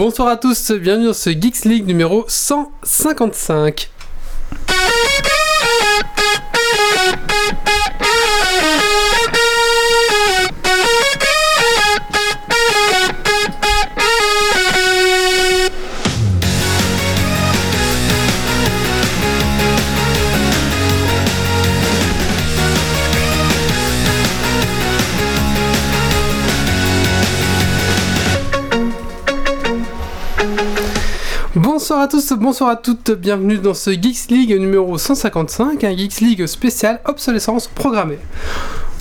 Bonsoir à tous, bienvenue dans ce Geeks League numéro 155. Tous, bonsoir à toutes, bienvenue dans ce Geeks League numéro 155, un Geeks League spécial obsolescence programmée.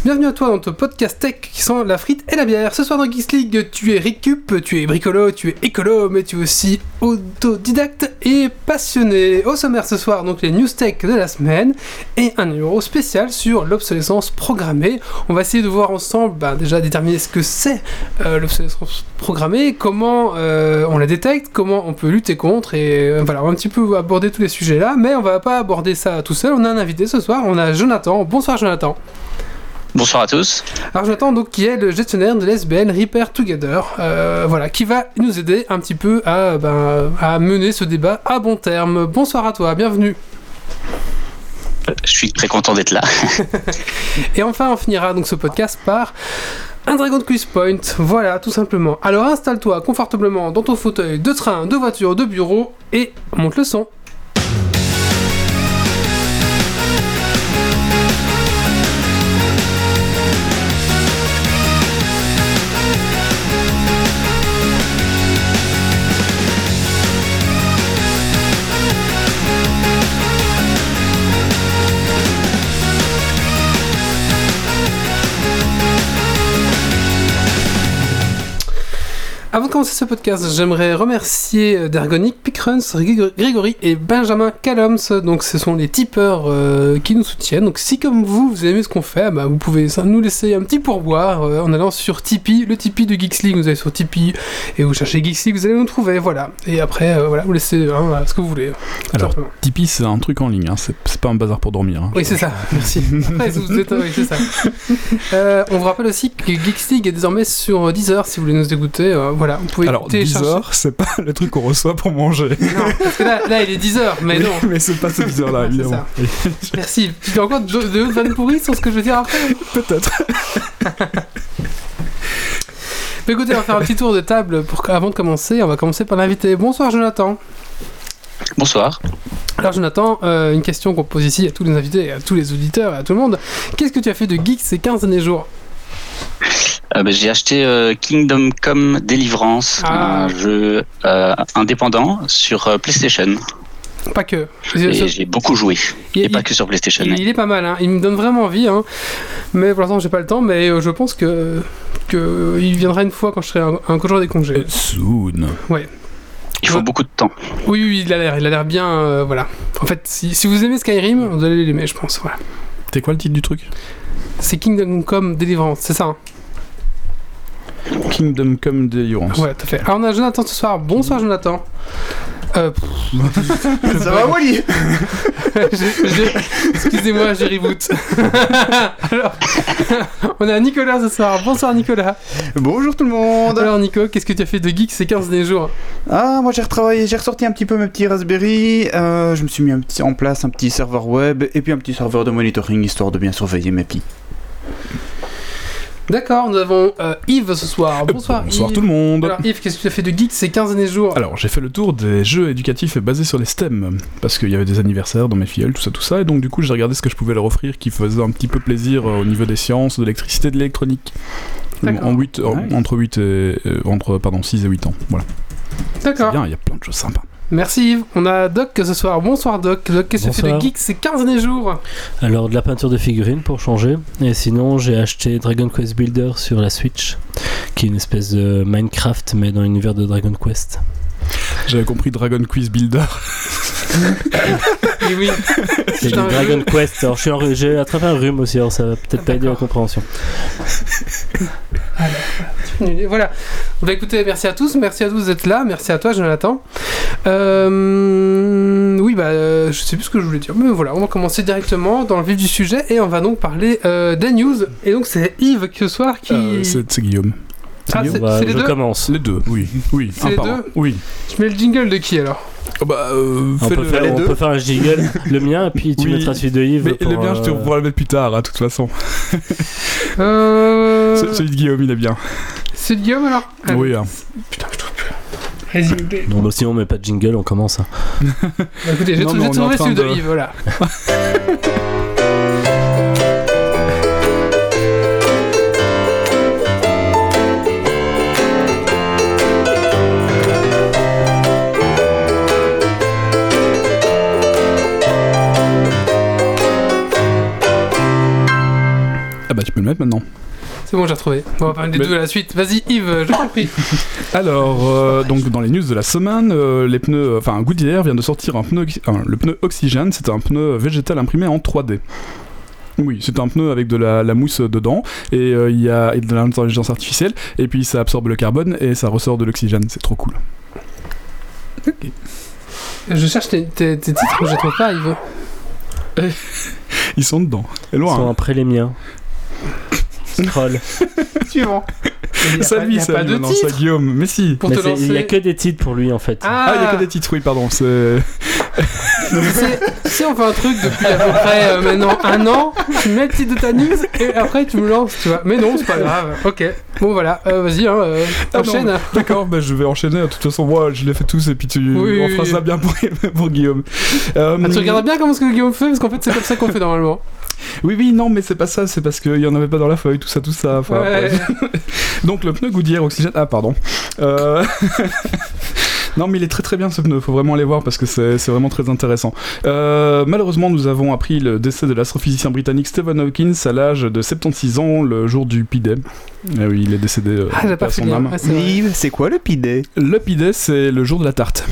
Bienvenue à toi dans ton podcast tech qui sent la frite et la bière. Ce soir dans Geeks League, tu es récup, tu es bricolo, tu es écolo, mais tu es aussi autodidacte et passionné. Au sommaire ce soir, donc les news tech de la semaine et un numéro spécial sur l'obsolescence programmée. On va essayer de voir ensemble, bah, déjà déterminer ce que c'est euh, l'obsolescence programmée, comment euh, on la détecte, comment on peut lutter contre et euh, voilà, on va un petit peu aborder tous les sujets là, mais on va pas aborder ça tout seul. On a un invité ce soir, on a Jonathan. Bonsoir Jonathan. Bonsoir à tous. Alors Jonathan, donc, qui est le gestionnaire de l'SBN Repair Together, euh, voilà, qui va nous aider un petit peu à, ben, à mener ce débat à bon terme. Bonsoir à toi, bienvenue. Je suis très content d'être là. Et enfin, on finira donc ce podcast par un Dragon Quiz Point. Voilà, tout simplement. Alors installe-toi confortablement dans ton fauteuil de train, de voiture, de bureau et monte le son. Avant de commencer ce podcast, j'aimerais remercier euh, Dergonic, Pickruns, Grégory et Benjamin Caloms. Donc, ce sont les tipeurs euh, qui nous soutiennent. Donc, si comme vous, vous aimez ce qu'on fait, bah, vous pouvez nous laisser un petit pourboire euh, en allant sur Tipeee, le Tipeee de Geeks League. Vous allez sur Tipeee et vous cherchez Geeks League, vous allez nous trouver. Voilà. Et après, voilà, vous laissez hein, ce que vous voulez. Alors, Tipeee, c'est un truc en ligne. Hein. C'est pas un bazar pour dormir. Hein. Oui, c'est ça. Merci. Après, vous êtes... oui, c'est ça. on vous rappelle aussi que Geeks League est désormais sur Deezer si vous voulez nous écouter voilà, vous pouvez Alors, 10 heures, c'est pas le truc qu'on reçoit pour manger. Non, parce que là, là il est 10 heures, mais non. mais c'est pas ce 10 heures là, évidemment. Merci. Tu as encore de, de vannes pourries sur ce que je veux dire après Peut-être. mais écoutez, on va faire un petit tour de table pour, avant de commencer. On va commencer par l'invité. Bonsoir, Jonathan. Bonsoir. Alors Jonathan, euh, une question qu'on pose ici à tous les invités, à tous les auditeurs, à tout le monde. Qu'est-ce que tu as fait de geek ces 15 derniers jours? Euh, bah, j'ai acheté euh, Kingdom Come Deliverance, Ah. un jeu euh, indépendant sur euh, PlayStation. Pas que. Et j'ai beaucoup joué. Il- Et pas il- que sur PlayStation. Il, il est pas mal, hein. il me donne vraiment envie, hein. mais pour l'instant j'ai pas le temps, mais je pense que, que il viendra une fois quand je serai un, un jour des congés. Soon. Il faut Ouais. beaucoup de temps. Oui, oui, il a l'air, il a l'air bien, euh, voilà. En fait, si, si vous aimez Skyrim, vous allez l'aimer, je pense, voilà. T'es quoi le titre du truc? C'est Kingdom Come Deliverance, c'est ça hein Kingdom Come Deliverance. Ouais, tout à fait. Alors on a Jonathan ce soir, bonsoir Jonathan. Euh, Ça va, Wally? Excusez-moi, j'ai reboot. Alors, on a Nicolas ce soir, bonsoir Nicolas. Bonjour tout le monde Alors Nico, qu'est-ce que tu as fait de geek ces 15 derniers jours? Ah, moi j'ai retravaillé, j'ai ressorti un petit peu mes petits Raspberry, euh, je me suis mis un petit, en place un petit serveur web et puis un petit serveur de monitoring histoire de bien surveiller mes plis. D'accord, nous avons euh, Yves ce soir. Bonsoir, Bonsoir Yves. tout le monde. Alors Yves, qu'est-ce que tu as fait de geek ces 15 derniers jours? Alors, j'ai fait le tour des jeux éducatifs basés sur les STEM, parce qu'il y avait des anniversaires dans mes filleuls, tout ça, tout ça, et donc du coup, j'ai regardé ce que je pouvais leur offrir qui faisait un petit peu plaisir euh, au niveau des sciences, de l'électricité, de l'électronique. D'accord. En 8, en- Nice. entre 8 et, euh, entre, pardon, 6 et 8 ans. Voilà. D'accord. bien, il y a plein de choses sympas. Merci Yves. On a Doc ce soir. Bonsoir Doc. Doc, qu'est-ce que tu as fait de geek ces 15 derniers jours Alors de la peinture de figurines pour changer. Et sinon j'ai acheté Dragon Quest Builder sur la Switch, qui est une espèce de Minecraft mais dans l'univers de Dragon Quest. J'avais compris Dragon Quiz Builder. Et oui. C'est du Dragon Quest. Alors je suis en... j'ai attrapé un rhume aussi, alors ça va peut-être pas aider la compréhension. Et Voilà. Bah écoutez, merci à tous, merci à tous d'être là, merci à toi Jonathan. Euh, oui, bah euh, je sais plus ce que je voulais dire, mais voilà, on va commencer directement dans le vif du sujet et on va donc parler euh, des news. Et donc c'est Yves ce soir qui. Euh, c'est c'est Guillaume. Ah, c'est Bah, c'est les je deux commence. Les deux, oui. Oui, C'est un les par deux. Oui. Je mets le jingle de qui alors? Oh, bah, euh, On, peut le... faire, les on peut faire un jingle, le mien, et puis tu Oui. mettras celui de Yves. Mais pour, le bien, je te euh, pourras le mettre plus tard, hein, de toute façon. Euh. Ce- Celui de Guillaume, il est bien. C'est de Guillaume alors Oui, hein. Putain, je trouve plus. Vas-y. Non, bah, sinon on met pas de jingle, on commence. hein. Bah, écoutez, j'ai trouvé celui de de- Yves, voilà. Ah bah tu peux le mettre maintenant. C'est bon, j'ai retrouvé. On va parler des Mais- deux à la suite. Vas-y, Yves, je t'en prie. Alors, euh, donc dans les news de la semaine, euh, les pneus, enfin Goodyear vient de sortir un pneu, le pneu Oxygène, c'est un pneu végétal imprimé en 3D. Oui, c'est un pneu avec de la, la mousse dedans et euh, il y a et de l'intelligence artificielle et puis ça absorbe le carbone et ça ressort de l'oxygène, c'est trop cool. Je cherche tes, tes- tes titres, je les trouve pas, Yves. Ils sont dedans, et Ils loin. sont hein. après les miens. Scroll. Suivant. Il y a Ça lui, ça lui de maintenant, ça titre Guillaume, mais si. pour Mais te c'est- lancer. il y a que des titres pour lui en fait. Ah, il y a que des titres, oui, pardon, c'est... Si on fait un truc depuis à peu près euh, maintenant un an, tu mets le titre de ta news et après tu me lances, tu vois. Mais non, c'est pas grave. Ok. Bon voilà, Euh, vas-y, hein, euh, Ah non, enchaîne. D'accord, bah, je vais enchaîner. De toute façon, moi, je les fais tous et puis tu Oui, on oui, fera oui. ça bien pour, pour Guillaume. Euh, Ah, tu regardes bien comment ce que Guillaume fait parce qu'en fait c'est comme ça qu'on fait normalement. Oui, oui, non, mais c'est pas ça, c'est parce qu'il y en avait pas dans la feuille, tout ça, tout ça. enfin, Ouais. Donc le pneu Goodyear Oxygène. Ah, pardon. Euh, non, mais il est très très bien ce pneu, faut vraiment aller voir parce que c'est c'est vraiment très intéressant. Euh, malheureusement, nous avons appris le décès de l'astrophysicien britannique Stephen Hawkins à l'âge de 76 ans, le jour du P-Day. Eh oui, il est décédé euh, Ah, pas son âme. Ouais, c'est quoi le pidé Le P-Day, c'est le jour de la tarte.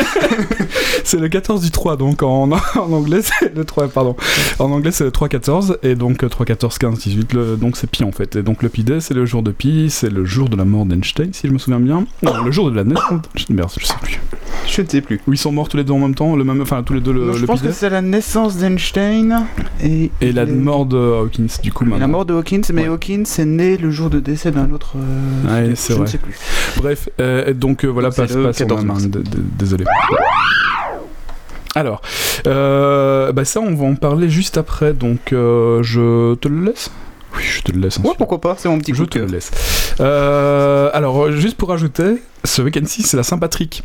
c'est le 14 du 3, donc en, en anglais c'est le 3, pardon. En anglais c'est le 3-14, et donc 3-14, 15, 18, le- donc c'est Pi en fait. Et donc le Pi Day c'est le jour de Pi, c'est le jour de la mort d'Einstein, si je me souviens bien. Non, le jour de la naissance d'Einstein, merde, je sais plus. Je ne sais plus. Où ils sont morts tous les deux en même temps, le même, enfin tous les deux le, Donc, je le pense Pi que c'est la naissance d'Einstein et, Et la mort de Hawkins, du coup maintenant. la mort de Hawkins, mais Ouais. Hawkins est né le jour de décès d'un autre. euh, Ouais, je c'est ne vrai. sais plus. Bref, euh, donc euh, voilà, Donc, passe, passe 14 main, mars. d- d- désolé. Alors, euh, bah ça on va en parler juste après, donc euh, je te le laisse Oui, je te le laisse. Ouais, pourquoi pas, c'est mon petit Je coup te le laisse. Euh, alors, juste pour ajouter, ce week-end-ci, c'est la Saint-Patrick.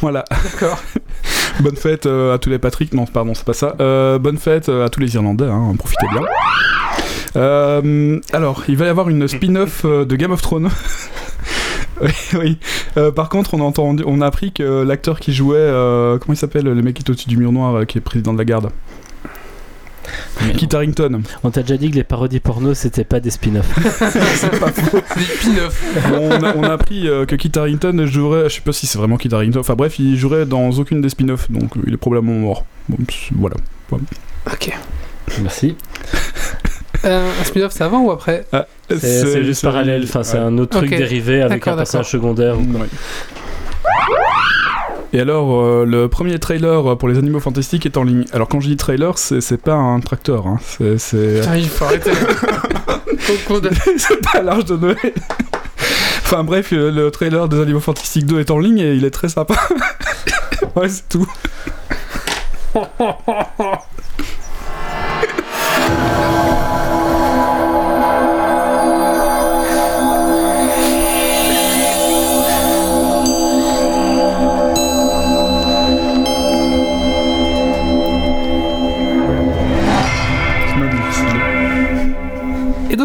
Voilà. D'accord. bonne fête à tous les Patrick. Non, pardon, c'est pas ça. Bonne fête à tous les Irlandais, hein, profitez bien. Alors, il va y avoir une spin-off de Game of Thrones. oui, oui. Euh, par contre, on a, entendu, on a appris que l'acteur qui jouait, euh, comment il s'appelle, le mec qui est au-dessus du mur noir, euh, qui est président de la garde, Kit Harington. On t'a déjà dit que les parodies porno c'était pas des spin-offs. c'est pas faux. C'est des pin-off. on, a, on a appris euh, que Kit Harington jouerait, je sais pas si c'est vraiment Kit Harington, enfin bref, il jouerait dans aucune des spin-offs, donc euh, il est probablement mort. Bon, pss, voilà. Ok. Merci. Euh, un spin-off, c'est avant ou après Ah, C'est juste parallèle, enfin c'est un autre truc dérivé avec un personnage secondaire. Ouais. Et alors, euh, le premier trailer pour les animaux fantastiques est en ligne. Alors, quand je dis trailer, c'est pas un tracteur, hein. c'est Putain, il faut arrêter. C'est pas l'âge de Noël. Enfin bref, euh, le trailer des Animaux Fantastiques 2 est en ligne et il est très sympa. ouais, c'est tout.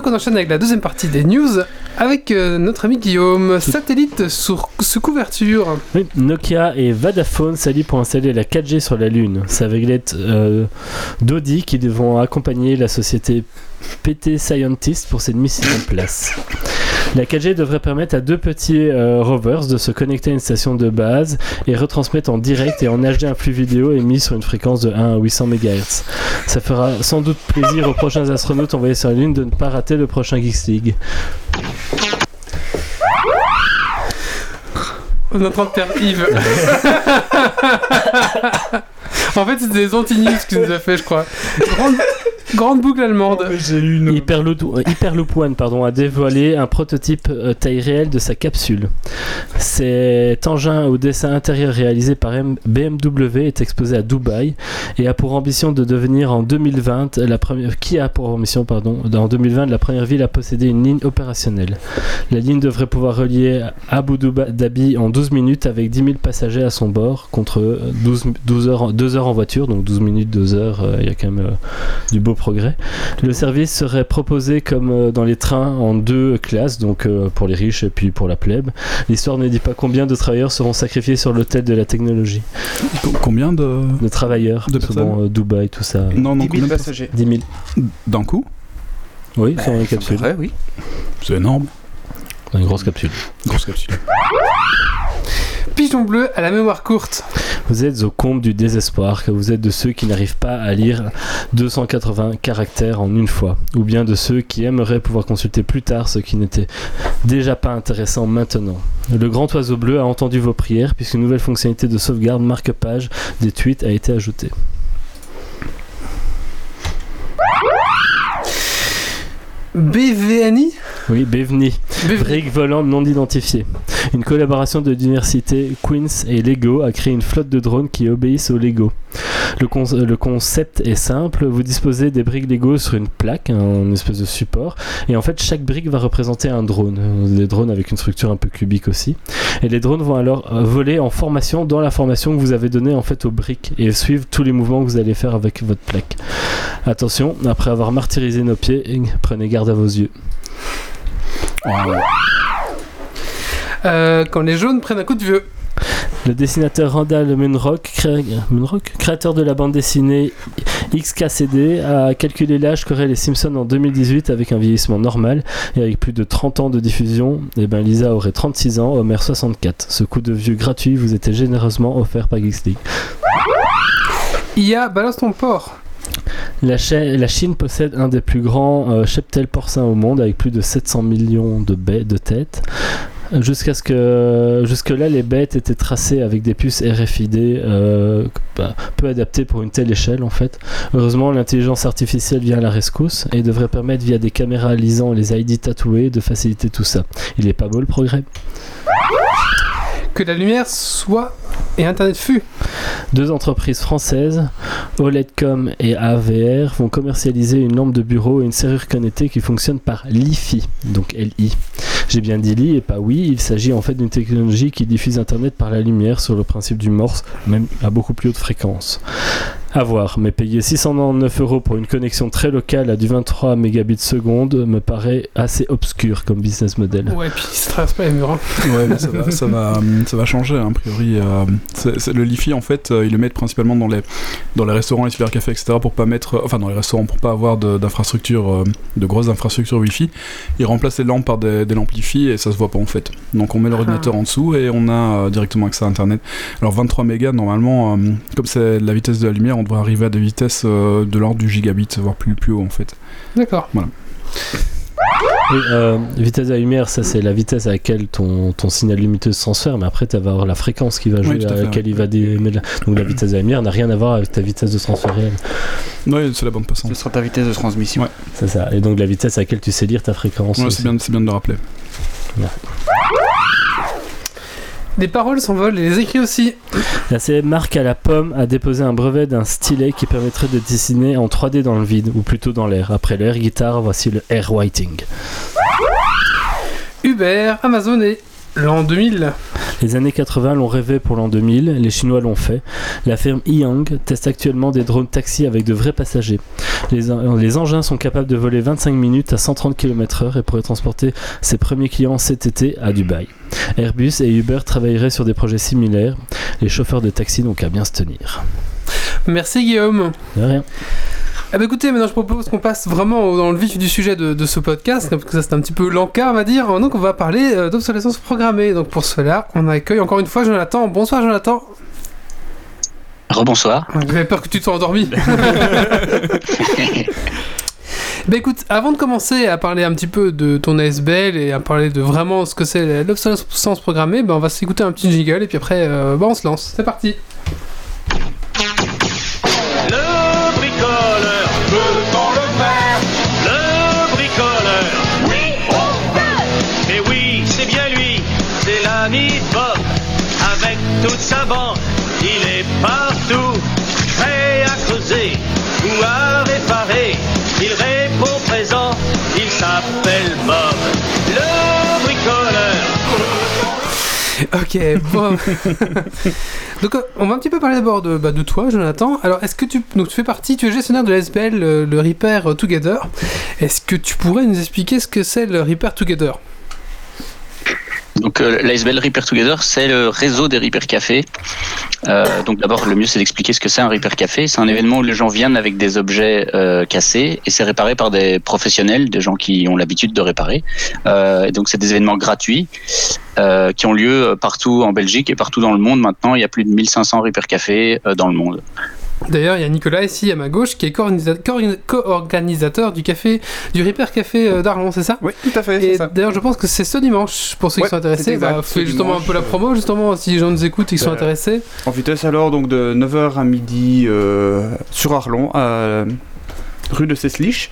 on enchaîne avec la deuxième partie des news avec euh, notre ami Guillaume. Satellite sur, sous couverture. Oui, Nokia et Vodafone s'allient pour installer la 4G sur la Lune. C'est avec l'aide euh, d'Audi qui devront accompagner la société PT Scientist pour cette mise en place. La 4G devrait permettre à deux petits euh, rovers de se connecter à une station de base et retransmettre en direct et en HD un flux vidéo émis sur une fréquence de 1 à 800 MHz. Ça fera sans doute plaisir aux prochains astronautes envoyés sur la Lune de ne pas rater le prochain Geeks League. On est en train de perdre Yves. en fait, c'était des anti-news que nous a fait, je crois. Grande, Grande boucle allemande. J'ai une. Hyperloop, pardon, a dévoilé un prototype euh, taille réelle de sa capsule. Cet engin au dessin intérieur réalisé par BMW est exposé à Dubaï et a pour ambition de devenir en 2020 la première qui a pour ambition pardon en 2020 la première ville à posséder une ligne opérationnelle. La ligne devrait pouvoir relier Abu Dhabi en 12 minutes avec 10 000 passagers à son bord contre 12, 12 heures, en- 2 heures en voiture donc 12 minutes 2 heures euh, il y a quand même euh, du beau progrès. Le service serait proposé comme euh, dans les trains en deux classes, donc euh, pour les riches et puis pour la plèbe. L'histoire ne dit pas combien de travailleurs seront sacrifiés sur l'autel de la technologie. Co- Combien de. De travailleurs, De bon, euh, Dubaï, tout ça. Non, non, 10 000 combien de passagers. 10 000. D'un coup Oui, sur une me capsule. paraît, oui. C'est énorme. Une grosse capsule. Grosse capsule. Pigeon bleu à la mémoire courte. Vous êtes au comble du désespoir, que vous êtes de ceux qui n'arrivent pas à lire 280 caractères en une fois, ou bien de ceux qui aimeraient pouvoir consulter plus tard ce qui n'était déjà pas intéressant maintenant. Le grand oiseau bleu a entendu vos prières puisqu'une nouvelle fonctionnalité de sauvegarde marque-page des tweets a été ajoutée. BVNI Oui. BVNI. Brique volante non identifiée. Une collaboration de l'université Queen's et Lego a créé une flotte de drones qui obéissent au Lego. Le, con- le concept est simple, vous disposez des briques Lego sur une plaque, un espèce de support, et en fait chaque brique va représenter un drone. Des drones avec une structure un peu cubique aussi. Et les drones vont alors euh, voler en formation dans la formation que vous avez donnée en fait aux briques et suivre tous les mouvements que vous allez faire avec votre plaque. Attention, après avoir martyrisé nos pieds, prenez garde à vos yeux. Euh, quand les jaunes prennent un coup de vieux. Le dessinateur Randall Munrock, cré- Munrock, créateur de la bande dessinée XKCD, a calculé l'âge qu'auraient les Simpsons en 2018 avec un vieillissement normal et avec plus de 30 ans de diffusion. Et ben Lisa aurait 36 ans, Homer 64. Ce coup de vieux gratuit vous était généreusement offert par Geeks League. IA, balance ton porc. La, Chi- la Chine possède un des plus grands euh, cheptels porcins au monde avec plus de 700 millions de bêtes de têtes. Jusqu'à ce que jusque là les bêtes étaient tracées avec des puces RFID euh, bah, peu adaptées pour une telle échelle en fait. Heureusement l'intelligence artificielle vient à la rescousse et devrait permettre via des caméras lisant les ID tatoués de faciliter tout ça. Il est pas beau le progrès? Que la lumière soit et Internet fut. Deux entreprises françaises, OLEDcom et AVR, vont commercialiser une lampe de bureau et une serrure connectée qui fonctionne par LiFi, donc LI. J'ai bien dit li et pas oui, il s'agit en fait d'une technologie qui diffuse Internet par la lumière sur le principe du Morse, même à beaucoup plus haute fréquence. À voir, mais payer 699 euros pour une connexion très locale à du 23 mégabits seconde me paraît assez obscur comme business model. Ouais, puis ça traverse pas les murs. hein. Ouais, mais ça va, ça va, ça va changer, hein, a priori. euh, c'est- c'est- le Li-Fi, en fait, euh, ils le mettent principalement dans les, dans les restaurants, les cybercafés, etc., pour pas mettre, enfin, dans les restaurants, pour pas avoir de- d'infrastructures, euh, de grosses infrastructures Wi-Fi. Ils remplacent les lampes par des, des lampes Li-Fi et ça se voit pas, en fait. Donc, on met l'ordinateur en dessous et on a euh, directement accès à Internet. Alors, 23 mégas, normalement, comme c'est la vitesse de la lumière, on devrait arriver à des vitesses de l'ordre du gigabit, voire plus, plus haut, en fait. D'accord. Oui, euh, vitesse de la lumière, ça c'est la vitesse à laquelle ton, ton signal lumineux se transfère, mais après tu vas avoir la fréquence qui va jouer, tout à laquelle ouais. il va démettre. la- Donc la vitesse de la lumière n'a rien à voir avec ta vitesse de transfert réel. Ouais, c'est la bande passante. Ce sera ta vitesse de transmission. Ouais. C'est ça. Et donc la vitesse à laquelle tu sais lire ta fréquence. Ouais, c'est bien, c'est bien de le rappeler. Les paroles s'envolent et les écrits aussi. La célèbre marque à la pomme a déposé un brevet d'un stylet qui permettrait de dessiner en 3D dans le vide, ou plutôt dans l'air. Après l'air guitare, voici le air writing. Uber, Amazon et l'an 2000. Les années 80 l'ont rêvé pour l'an 2000, les Chinois l'ont fait. La firme Yang teste actuellement des drones taxis avec de vrais passagers. Les, en- les engins sont capables de voler 25 minutes à 130 km/h et pourraient transporter ses premiers clients cet été à Dubaï. Airbus et Uber travailleraient sur des projets similaires. Les chauffeurs de taxi n'ont qu'à bien se tenir. Merci Guillaume. De rien. Eh ben écoutez, maintenant je propose qu'on passe vraiment dans le vif du sujet de, de ce podcast, parce que ça c'est un petit peu l'encas on va dire. Donc on va parler euh, d'obsolescence programmée. Donc pour cela, on accueille encore une fois Jonathan. Bonsoir Jonathan. Rebonsoir. J'avais peur que tu te sois endormi. Ben écoute, avant de commencer à parler un petit peu de ton ASBL et à parler de vraiment ce que c'est l'obsolescence programmée, ben on va s'écouter un petit jingle et puis après euh, ben on se lance. C'est parti. Ok, bon. Donc, euh, on va un petit peu parler d'abord de, bah, de toi, Jonathan. Alors, est-ce que tu, donc, tu fais partie, tu es gestionnaire de l'SBL, le, le Repair Together. Est-ce que tu pourrais nous expliquer ce que c'est le Repair Together? Donc euh, l'ASBL Repair Together, c'est le réseau des Repair Cafés. Euh, donc d'abord, le mieux c'est d'expliquer ce que c'est un Repair Café. C'est un événement où les gens viennent avec des objets euh, cassés et c'est réparé par des professionnels, des gens qui ont l'habitude de réparer. Euh, donc c'est des événements gratuits euh, qui ont lieu partout en Belgique et partout dans le monde maintenant. Il y a plus de 1500 Repair Cafés euh, dans le monde. D'ailleurs, il y a Nicolas ici à ma gauche qui est co-organisa- co- co-organisateur du café, du Repair Café euh, d'Arlon, c'est ça Oui, tout à fait, Et d'ailleurs, je pense que c'est ce dimanche pour ceux Ouais, qui sont intéressés. exact, Bah, ce fais justement un peu la promo, justement, si les gens nous écoutent et qui sont Euh, intéressés. En vitesse alors, donc de 9h à midi euh, sur Arlon, rue de Ceslich.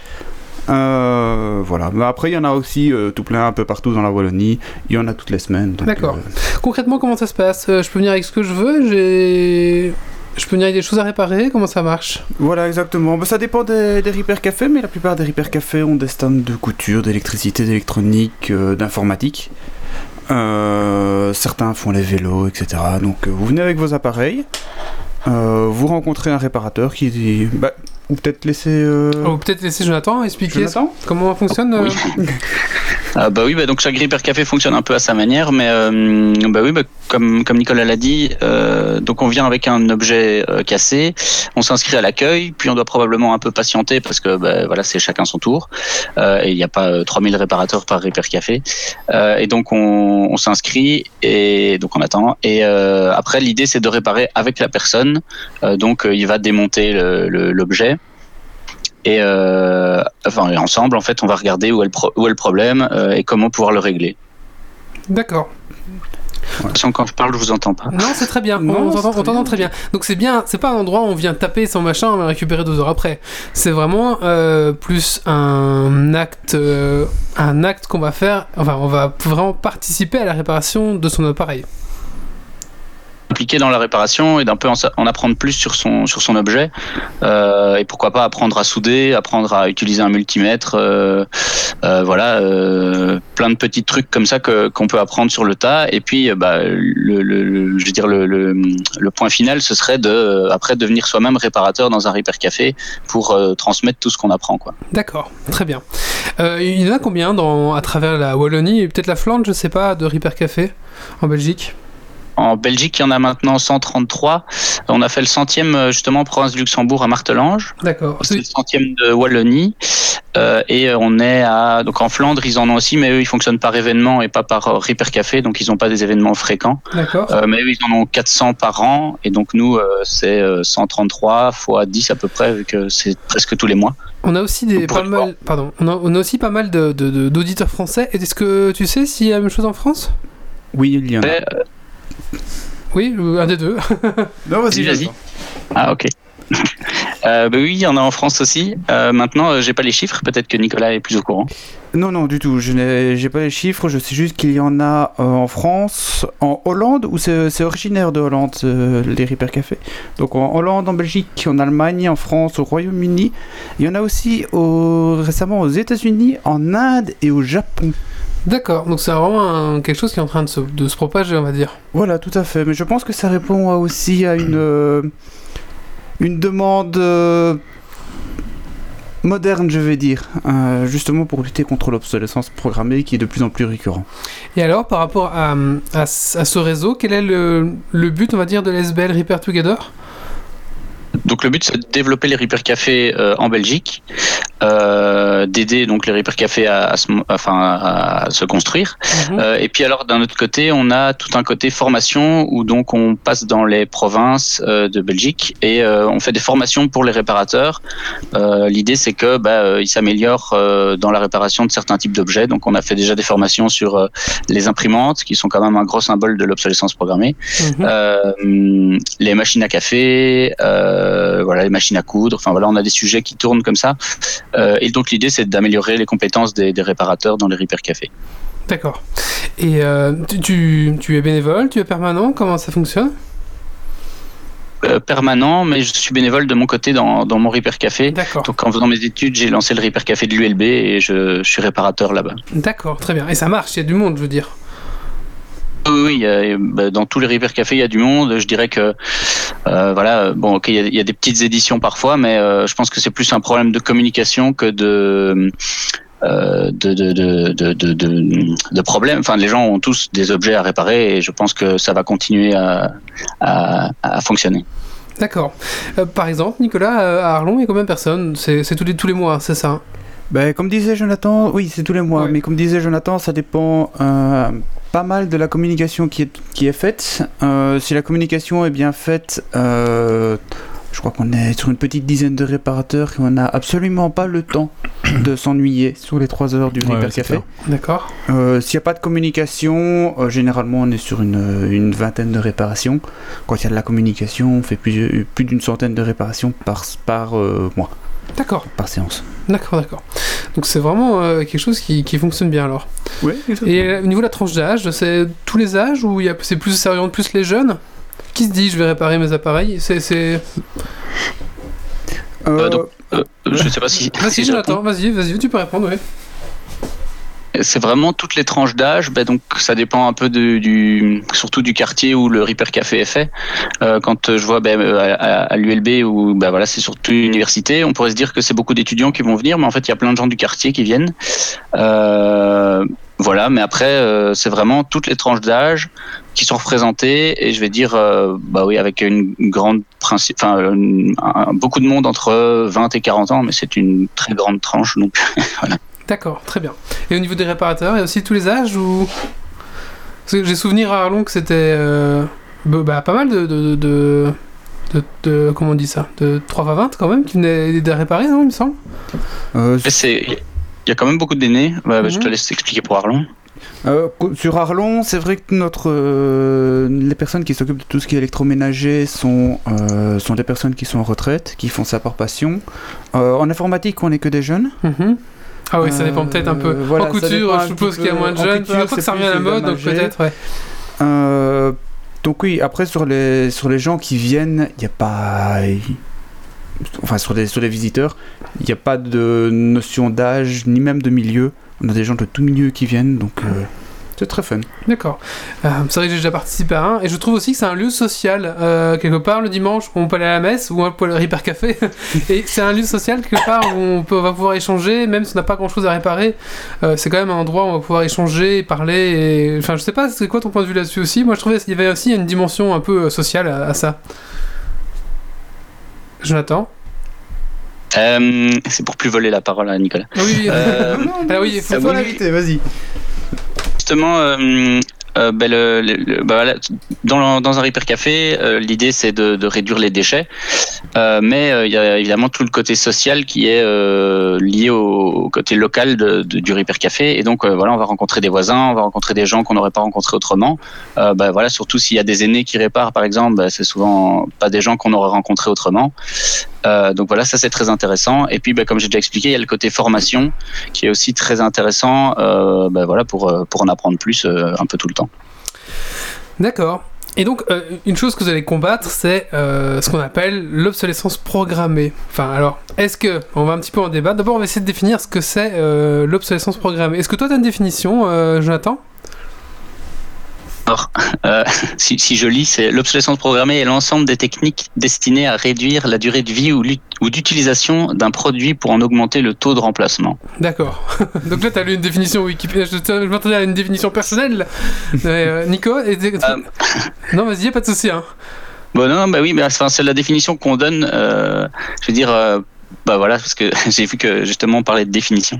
Euh, voilà, mais après il y en a aussi euh, tout plein un peu partout dans la Wallonie, il y en a toutes les semaines. D'accord. euh, Concrètement, comment ça se passe? Je peux venir avec ce que je veux J'ai. Je peux venir avec des choses à réparer? Comment ça marche? Voilà, exactement. Bah, ça dépend des, des Repair Cafés, mais la plupart des Repair Cafés ont des stands de couture, d'électricité, d'électronique, euh, d'informatique. Euh, certains font les vélos, etc. Donc euh, vous venez avec vos appareils, vous rencontrez un réparateur qui dit... Bah, ou peut-être laisser... euh, Ou peut-être laisser Jonathan expliquer Jonathan comment ça fonctionne euh, Oui. Ah bah oui, bah donc chaque Repair Café fonctionne un peu à sa manière, mais euh, bah oui, bah comme comme Nicolas l'a dit, euh, donc on vient avec un objet euh, cassé, on s'inscrit à l'accueil, puis on doit probablement un peu patienter parce que bah, voilà c'est chacun son tour, euh, et il n'y a pas euh, 3000 réparateurs par Repair Café, Euh, et donc on, on s'inscrit et donc on attend, et euh, après l'idée c'est de réparer avec la personne, Euh, donc euh, il va démonter l'objet. Et euh, enfin, et ensemble, en fait, on va regarder où est le, pro- où est le problème euh, et comment pouvoir le régler. D'accord. Attention, quand je parle, je vous entends pas. Non, c'est très bien. Non, on t'entend très bien. très bien. Donc c'est bien. C'est pas un endroit où on vient taper son machin, on va le récupérer deux heures après. C'est vraiment euh, plus un acte, euh, un acte qu'on va faire. Enfin, on va vraiment participer à la réparation de son appareil. Impliqué dans la réparation et d'un peu en, apprendre plus sur son sur son objet Euh, et pourquoi pas apprendre à souder, apprendre à utiliser un multimètre, euh, euh, voilà, plein de petits trucs comme ça qu'on peut apprendre sur le tas. Et puis, bah, le, je veux dire le, le, point final, ce serait de après devenir soi-même réparateur dans un repair café pour transmettre tout ce qu'on apprend, quoi. D'accord, très bien. Il y en a combien dans, à travers la Wallonie et peut-être la Flandre, je sais pas, de Repair Café en Belgique? En Belgique, il y en a maintenant 133. On a fait le centième euh, justement en province du Luxembourg à Martelange. D'accord. C'est le centième de Wallonie. Euh, et euh, on est à donc en Flandre, ils en ont aussi, mais eux ils fonctionnent par événement et pas par Repair Café, donc ils n'ont pas des événements fréquents. D'accord. Euh, mais eux ils en ont 400 par an, et donc nous euh, c'est euh, 133 fois 10 à peu près, vu que c'est presque tous les mois. On a aussi des pas mal, pardon, on a, on a aussi pas mal de, de- de- d'auditeurs français. Et Est-ce que tu sais s'il y a la même chose en France? Oui, il y en a. Ouais, Oui, euh, un des deux. Non, vas-y, vas-y. Ah ok. Euh, bah oui, il y en a en France aussi. Euh, maintenant, euh, j'ai pas les chiffres. Peut-être que Nicolas est plus au courant. Non, non, du tout. Je n'ai pas les chiffres. Je sais juste qu'il y en a euh, en France, en Hollande, où c'est originaire de Hollande, euh, les Repair Café. Donc en Hollande, en Belgique, en Allemagne, en France, au Royaume-Uni. Il y en a aussi au- récemment aux États-Unis, en Inde et au Japon. D'accord, donc c'est vraiment un- quelque chose qui est en train de se, de se propager, on va dire. Voilà, tout à fait. Mais je pense que ça répond à- aussi à une, euh, une demande euh, moderne, je vais dire, euh, justement pour lutter contre l'obsolescence programmée qui est de plus en plus récurrent. Et alors, par rapport à, à, ce à ce réseau, quel est le, le but, on va dire, de l'SBL Repair Together? Donc le but c'est de développer les Repair Café euh, en Belgique, euh, d'aider donc les Repair Café à, à se, enfin, à se construire. Mhm. Euh, et puis alors d'un autre côté, on a tout un côté formation où donc on passe dans les provinces euh, de Belgique et euh, on fait des formations pour les réparateurs. Euh, L'idée c'est que bah, euh, ils s'améliorent euh, dans la réparation de certains types d'objets. Donc on a fait déjà des formations sur euh, les imprimantes qui sont quand même un gros symbole de l'obsolescence programmée. Euh, les machines à café, euh, voilà, les machines à coudre. Enfin voilà, on a des sujets qui tournent comme ça. Euh, et donc l'idée, c'est d'améliorer les compétences des, des réparateurs dans les repair cafés. D'accord. Et euh, tu, tu, tu es bénévole, tu es permanent, comment ça fonctionne? Euh, permanent, mais je suis bénévole de mon côté dans, dans mon Repair Café. D'accord. Donc en faisant mes études, j'ai lancé le Repair Café de l'ULB et je, je suis réparateur là-bas. D'accord, très bien. Et ça marche, il y a du monde, je veux dire. Oui, oui, il y a- bah, dans tous les Repair Café, il y a du monde. Je dirais que, euh, voilà, bon, ok, il y, a, il y a des petites éditions parfois, mais euh, je pense que c'est plus un problème de communication que de euh, de, de, de, de, de, de, de problèmes. Enfin, les gens ont tous des objets à réparer et je pense que ça va continuer à, à, à fonctionner. D'accord. Euh, par exemple, Nicolas, à Arlon, il y a combien de personnes? C'est c'est tous les, tous les mois, c'est ça Ben, comme disait Jonathan, oui, c'est tous les mois, Ouais. mais comme disait Jonathan, ça dépend euh, pas mal de la communication qui est, qui est faite. Euh, si la communication est bien faite, euh, je crois qu'on est sur une petite dizaine de réparateurs et on n'a absolument pas le temps de s'ennuyer sur les 3 heures du Ouais, Repair c'est Café. clair. D'accord. Euh, S'il n'y a pas de communication, euh, généralement on est sur une, une vingtaine de réparations. Quand il y a de la communication, on fait plus, plus d'une centaine de réparations par, par euh, mois, D'accord, par séance. d'accord, d'accord. Donc c'est vraiment euh, quelque chose qui, qui fonctionne bien alors. Oui, Et euh, au niveau de la tranche d'âge, c'est tous les âges ou il y a- c'est plus ça oriente plus les jeunes? Qui se dit je vais réparer mes appareils? C'est c'est Euh, donc, Euh, je sais pas si. Vas-y si je Jonathan, vas-y, vas-y, tu peux répondre, oui. C'est vraiment toutes les tranches d'âge. Ben donc ça dépend un peu du, surtout du quartier où le Repair Café est fait. Euh, quand je vois ben, euh, à, l'ULB où ben voilà c'est surtout une université, on pourrait se dire que c'est beaucoup d'étudiants qui vont venir, mais en fait il y a plein de gens du quartier qui viennent. Euh, voilà, mais après c'est vraiment toutes les tranches d'âge qui sont représentées et je vais dire bah oui avec une grande principe, beaucoup de monde entre 20 et 40 ans, mais c'est une très grande tranche donc D'accord, très bien. Et au niveau des réparateurs, il y a aussi tous les âges ou j'ai souvenir à Arlon que c'était euh, bah, bah, pas mal de de, de, de- de- comment on dit ça? De 3 à 20 quand même qui venaient de réparer, non, il me semble? Euh, il y a quand même beaucoup d'aînés. Bah, Je te Mhm. laisse expliquer pour Arlon. Euh, sur Arlon, c'est vrai que notre, euh, les personnes qui s'occupent de tout ce qui est électroménager sont, euh, sont des personnes qui sont en retraite, qui font ça par passion. Euh, en informatique, on n'est que des jeunes. Mhm. Ah oui, ça dépend Euh, peut-être un peu. voilà, en couture, je suppose qu'il y a moins de jeunes. couture, Après que ça revient à la mode, donc peut-être, ouais. Euh, donc oui, après sur les, sur les gens qui viennent, il n'y a pas... Enfin, sur les, sur les visiteurs, il n'y a pas de notion d'âge, ni même de milieu. On a des gens de tout milieu qui viennent, donc euh, c'est très fun. D'accord. Euh, c'est vrai que j'ai déjà participé à un, et je trouve aussi que c'est un lieu social. Euh, quelque part, le dimanche, on peut aller à la messe ou on peut aller au Repair Café. et c'est un lieu social, quelque part, où on, peut, on va pouvoir échanger, même si on n'a pas grand chose à réparer. Euh, c'est quand même un endroit où on va pouvoir échanger, parler. Et... Enfin, je sais pas, c'est quoi ton point de vue là-dessus aussi? Moi, je trouvais qu'il y avait aussi une dimension un peu euh, sociale à, à ça. Jonathan? Euh, c'est pour plus voler la parole à Nicolas. Ah oui, oui. Alors oui, il faut faut la- vas-y. Justement, euh, euh, ben, voilà, dans, dans un Repair Café, euh, l'idée c'est de, de réduire les déchets, mais il y a évidemment tout le côté social qui est lié au, côté local de, du Repair Café. Et donc voilà, on va rencontrer des voisins, on va rencontrer des gens qu'on n'aurait pas rencontrés autrement. Bah, voilà, surtout s'il y a des aînés qui réparent, par exemple, c'est souvent pas des gens qu'on aurait rencontrés autrement. Euh, donc voilà, ça c'est très intéressant. Et puis, bah, comme j'ai déjà expliqué, il y a le côté formation qui est aussi très intéressant. Euh, bah, voilà, pour euh, pour en apprendre plus un peu tout le temps. D'accord. Et donc, une chose que vous allez combattre, c'est ce qu'on appelle l'obsolescence programmée. Enfin, alors, est-ce que, on va un petit peu en débat, d'abord on va essayer de définir ce que c'est l'obsolescence programmée. Est-ce que toi tu as une définition, Jonathan? Alors, euh, si, si je lis, c'est l'obsolescence programmée est l'ensemble des techniques destinées à réduire la durée de vie ou, ou d'utilisation d'un produit pour en augmenter le taux de remplacement. D'accord. donc là tu as lu une définition Wikipédia, je, m'attendais à une définition personnelle. Euh, Nico et- Euh. Non, vas-y, pas de souci. Hein. Bon, non, bah oui, enfin, c'est la définition qu'on donne. je veux dire, euh, bah voilà, parce que j'ai vu que justement on parlait de définition.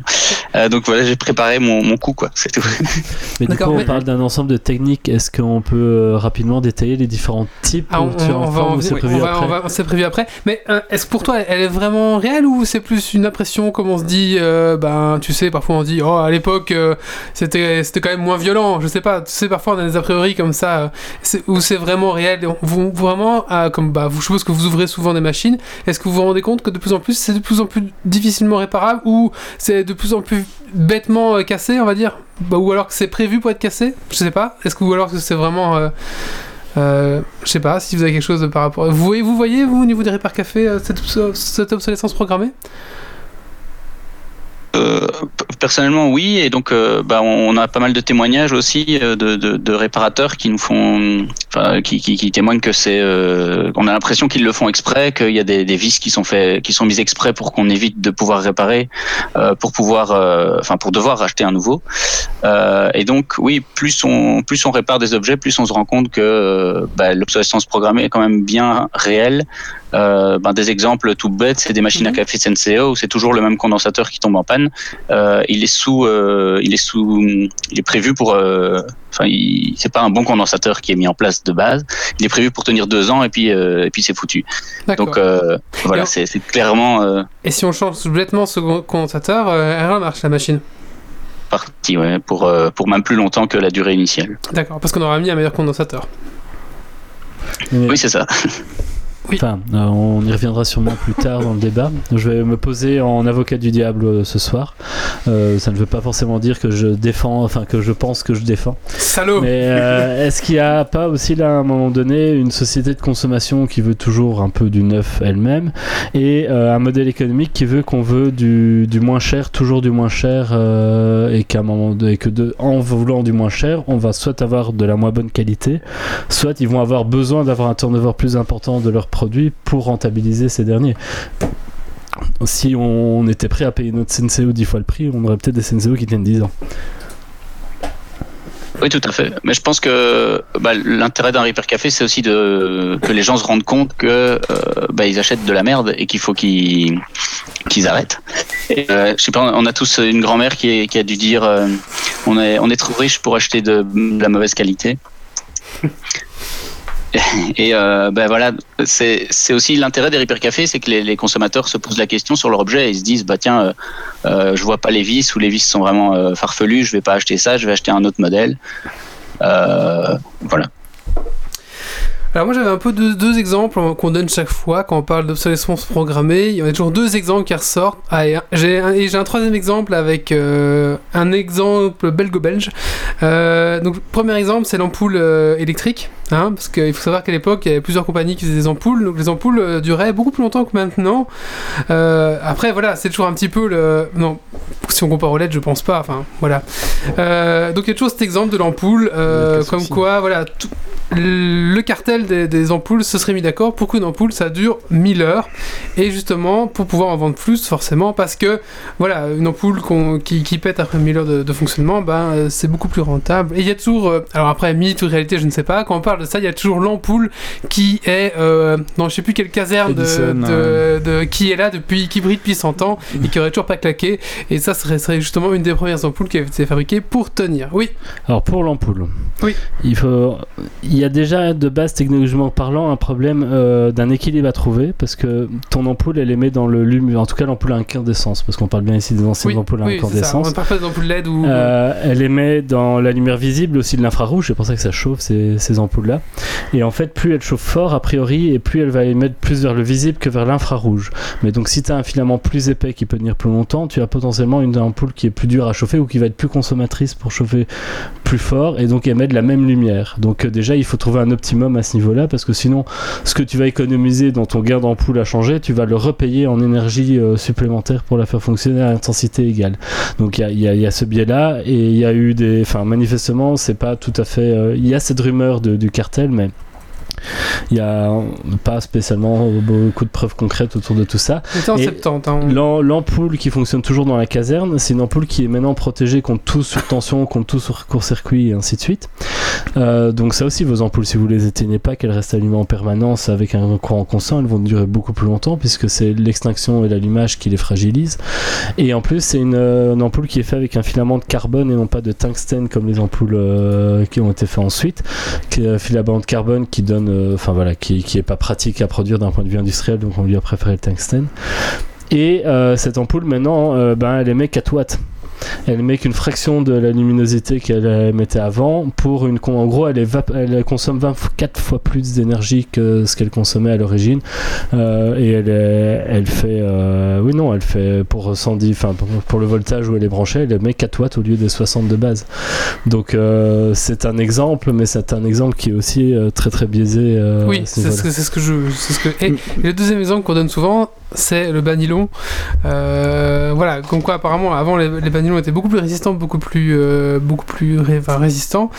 Euh, donc voilà, j'ai préparé mon, mon coup, quoi. C'est tout. Mais du coup, on mais- parle d'un ensemble de techniques. Est-ce qu'on peut euh, rapidement détailler les différents types Ah, on, on- va en venir- prévu on va- après prévu après. Mais euh, est-ce que pour toi, elle est vraiment réelle ou c'est plus une impression comme on se dit, euh, ben tu sais, parfois on dit, oh à l'époque euh, c'était c'était quand même moins violent. Je sais pas, tu sais, parfois on a des a priori comme ça, euh, c'est- ou c'est vraiment réel. Vous vraiment, euh, comme bah, vous, je suppose que vous ouvrez souvent des machines. Est-ce que vous vous rendez compte que de plus en plus c'est de plus en plus difficilement réparable ou c'est de plus en plus bêtement euh, cassé, on va dire? Bah, Ou alors que c'est prévu pour être cassé? Je sais pas. Est-ce que ou alors que c'est vraiment. euh, euh, je sais pas si vous avez quelque chose par rapport. Vous voyez, vous, voyez, vous au niveau des Repair Café, cette obsolescence programmée? Euh, personnellement, oui, et donc euh, bah, on a pas mal de témoignages aussi euh, de, de, de réparateurs qui nous font, enfin, qui, qui, qui témoignent que c'est, euh, on a l'impression qu'ils le font exprès, qu'il y a des, des vis qui sont faits, qui sont mises exprès pour qu'on évite de pouvoir réparer, pour pouvoir, enfin, pour devoir racheter un nouveau. Et donc, oui, plus on, plus on répare des objets, plus on se rend compte que bah, l'obsolescence programmée est quand même bien réelle. Ben, des exemples tout bêtes, c'est des machines à café Senseo où c'est toujours le même condensateur qui tombe en panne. Euh, il est sous, euh, il est sous, il est prévu pour, euh, enfin, c'est pas un bon condensateur qui est mis en place de base. Il est prévu pour tenir deux ans et puis, euh, et puis c'est foutu. Donc euh, voilà, c'est clairement euh, Et si on change bêtement ce condensateur, elle remarche la machine? parti, ouais, pour, pour même plus longtemps que la durée initiale. D'accord, parce qu'on aura mis un meilleur condensateur. Oui, c'est ça. Enfin, euh, on y reviendra sûrement plus tard dans le débat. Je vais me poser en avocat du diable euh, ce soir. Euh, ça ne veut pas forcément dire que je défends, enfin que je pense que je défends. Salaud Mais est-ce qu'il n'y a pas aussi là à un moment donné une société de consommation qui veut toujours un peu du neuf elle-même et un modèle économique qui veut qu'on veut du, du moins cher, toujours du moins cher et qu'à un moment donné, que de, en voulant du moins cher, on va soit avoir de la moins bonne qualité, soit ils vont avoir besoin d'avoir un turnover plus important de leurs produits pour rentabiliser ces derniers. Si on était prêt à payer notre Senseo 10 fois le prix, on aurait peut-être des Senseo qui tiennent 10 ans. Oui, tout à fait. Mais je pense que bah, l'intérêt d'un Repair Café, c'est aussi de que les gens se rendent compte que euh, bah, ils achètent de la merde et qu'il faut qu'ils arrêtent. Euh, je sais pas, on a tous une grand-mère qui, a dû dire euh, on est trop riche pour acheter de la mauvaise qualité. Et euh, ben voilà, c'est aussi l'intérêt des Repair Café, c'est que les, consommateurs se posent la question sur leur objet et ils se disent bah tiens, euh, euh, je vois pas les vis ou les vis sont vraiment farfelues, je vais pas acheter ça, je vais acheter un autre modèle. Voilà. Alors moi j'avais un peu deux, deux exemples qu'on donne chaque fois quand on parle d'obsolescence programmée. Il y en a toujours deux exemples qui ressortent. Ah, et j'ai un, troisième exemple avec euh, un exemple belgo-belge. Euh, donc premier exemple c'est l'ampoule euh, électrique. Hein, parce qu'il faut savoir qu'à l'époque il y avait plusieurs compagnies qui faisaient des ampoules. Donc les ampoules duraient beaucoup plus longtemps que maintenant. Après voilà c'est toujours un petit peu le... Non, si on compare aux LED je pense pas. Enfin voilà. Donc il y a toujours cet exemple de l'ampoule. Le comme quoi voilà... tout- le cartel des, des ampoules se serait mis d'accord pour qu'une ampoule ça dure 1000 heures. Et justement pour pouvoir en vendre plus forcément parce que voilà une ampoule qui, qui pète après 1000 heures de, de fonctionnement ben euh, c'est beaucoup plus rentable. Et il y a toujours euh, alors après mythe ou réalité je ne sais pas. Quand on parle de ça il y a toujours l'ampoule qui est euh, dans je sais plus quelle caserne de, Edison, de- de- qui est là depuis qui brille depuis 100 ans et qui aurait toujours pas claqué. Et ça serait, serait justement une des premières ampoules qui avait été fabriquée pour tenir. Oui. Alors pour l'ampoule, Oui. il faut, il y a déjà de base technologiquement parlant un problème euh, d'un équilibre à trouver parce que ton ampoule elle émet dans le lumière, en tout cas l'ampoule à incandescence parce qu'on parle bien ici des anciennes oui, ampoules à oui incandescence. d'ampoules LED ou Euh, elle émet dans la lumière visible aussi de l'infrarouge, c'est pour ça que ça chauffe ces, ces ampoules-là. Et en fait, plus elle chauffe fort, a priori, et plus elle va émettre plus vers le visible que vers l'infrarouge. Mais donc, si tu as un filament plus épais qui peut tenir plus longtemps, tu as potentiellement une ampoule qui est plus dure à chauffer ou qui va être plus consommatrice pour chauffer plus fort et donc émettre la même lumière. Donc, euh, déjà, il faut trouver un optimum à ce niveau-là parce que sinon, ce que tu vas économiser dans ton gain d'ampoule à changer, tu vas le repayer en énergie euh, supplémentaire pour la faire fonctionner à intensité égale. Donc il y a, il il ce biais-là et il y a eu des, enfin manifestement c'est pas tout à fait, euh, il y a cette rumeur du cartel, mais il y a pas spécialement beaucoup de preuves concrètes autour de tout ça. En Et 70 hein. L'am- L'ampoule qui fonctionne toujours dans la caserne, c'est une ampoule qui est maintenant protégée contre tout surtension, contre tout sur court-circuit et ainsi de suite. Euh, donc ça aussi, vos ampoules, si vous les éteignez pas, qu'elles restent allumées en permanence avec un courant constant, elles vont durer beaucoup plus longtemps puisque c'est l'extinction et l'allumage qui les fragilisent. Et en plus, c'est une, une ampoule qui est faite avec un filament de carbone et non pas de tungstène comme les ampoules euh, qui ont été faites ensuite. Qui est un filament de carbone qui donne, euh, qui, qui est pas pratique à produire d'un point de vue industriel, donc on lui a préféré le tungstène. Et euh, cette ampoule maintenant, euh, ben, elle émet 4 watts. Elle met qu'une fraction de la luminosité qu'elle émettait avant pour une con- en gros elle, est vap- elle consomme 24 fois plus d'énergie que ce qu'elle consommait à l'origine. Euh, et elle, est- elle fait euh, oui non elle fait pour 110 enfin pour, pour le voltage où elle est branchée elle met 4 watts au lieu des 60 de base. Donc euh, c'est un exemple mais c'est un exemple qui est aussi euh, très très biaisé euh, Oui, c'est ce que, c'est ce que je. c'est Ce que, et, et le deuxième exemple qu'on donne souvent, c'est le banylon. Euh, voilà, comme quoi apparemment avant les, les banylons étaient beaucoup plus résistants, beaucoup plus, euh, beaucoup plus résistants.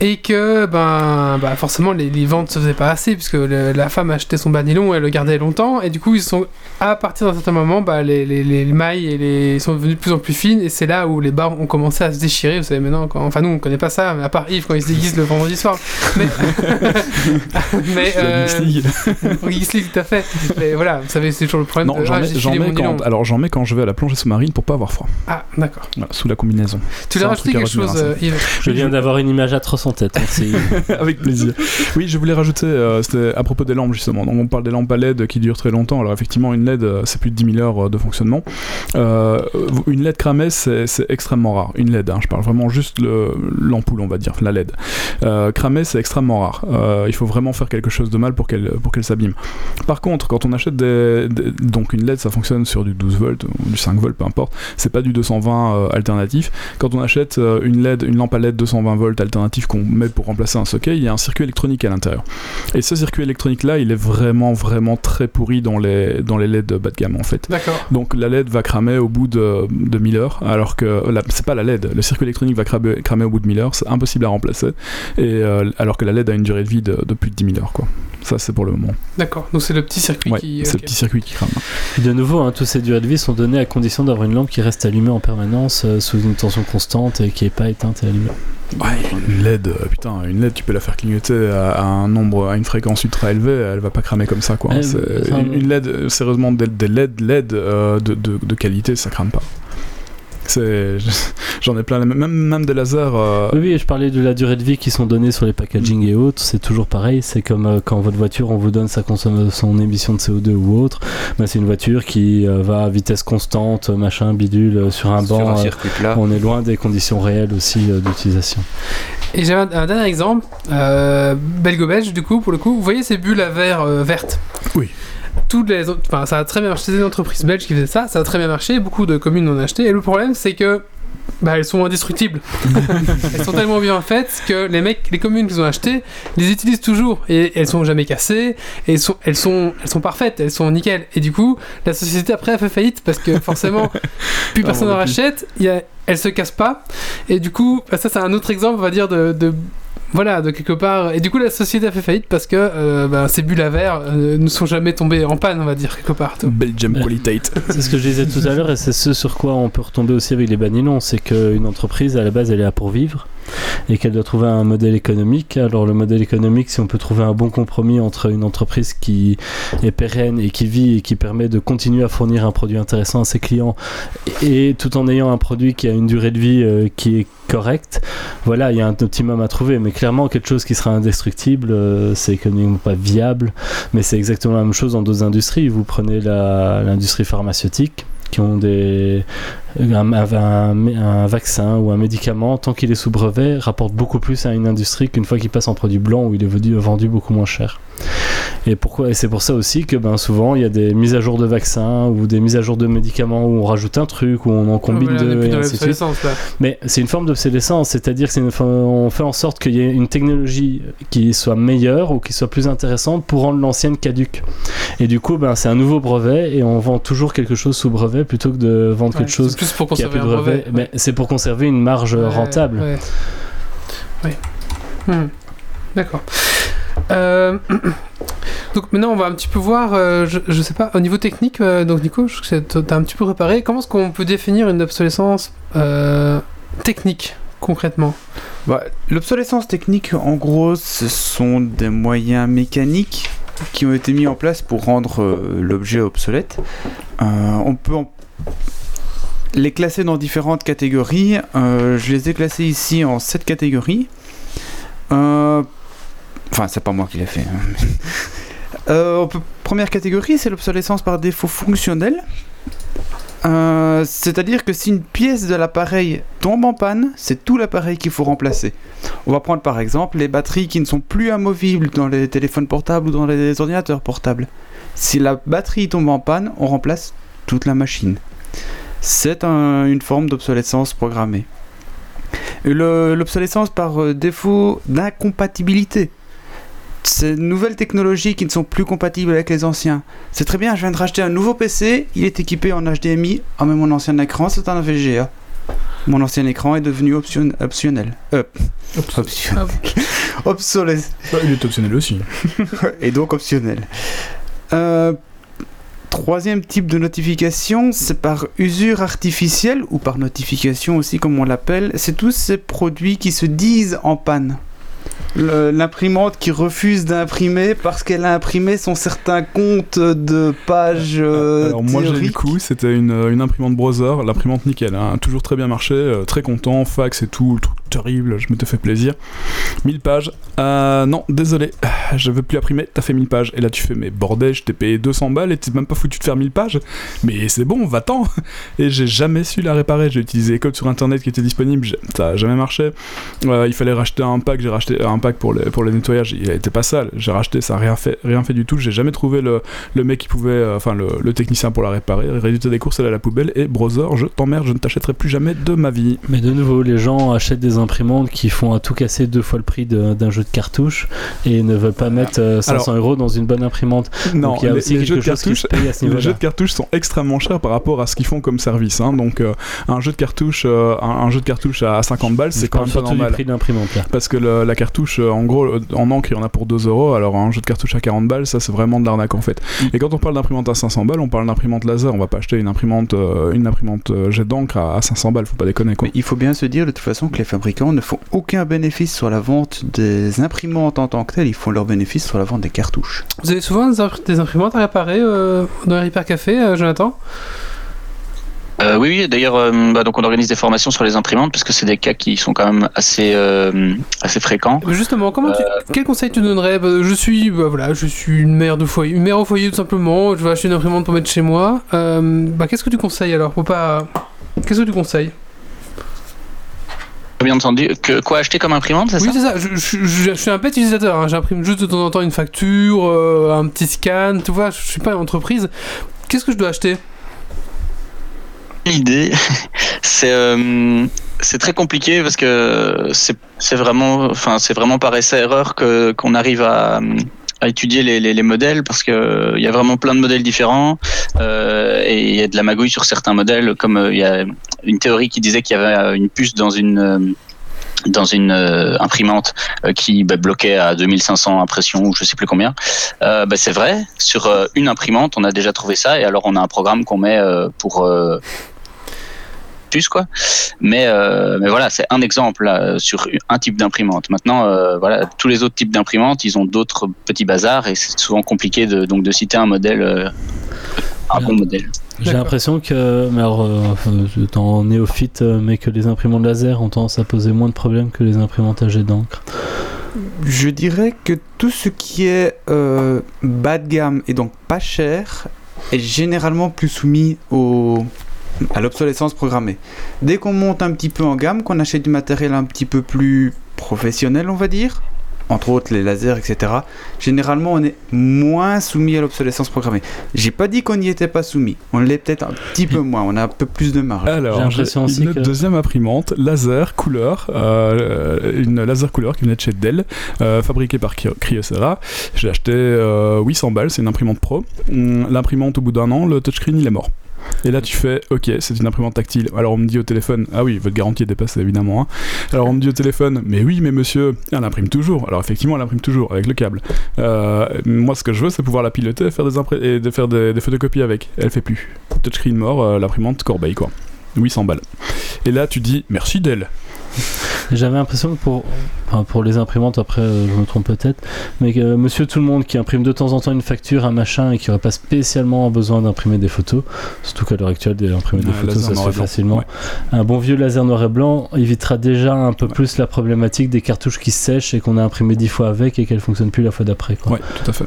Et que ben, bah forcément les, les ventes se faisaient pas assez puisque le- la femme achetait son banylon et elle le gardait longtemps et du coup ils sont à partir d'un certain moment bah, les, les, les mailles et les, sont devenues de plus en plus fines et c'est là où les barres ont commencé à se déchirer vous savez maintenant quand, enfin nous on connaît pas ça mais à part Yves quand il se déguise le vendredi soir mais, mais euh, Geeks League. oui, Geeks League, tout à fait. Mais voilà, vous savez, c'est toujours le problème. Non, de, j'en ah, mets, quand, alors j'en mets quand je vais à la plongée sous-marine pour pas avoir froid. Ah, d'accord. Voilà, sous la combinaison. Tu truc à quelque chose, retenir, euh, Yves? Je viens d'avoir une image atroce tête merci Avec plaisir. Oui, je voulais rajouter, euh, c'était à propos des lampes justement. Donc on parle des lampes à LED qui durent très longtemps. Alors effectivement, une LED, euh, c'est plus de 10 000 heures euh, de fonctionnement. Une LED cramée, c'est extrêmement rare. Une LED, hein, je parle vraiment juste le- l'ampoule, on va dire, la LED. Cramée, c'est extrêmement rare. Il faut vraiment faire quelque chose de mal pour qu'elle qu'elle s'abîme. Par contre, quand on achète des, donc une LED, ça fonctionne sur du 12 volts ou du 5 volts, peu importe. C'est pas du 220 euh, alternatif. Quand on achète une LED, une lampe à LED 220 volts alternatif qu'on met pour remplacer un socket, il y a un circuit électronique à l'intérieur. Et ce circuit électronique là, il est vraiment vraiment très pourri dans les dans les LED bas de gamme en fait. D'accord. Donc la LED va cramer au bout de, de 1000 heures, alors que c'est pas la LED, le circuit électronique va cramer, cramer au bout de 1000 heures, c'est impossible à remplacer, et euh, alors que la LED a une durée de vie de, de plus de 10 000 heures quoi. Ça c'est pour le moment. D'accord. Donc c'est le petit circuit Ouais, qui. c'est le petit circuit qui crame. De nouveau, hein, tous ces durées de vie sont données à condition d'avoir une lampe qui reste allumée en permanence euh, sous une tension constante et qui n'est pas éteinte et allumée. Une LED, euh, putain, une LED, tu peux la faire clignoter à, à un nombre, à une fréquence ultra élevée, elle va pas cramer comme ça, quoi. Ouais, enfin, une, une LED, euh, sérieusement, des, des LED, LED euh, de, de, de qualité, ça crame pas. J'en ai plein, même, même des lasers. euh, Oui, je parlais de la durée de vie qui sont données sur les packaging et autres. C'est toujours pareil. C'est comme euh, quand votre voiture, on vous donne sa consommation, son émission de CO2 ou autre. Ben, c'est une voiture qui euh, va à vitesse constante, machin, bidule, euh, sur un Sur banc. un circuit plat. on est loin des conditions réelles aussi euh, d'utilisation. Et j'ai un, un dernier exemple, euh, belgo-belge du coup, pour le coup. Vous voyez ces bulles à verre euh, vertes? Oui. Toutes les autres, enfin ça a très bien marché. C'était une entreprise belge qui faisait ça, ça a très bien marché. Beaucoup de communes en ont acheté. Et le problème, c'est que bah, elles sont indestructibles. elles sont tellement bien faites que les mecs, les communes qui ont acheté, les utilisent toujours et elles sont jamais cassées. Et elles sont, elles sont, elles sont parfaites, elles sont nickel. Et du coup, la société après a fait faillite parce que forcément, plus Ah, personne on n'en rachète. Il y a, elles se cassent pas. Et du coup, bah, ça c'est un autre exemple, on va dire, de, de- voilà, de quelque part. Et du coup, la société a fait faillite parce que euh, bah, ces bulles à verre euh, ne sont jamais tombées en panne, on va dire, quelque part. Belgium Ouais. Qualitate. C'est ce que je disais tout à l'heure et c'est ce sur quoi on peut retomber aussi avec les banylons. C'est qu'une entreprise, à la base, elle est là pour vivre et qu'elle doit trouver un modèle économique. Alors, le modèle économique, si on peut trouver un bon compromis entre une entreprise qui est pérenne et qui vit et qui permet de continuer à fournir un produit intéressant à ses clients et tout en ayant un produit qui a une durée de vie euh, qui est correcte, voilà, il y a un optimum à trouver. Mais clairement, quelque chose qui sera indestructible, euh, c'est économiquement pas viable. Mais c'est exactement la même chose dans d'autres industries. Vous prenez l'industrie pharmaceutique qui ont des un, un- un vaccin ou un médicament tant qu'il est sous brevet rapporte beaucoup plus à une industrie qu'une fois qu'il passe en produit blanc où il est vendu, vendu beaucoup moins cher. Et pourquoi Et c'est pour ça aussi que ben souvent il y a des mises à jour de vaccins ou des mises à jour de médicaments où on rajoute un truc où on en combine on est deux et ainsi de suite. Mais c'est une forme d'obsolescence, c'est-à-dire que c'est une for- on fait en sorte qu'il y ait une technologie qui soit meilleure ou qui soit plus intéressante pour rendre l'ancienne caduque. Et du coup, ben, c'est un nouveau brevet et on vend toujours quelque chose sous brevet plutôt que de vendre Ouais, quelque chose pour conserver plus de un brevet. brevet. Mais c'est pour conserver une marge Ouais, rentable. ouais. Oui. Hmm. D'accord. Euh, Donc maintenant, on va un petit peu voir, euh, je, je sais pas, au niveau technique, euh, donc Nico, je sais que t'as un petit peu préparé, comment est-ce qu'on peut définir une obsolescence euh, technique, concrètement? Bah, L'obsolescence technique, en gros, ce sont des moyens mécaniques qui ont été mis en place pour rendre euh, l'objet obsolète. Euh, on peut en- les classer dans différentes catégories. Euh, je les ai classés ici en sept catégories. Euh, Enfin, c'est pas moi qui l'ai fait. hein. Euh, Première catégorie, c'est l'obsolescence par défaut fonctionnel. C'est-à-dire que si une pièce de l'appareil tombe en panne, c'est tout l'appareil qu'il faut remplacer. On va prendre par exemple les batteries qui ne sont plus amovibles dans les téléphones portables ou dans les ordinateurs portables. Si la batterie tombe en panne, on remplace toute la machine. C'est un- une forme d'obsolescence programmée. L'obsolescence par euh, défaut d'incompatibilité. Ces nouvelles technologies qui ne sont plus compatibles avec les anciens. C'est très bien, je viens de racheter un nouveau PC, il est équipé en HDMI. Ah, mais mon ancien écran, c'est un VGA. Mon ancien écran est devenu option- optionnel. Euh, option- obsolète. Bah, il est optionnel aussi. Et donc optionnel. Euh, troisième type de notification, c'est par usure artificielle ou par notification aussi, comme on l'appelle. C'est tous ces produits qui se disent en panne. L'imprimante qui refuse d'imprimer parce qu'elle a imprimé son certain compte de page euh, Alors moi j'ai le coup, c'était une, une imprimante browser, l'imprimante nickel, hein, toujours très bien marché, euh, très content, fax et tout, le truc terrible, je m'étais fait plaisir. 1000 pages, euh, non désolé, je veux plus imprimer, t'as fait 1000 pages, et là tu fais mais bordel, je t'ai payé 200 balles et t'es même pas foutu de faire 1000 pages, mais c'est bon, va-t'en. Et j'ai jamais su la réparer, j'ai utilisé les codes sur internet qui étaient disponibles, ça a jamais marché, Euh, il fallait racheter un pack, j'ai racheté un pack pour, les, pour le nettoyage, il était pas sale, j'ai racheté, ça a rien fait, rien fait du tout, j'ai jamais trouvé le, le mec qui pouvait, euh, enfin le, le technicien pour la réparer. Résultat des courses, elle est à la poubelle. Et browser, je t'emmerde, je ne t'achèterai plus jamais de ma vie. Mais de nouveau, les gens achètent des imprimantes qui font à tout casser deux fois le prix d'un jeu de cartouche et ne veulent pas mettre euh, 500 euros dans une bonne imprimante. Non, Donc il y a les, aussi les quelque jeux de chose qui cartouches, se paye à ce les jeux de cartouches sont extrêmement chers par rapport à ce qu'ils font comme service. hein. Donc euh, un jeu de cartouche, euh, un, un jeu de cartouche à 50 balles, c'est quand même pas normal. prix de l'imprimante là. Parce que le- la cartouche, euh, en gros, euh, en encre, il y en a pour 2 euros. Alors un jeu de cartouche à 40 balles, ça c'est vraiment de l'arnaque en fait. Mm. Et quand on parle d'imprimante à 500 balles, on parle d'imprimante laser. On va pas acheter une imprimante, euh, une imprimante euh, jet d'encre à, à 500 balles. Faut pas déconner quoi. Mais il faut bien se dire de toute façon que les fabricants ne font aucun bénéfice sur la vente des imprimantes en tant que telles, ils font leur bénéfice sur la vente des cartouches. Vous avez souvent des, impr- des imprimantes à réparer euh, dans les Hyper Café, euh, Jonathan? Euh, oui, oui. D'ailleurs, euh, bah, donc on organise des formations sur les imprimantes parce que c'est des cas qui sont quand même assez euh, assez fréquents. Justement, comment tu, Euh. quel conseil tu donnerais? Bah, Je suis, bah, voilà, je suis une mère de foyer, une mère au foyer tout simplement. Je vais acheter une imprimante pour mettre chez moi. Euh, bah, qu'est-ce que tu conseilles alors Pour pas, qu'est-ce que tu conseilles? Bien entendu. Que, quoi acheter comme imprimante, c'est Oui, ça c'est ça. Je, je- je- je suis un bête utilisateur. hein. J'imprime juste de temps en temps une facture, euh, un petit scan. Tu vois, je suis pas une entreprise. Qu'est-ce que je dois acheter? L'idée, c'est euh, c'est très compliqué parce que c'est c'est vraiment, enfin c'est vraiment par essai erreur que qu'on arrive à étudier les, les, les modèles parce que il y a vraiment plein de modèles différents euh, et il y a de la magouille sur certains modèles comme euh, il y a une théorie qui disait qu'il y avait euh, une puce dans une euh, dans une euh, imprimante euh, qui bah, bloquait à 2500 impressions ou je sais plus combien. Euh, bah, c'est vrai, sur euh, une imprimante, on a déjà trouvé ça et alors on a un programme qu'on met euh, pour quoi. Mais euh, mais voilà, c'est un exemple là, sur un type d'imprimante. Maintenant, euh, voilà, tous les autres types d'imprimantes, ils ont d'autres petits bazars et c'est souvent compliqué de donc de citer un modèle, euh, un bon modèle. J'ai l'impression que, mais alors, euh, enfin, étant néophyte, mais que les imprimantes laser ont tendance à poser moins de problèmes que les imprimantes à jet d'encre. Je dirais que tout ce qui est euh, bas de gamme et donc pas cher est généralement plus soumis au, à l'obsolescence programmée. Dès qu'on monte un petit peu en gamme, qu'on achète du matériel un petit peu plus professionnel, on va dire, entre autres les lasers, etc., généralement on est moins soumis à l'obsolescence programmée. J'ai pas dit qu'on n'y était pas soumis, on l'est peut-être un petit peu moins, on a un peu plus de marge. Alors, j'ai l'impression aussi une que- deuxième imprimante laser couleur, euh, une laser couleur qui venait de chez Dell, euh, fabriquée par Kyocera. J'ai acheté euh, 800 balles, c'est une imprimante pro. Hum, L'imprimante, au bout d'un an, le touchscreen il est mort. Et là tu fais, ok, c'est une imprimante tactile. Alors on me dit au téléphone, ah oui, votre garantie est dépassée évidemment. hein. Alors on me dit au téléphone, mais oui, mais monsieur, elle imprime toujours. Alors effectivement, elle imprime toujours avec le câble. Euh, moi, ce que je veux, c'est pouvoir la piloter faire des, de faire des, des photocopies avec. Elle fait plus. Touchscreen mort, euh, l'imprimante corbeille quoi. 800 balles. Et là, tu dis merci d'elle. J'avais l'impression que pour, enfin, pour les imprimantes, après euh, je me trompe peut-être, mais que euh, monsieur tout le monde qui imprime de temps en temps une facture, un machin, et qui n'aurait pas spécialement besoin d'imprimer des photos, surtout qu'à l'heure actuelle, d'imprimer des photos, ça se fait facilement. ouais. Un bon vieux laser noir et blanc évitera déjà un peu plus la problématique des cartouches qui sèchent et qu'on a imprimé dix fois avec et qu'elles fonctionnent plus la fois d'après. quoi. Ouais, tout à fait.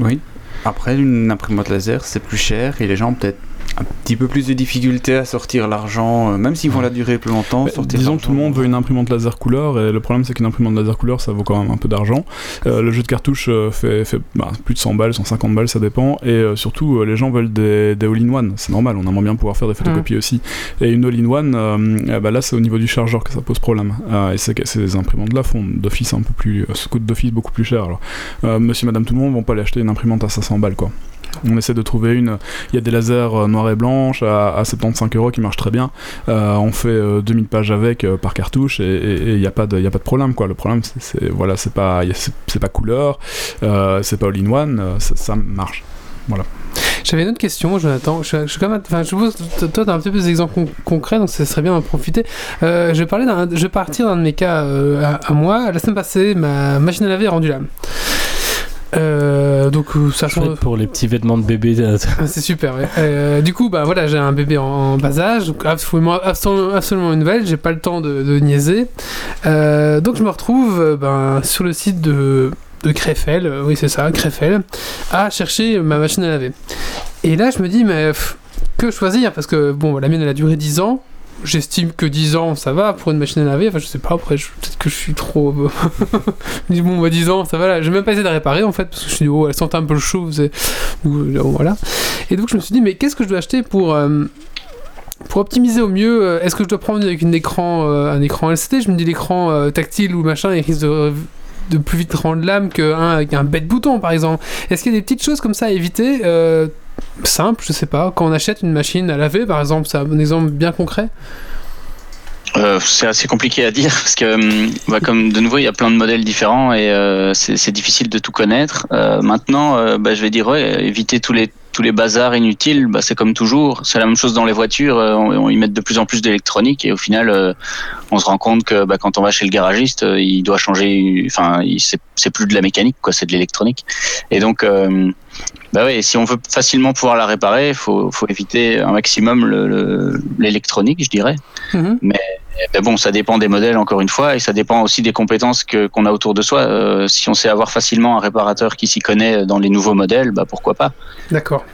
Oui. Après, une imprimante laser, c'est plus cher et les gens ont peut-être un petit peu plus de difficulté à sortir l'argent, euh, même s'ils vont la durer plus longtemps. Bah, sortir disons que tout le monde veut une imprimante laser couleur et le problème c'est qu'une imprimante laser couleur ça vaut quand même un peu d'argent. Euh, le jeu de cartouche euh, fait, fait bah, plus de 100 balles, 150 balles ça dépend et euh, surtout euh, les gens veulent des, des all-in-one, c'est normal, on aimerait bien pouvoir faire des photocopies aussi. Et une all-in-one, euh, bah, là c'est au niveau du chargeur que ça pose problème. Euh, et c'est que ces imprimantes là font d'office un peu plus, euh, ça coûte d'office beaucoup plus cher. Alors, euh, monsieur, madame, tout le monde vont pas aller acheter une imprimante à 500 balles quoi. On essaie de trouver une. Il y a des lasers euh, noirs et blanches à, à 75 euros qui marchent très bien. Euh, on fait euh, 2000 pages avec euh, par cartouche et il n'y a, pas de- y a pas de problème. Quoi. Le problème, c'est- voilà, c'est pas, couleur, euh, c'est pas all-in-one, euh, ça, marche. J'avais une autre question, Jonathan. Je, je que toi, tu as un petit peu des exemples con- concrets, donc ce serait bien d'en profiter. Euh, je vais parler je vais partir d'un de mes cas euh, à, à moi. La semaine passée, ma machine à laver est rendue l'âme. Euh, donc euh, ça ressemble- pour les petits vêtements de bébé. Ah, c'est super. ouais. Euh, du coup, bah voilà, j'ai un bébé en, en bas âge, donc absolument, absolument, absolument une nouvelle. J'ai pas le temps de, de niaiser. Euh, donc je me retrouve ben, sur le site de de Krefel, oui c'est ça, Krefel, à chercher ma machine à laver. Et là, je me dis, mais pff, que choisir? Parce que bon, la mienne elle a duré 10 ans. J'estime que 10 ans ça va pour une machine à laver. Enfin, je sais pas, après, peut-être que je suis trop. dis, bon, bah 10 ans ça va là. J'ai même pas essayé de réparer en fait, parce que je suis dit, oh, elle sentait un peu le chaud. euh, voilà. Et donc je me suis dit, mais qu'est-ce que je dois acheter pour, euh, pour optimiser au mieux euh, Est-ce que je dois prendre avec une écran, un écran LCD Je me dis l'écran tactile ou machin, il risque de, plus vite rendre l'âme qu'un un bête bouton par exemple. Est-ce qu'il y a des petites choses comme ça à éviter Simple, je sais pas. Quand on achète une machine à laver par exemple, c'est un exemple bien concret. Euh, c'est assez compliqué à dire parce que, hum, bah, comme de nouveau, il y a plein de modèles différents et euh, c'est difficile de tout connaître. Euh, maintenant, bah, je vais dire, éviter tous les tous les bazars inutiles. Bah, c'est comme toujours. C'est la même chose dans les voitures. on, on y met de plus en plus d'électronique et au final, on se rend compte que bah, quand on va chez le garagiste, il doit changer. Enfin, c'est plus de la mécanique, quoi. C'est de l'électronique. Et donc, bah ouais, si on veut facilement pouvoir la réparer, faut faut éviter un maximum le- le- l'électronique, je dirais. Mhm. Mais bon, ça dépend des modèles encore une fois, et ça dépend aussi des compétences que qu'on a autour de soi. Euh, si on sait avoir facilement un réparateur qui s'y connaît dans les nouveaux modèles, bah pourquoi pas. D'accord.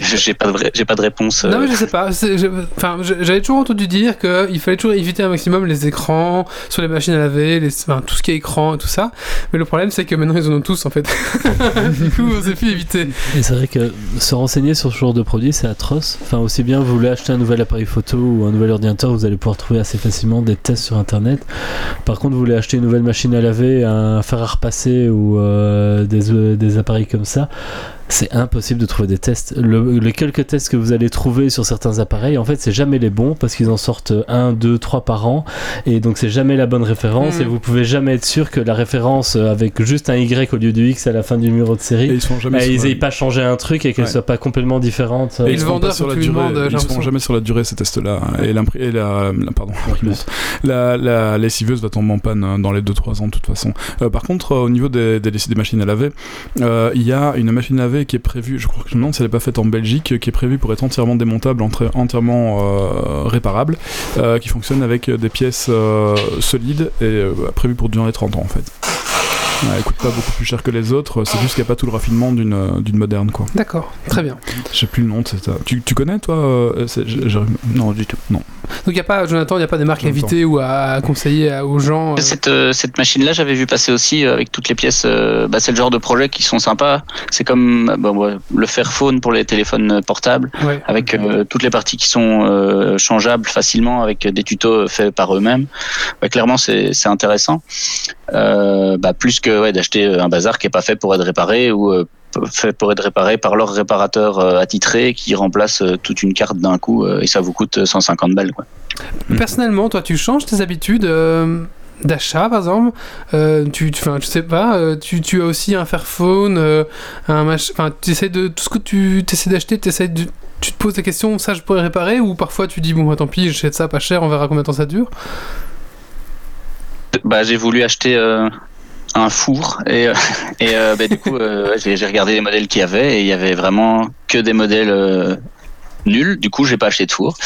J'ai pas de vrai- j'ai pas de réponse. Non euh, mais je sais pas. j'avais toujours entendu dire qu'il fallait toujours éviter un maximum les écrans sur les machines à laver, les... enfin, tout ce qui est écran et tout ça. Mais le problème c'est que maintenant ils en ont tous en fait. du coup, on sait plus éviter. Et c'est vrai que se renseigner sur ce genre de produit, c'est atroce. Enfin, aussi bien vous voulez acheter un nouvel appareil photo ou un nouvel ordinateur, vous allez pouvoir trouver assez facilement des tests sur internet. Par contre, vous voulez acheter une nouvelle machine à laver, un fer à repasser ou euh, des, euh, des appareils comme ça. C'est impossible de trouver des tests. Le- les quelques tests que vous allez trouver sur certains appareils, en fait, c'est jamais les bons parce qu'ils en sortent un, deux, trois par an. Et donc, c'est jamais la bonne référence. Mhm. Et vous pouvez jamais être sûr que la référence euh, avec juste un Y au lieu du X à la fin du numéro de série, Et ils sont jamais bah, la- n'aient pas changé un truc et qu'elle Ouais. soit pas complètement différente. Et ils seront vendeur, pas sur la durée, demandes, j'ai ils seront jamais sur la durée ces tests-là. Et, et la, la- pardon, l'imprimante. la, la lessiveuse va tomber en panne euh, dans les 2-3 ans de toute façon. Euh, par contre, euh, au niveau des, des, des machines à laver, euh, il y a une machine à laver qui est prévue, je crois que elle n'est pas faite en Belgique, qui est prévue pour être entièrement démontable, entièrement euh, réparable, euh, qui fonctionne avec des pièces euh, solides et prévue pour durer 30 ans en fait. Ouais, elle coûte pas beaucoup plus cher que les autres, c'est juste qu'il n'y a pas tout le raffinement d'une d'une moderne quoi. D'accord, très bien. Je sais plus le nom de cette. Tu, tu connais toi euh, c'est- Non du tout. Non. Donc il y a pas, Jonathan, il n'y a pas des marques à éviter ou à conseiller à- aux gens. euh, Cette, euh, cette machine-là, j'avais vu passer aussi euh, avec toutes les pièces. euh, bah, c'est le genre de projet qui sont sympas. C'est comme euh, bah, ouais, le Fairphone pour les téléphones euh, portables, Ouais. avec euh, toutes les parties qui sont euh, changeables facilement, avec des tutos faits par eux-mêmes. Bah, clairement, c'est c'est intéressant. Euh, bah, plus que ouais, d'acheter un bazar qui est pas fait pour être réparé ou euh, fait pour être réparé par leur réparateur euh, attitré qui remplace euh, toute une carte d'un coup euh, et ça vous coûte 150 balles. Quoi. Personnellement, toi, tu changes tes habitudes euh, d'achat, par exemple. Euh, tu, tu, enfin, je sais pas. euh, tu, tu as aussi un Fairphone, euh, un mach... Enfin, tu essaies de tout ce que tu essaies d'acheter, t'essaies de tu te poses la question, ça je pourrais réparer, ou parfois tu dis bon bah, tant pis, j'achète ça pas cher, on verra combien de temps ça dure? Bah, j'ai voulu acheter euh, un four et, euh, et euh, bah, du coup euh, j'ai regardé les modèles qu'il y avait et il y avait vraiment que des modèles euh, nul. Du coup, j'ai pas acheté de four.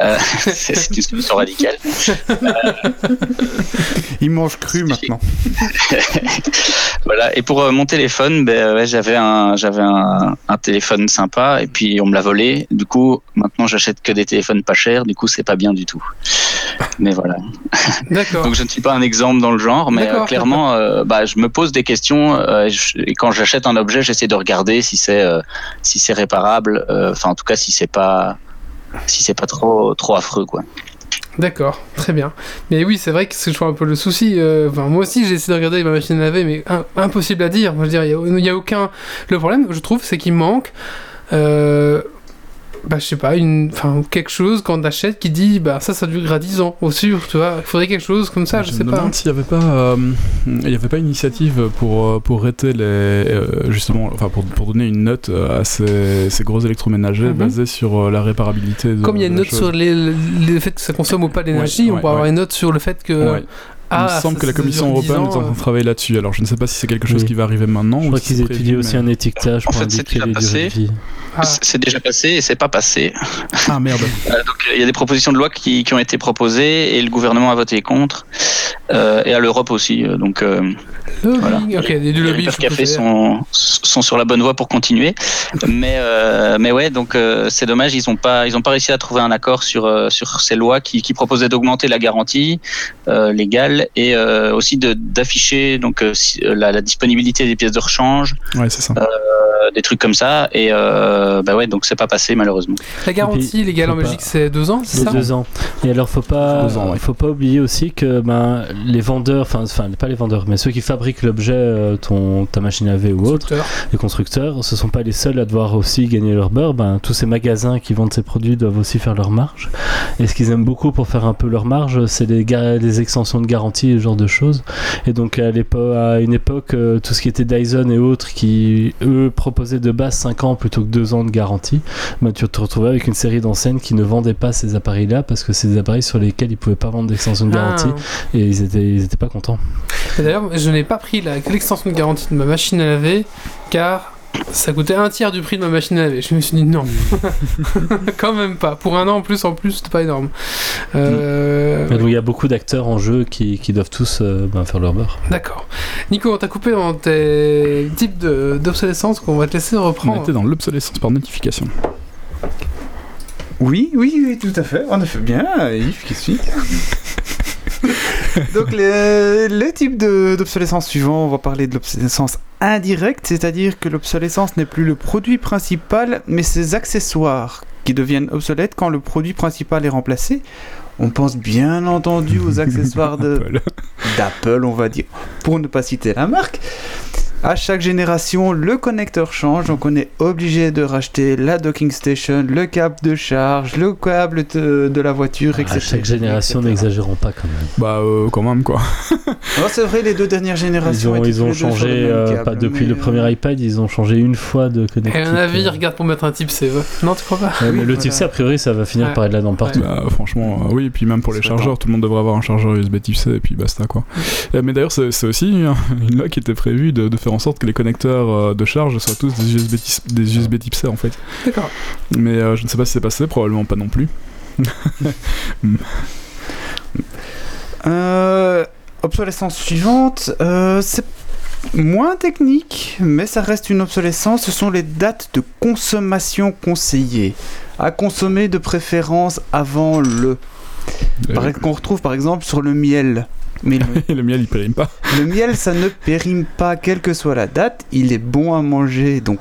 Euh, c'est une solution radicale. Il mange cru maintenant. Voilà. Et pour euh, mon téléphone, ben, ouais, j'avais un, j'avais un, un téléphone sympa et puis on me l'a volé. Du coup, maintenant j'achète que des téléphones pas chers. Du coup, c'est pas bien du tout. Mais voilà. D'accord. Donc je ne suis pas un exemple dans le genre, mais euh, clairement, euh, bah, je me pose des questions euh, et, je- et quand j'achète un objet, j'essaie de regarder si c'est euh, si c'est réparable. euh, Enfin, en tout cas, si c'est pas si c'est pas trop trop affreux, quoi. D'accord, très bien. Mais oui, c'est vrai que c'est toujours un peu le souci. euh, moi aussi, j'ai essayé de regarder ma machine à laver, mais impossible à dire. Je veux dire, il a, aucun. Le problème, je trouve, c'est qu'il manque. Euh, bah, je sais pas, une, enfin, quelque chose quand on achète qui dit, bah, ça, ça durera 10 ans, au sûr, tu vois. Il faudrait quelque chose comme ça, je, me sais pas. demande s'il n'y avait pas, euh, il y avait pas une initiative pour euh, pour les euh, justement, enfin pour, pour donner une note à ces, ces gros électroménagers Mhm. basée sur la réparabilité. De, Comme il y a une note chose. sur les, le fait que ça consomme ou pas d'énergie, Ouais, on ouais, peut avoir ouais. une note sur le fait que. Ah, il me semble ça- que la Commission dure 10 européenne est en train euh. de travailler là-dessus. Alors je ne sais pas si c'est quelque chose Oui. qui va arriver maintenant. Je ou crois qu'ils étudient aussi un étiquetage En pour fait, c'est indiquer déjà les durées passé. de vie. Ah, C'est- déjà passé et c'est pas passé. Ah merde. Euh, donc il y a des propositions de loi qui, qui ont été proposées et le gouvernement a voté contre. Euh, et à l'Europe aussi. euh, Donc euh, lobbying, voilà. ok, a du les lobby. Café sont, sont sur la bonne voie pour continuer. Mais, euh, mais ouais, donc euh, c'est dommage, ils n'ont pas, ils ont pas réussi à trouver un accord sur, euh, sur ces lois qui, qui proposaient d'augmenter la garantie euh, légale et euh, aussi de- d'afficher donc euh, euh, la, la disponibilité des pièces de rechange, Ouais, c'est ça. Des trucs comme ça. Et euh, bah ouais, donc c'est pas passé malheureusement. La garantie légale en Belgique, c'est 2 ans, c'est ça deux ans. Et alors, faut pas, Deux ans, ouais. faut pas oublier aussi que ben, les vendeurs, enfin, enfin, pas les vendeurs, mais ceux qui fabriquent l'objet, euh, ton, ta machine à laver ou autre, les constructeurs, ce sont pas les seuls à devoir aussi gagner leur beurre. Ben, tous ces magasins qui vendent ces produits doivent aussi faire leur marge. Et ce qu'ils aiment beaucoup pour faire un peu leur marge, c'est les, les extensions de garantie, ce genre de choses. Et donc, à, l'épo- à une époque, euh, tout ce qui était Dyson et autres, qui eux proposaient de base 5 ans plutôt que 2 ans de garantie, ben, tu te retrouvais avec une série d'enseignes qui ne vendaient pas ces appareils-là parce que c'est des appareils sur lesquels ils pouvaient pas vendre d'extension de garantie Ah. et ils étaient, ils étaient pas contents. Et D'ailleurs, je n'ai pas pris la- l'extension de garantie de ma machine à laver car ça coûtait un tiers du prix de ma machine à laver. Je me suis dit non, quand même pas. Pour un an en plus, en plus, c'était pas énorme. Euh, Mais donc il y a beaucoup d'acteurs en jeu qui, qui doivent tous euh, ben, faire leur beurre. D'accord. Nico, on t'a coupé dans tes types d'obsolescence qu'on va te laisser On reprendre. était dans l'obsolescence par notification. Oui, oui, oui, tout à fait. On a fait bien, Yves, qui suit. Donc, le, le type d'obsolescence suivant, on va parler de l'obsolescence indirecte, c'est-à-dire que l'obsolescence n'est plus le produit principal, mais ses accessoires qui deviennent obsolètes quand le produit principal est remplacé. On pense bien entendu aux accessoires d'Apple, on va dire, pour ne pas citer la marque. À chaque génération, le connecteur change, donc on est obligé de racheter la docking station, le câble de charge, le câble de, de la voiture, etc. À chaque génération, n'exagérons pas quand même. Bah euh, quand même quoi. Non, c'est vrai, les deux dernières Ils générations. ont, ils ont sur le changé, euh, câble, pas depuis mais, le euh, premier iPad, ils ont changé une fois de connectique. Et un avis, euh. regarde pour mettre un type C. Non, tu crois pas Ouais, mais Oui, le voilà. type C, a priori, ça va finir Ouais. par être là-dedans partout. Bah, franchement, euh, oui, et puis même pour les chargeurs, tout le monde devrait avoir un chargeur USB Type C et puis basta quoi. Euh, mais d'ailleurs, c'est aussi hein, une loi qui était prévue de, de faire en sorte que les connecteurs euh, de charge soient tous des USB, type- des USB Type C en fait. D'accord. Mais euh, je ne sais pas si c'est passé, probablement pas non plus. Euh, obsolescence suivante, euh, c'est moins technique, mais ça reste une obsolescence. Ce sont les dates de consommation conseillées. À consommer de préférence avant le. Par- Euh, Qu'on retrouve par exemple sur le miel. Mais le, le miel il périme pas. le miel, ça ne périme pas, quelle que soit la date. Il est bon à manger, donc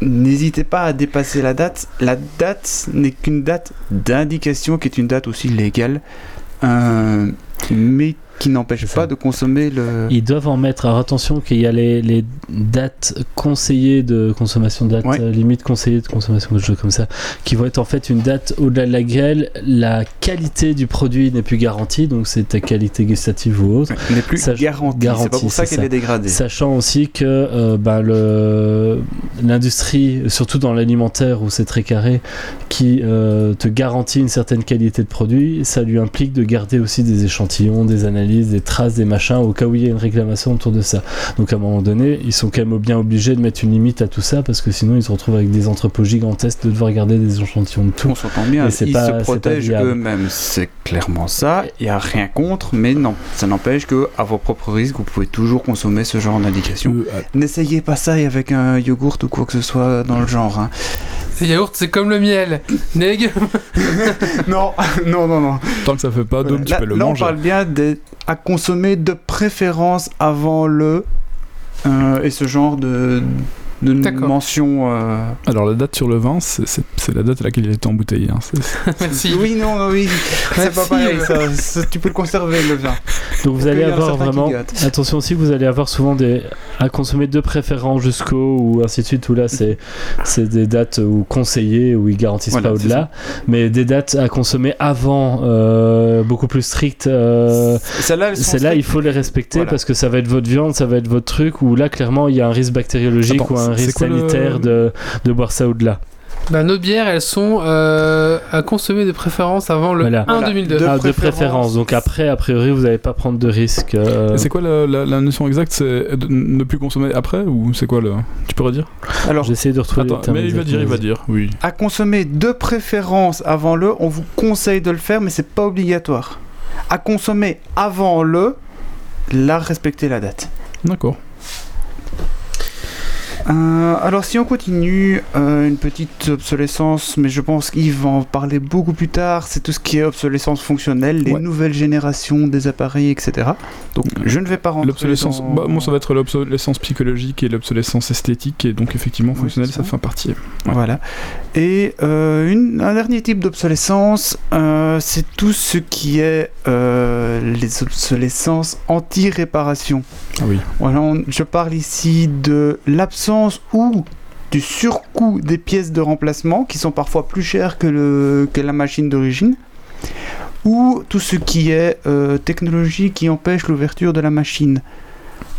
n'hésitez pas à dépasser la date. La date n'est qu'une date d'indication, qui est une date aussi légale, euh, mais qui n'empêche pas de consommer le. Ils doivent en mettre. Alors attention qu'il y a les, les dates conseillées de consommation, dates Ouais. euh, limite conseillées de consommation, des choses comme ça, qui vont être en fait une date au-delà de laquelle la qualité du produit n'est plus garantie, donc c'est ta qualité gustative ou autre. n'est plus Ça, je- garanti. C'est pas pour ça qu'elle est dégradée. Sachant aussi que euh, ben, le... l'industrie, surtout dans l'alimentaire où c'est très carré, qui euh, te garantit une certaine qualité de produit, ça lui implique de garder aussi des échantillons, des analyses, des traces, des machins, au cas où il y a une réclamation autour de ça. Donc à un moment donné, ils sont quand même bien obligés de mettre une limite à tout ça parce que sinon ils se retrouvent avec des entrepôts gigantesques de devoir garder des échantillons de tout. On s'entend bien, ils pas- se protègent eux-mêmes, c'est clairement ça. Il n'y a rien contre, mais non, ça n'empêche que à vos propres risques, vous pouvez toujours consommer ce genre d'indication. Euh, ah, N'essayez pas ça avec un yogourt ou quoi que ce soit dans le genre. hein. Les yaourts, c'est comme le miel. Neg, non, non, non, non. tant que ça fait pas d'eau, tu là, peux le là, on manger. parle bien de, à consommer de préférence avant le euh, et ce genre de, de mention. euh, Alors la date sur le vin, c'est- la date à laquelle il est embouteillé. hein. Merci. Oui, non, non, oui, c'est pas pareil. euh. Ça, ça, tu peux le conserver le vin. Donc vous allez avoir vraiment, attention aussi, vous allez avoir souvent des à consommer de préférence jusqu'au ou ainsi de suite où là c'est c'est des dates ou conseillées où ils garantissent Voilà, pas au-delà, mais des dates à consommer avant euh, beaucoup plus strictes. euh, Celles-là, il faut les respecter Voilà. parce que ça va être votre viande, ça va être votre truc où là clairement il y a un risque bactériologique Attends, ou un c'est- risque le- sanitaire de, de boire ça au-delà. Bah, nos bières, elles sont euh, à consommer de préférence avant le Voilà. 1 Voilà. 2002. De Ah, de préférence. Donc après, a priori, vous n'allez pas prendre de risque. euh, C'est quoi la, la- la notion exacte? C'est de ne plus consommer après ou c'est quoi le Tu peux redire Alors, J'essaie de retrouver Attends, mais il va dire, il va dire, oui. à consommer de préférence avant le, on vous conseille de le faire, mais c'est pas obligatoire. À consommer avant le, là, respectez la date. D'accord. Euh, alors si on continue, euh, une petite obsolescence, mais je pense qu'Yves va en parler beaucoup plus tard, c'est tout ce qui est obsolescence fonctionnelle, les Ouais. nouvelles générations des appareils, etc. Donc je ne vais pas rentrer L'obsolescence, dans- bah, moi ça va être l'obsolescence psychologique et l'obsolescence esthétique, et donc effectivement fonctionnelle, ça ça. fait un partie. Ouais. Voilà. Et euh, une- un dernier type d'obsolescence, c'est tout ce qui est les obsolescences anti-réparation. Ah oui. Voilà, on- je parle ici de l'absence ou du surcoût des pièces de remplacement qui sont parfois plus chères que, la machine d'origine, ou tout ce qui est euh, technologie qui empêche l'ouverture de la machine.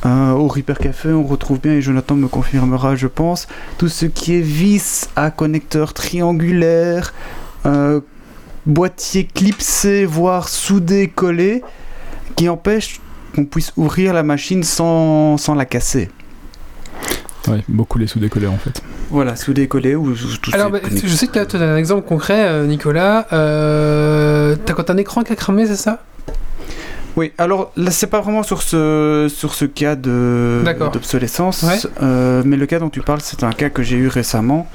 Euh, au Reaper Café, on retrouve bien, et Jonathan me confirmera, je pense, tout ce qui est vis à connecteur triangulaire, euh, boîtier clipsé, voire soudé, collé, qui empêche qu'on puisse ouvrir la machine sans, sans la casser. Ouais, beaucoup les sous-décollés en fait. Voilà, soudé, collé ou, ou tout Alors, bah, je sais que tu as, un exemple concret, euh, Nicolas. Euh, t'as quand un écran qui a cramé, c'est ça? Oui, alors là, c'est pas vraiment sur ce, sur ce cas d'obsolescence, Ouais. euh, mais le cas dont tu parles, c'est un cas que j'ai eu récemment.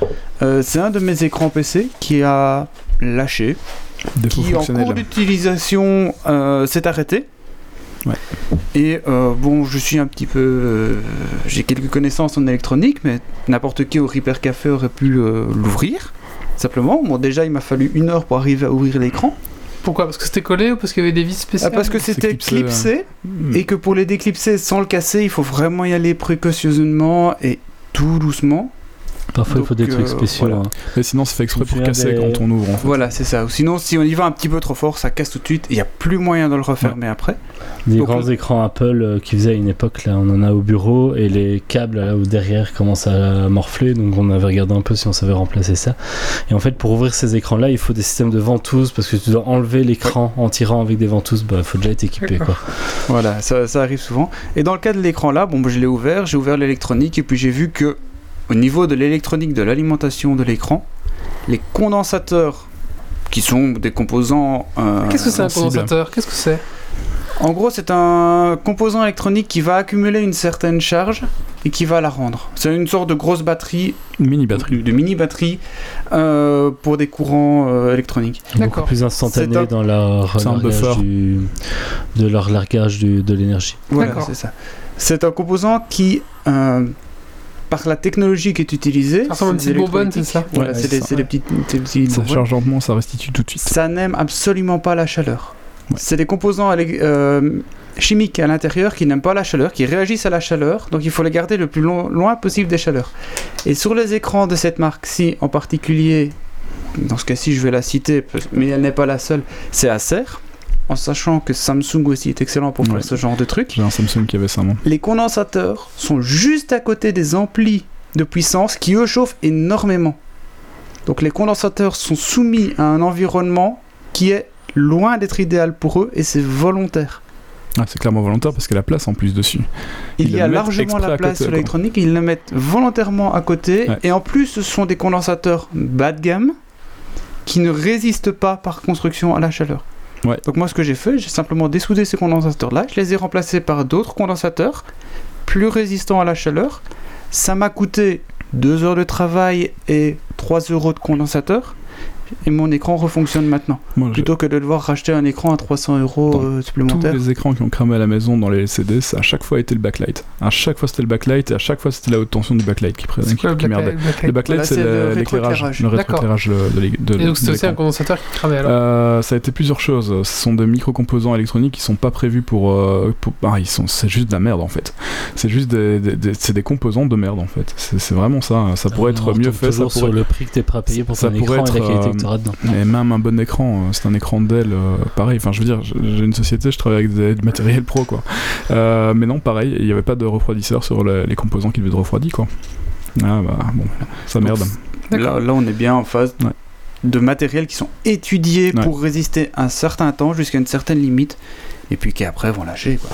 Euh, c'est un de mes écrans PC qui a lâché, Défaut qui en cours d'utilisation euh, s'est arrêté. Ouais. Et euh, bon, je suis un petit peu. euh, j'ai quelques connaissances en électronique, mais n'importe qui au Reaper Café aurait pu euh, l'ouvrir. Simplement, bon, déjà, il m'a fallu une heure pour arriver à ouvrir l'écran. Pourquoi? Parce que c'était collé ou parce qu'il y avait des vis Ah, spéciales? parce que c'était clipsé, clipsé, Hmm. et que pour les déclipser sans le casser, il faut vraiment y aller précautionneusement et tout doucement. Parfois, il faut des trucs euh, spéciaux. voilà. hein. Mais sinon, c'est fait exprès pour casser des- quand on ouvre en fait. Voilà, c'est ça. Ou sinon, si on y va un petit peu trop fort, ça casse tout de suite. Il n'y a plus moyen de le refermer après. Des Donc, grands le- écrans Apple euh, qui faisaient à une époque, là, on en a au bureau et les câbles là où derrière commencent à morfler. Donc, on avait regardé un peu si on savait remplacer ça. Et en fait, pour ouvrir ces écrans-là, il faut des systèmes de ventouses parce que tu dois enlever l'écran en tirant avec des ventouses. Bah, il faut déjà être équipé, quoi. Voilà, ça, ça arrive souvent. Et dans le cas de l'écran là, bon, bah, je l'ai ouvert, j'ai ouvert l'électronique et puis j'ai vu que au niveau de l'électronique de l'alimentation de l'écran, les condensateurs qui sont des composants. euh, Qu'est-ce que c'est un condensateur? Qu'est-ce que c'est? En gros, c'est un composant électronique qui va accumuler une certaine charge et qui va la rendre. C'est une sorte de grosse batterie, Mini batterie. de mini batterie euh, pour des courants euh, électroniques. Beaucoup D'accord. plus instantané un- dans leur largage buffer. du- de leur largage du- de l'énergie. Voilà, D'accord. c'est ça. C'est un composant qui, euh, par la technologie qui est utilisée, Ça ressemble à une c'est petite des bonbonne, c'est ça Voilà, Ouais, c'est des, petites, des petites Ça bonbonnes. charge lentement, ça restitue tout de suite. Ça n'aime absolument pas la chaleur. Ouais. C'est des composants euh, chimiques à l'intérieur qui n'aiment pas la chaleur, qui réagissent à la chaleur, donc il faut les garder le plus long- loin possible des chaleurs. Et sur les écrans de cette marque-ci en particulier, dans ce cas-ci je vais la citer, mais elle n'est pas la seule, c'est Acer, en sachant que Samsung aussi est excellent pour Ouais. faire ce genre de truc. J'ai un Samsung qui avait ça, moi. Les condensateurs sont juste à côté des amplis de puissance qui eux chauffent énormément. Donc les condensateurs sont soumis à un environnement qui est loin d'être idéal pour eux et c'est volontaire. Ah, c'est clairement volontaire parce qu'il y a la place en plus dessus. Il y a largement la place sur l'électronique, ils le mettent volontairement à côté Ouais. et en plus ce sont des condensateurs bas de gamme qui ne résistent pas par construction à la chaleur. Donc moi ce que j'ai fait, j'ai simplement dessoudé ces condensateurs là, je les ai remplacés par d'autres condensateurs plus résistants à la chaleur. Ça m'a coûté 2 heures de travail et 3 euros de condensateur et mon écran refonctionne maintenant. Moi, Plutôt que de devoir racheter un écran à 300 euros euh, tous supplémentaires. les écrans qui ont cramé à la maison dans les LCD, ça a à chaque fois été le backlight. À chaque fois c'était le backlight et à chaque fois c'était la haute tension du backlight qui, prenait- C'est quoi le qui black- merdait. black- Le backlight Voilà, c'est c'est le- le l'éclairage, rétroéclairage. le rétroéclairage de, de, de- Et donc c'était de aussi un condensateur qui cramait alors. Euh, ça a été plusieurs choses. Ce sont des micro-composants électroniques qui sont pas prévus pour. euh, pour- ah, ils sont. C'est juste de la merde en fait. C'est juste des, des- des- c'est des composants de merde en fait. C'est c'est vraiment ça. Ça pourrait On être mieux fait. Ça toujours sur pourrait... le prix que t'es prêt à payer pour ça ton pourrait écran et la être, dedans. Et même un bon écran, euh, c'est un écran Dell, euh, pareil. Enfin, je veux dire, j'ai une société, je travaille avec des- du matériel pro, quoi. Euh, mais non, pareil, il n'y avait pas de refroidisseur sur le- les composants qui devaient être refroidis, quoi. Ah bah, bon, ça merde. Là, là, on est bien en phase Ouais. de matériels qui sont étudiés Ouais. pour résister un certain temps jusqu'à une certaine limite et puis qui après vont lâcher. Quoi.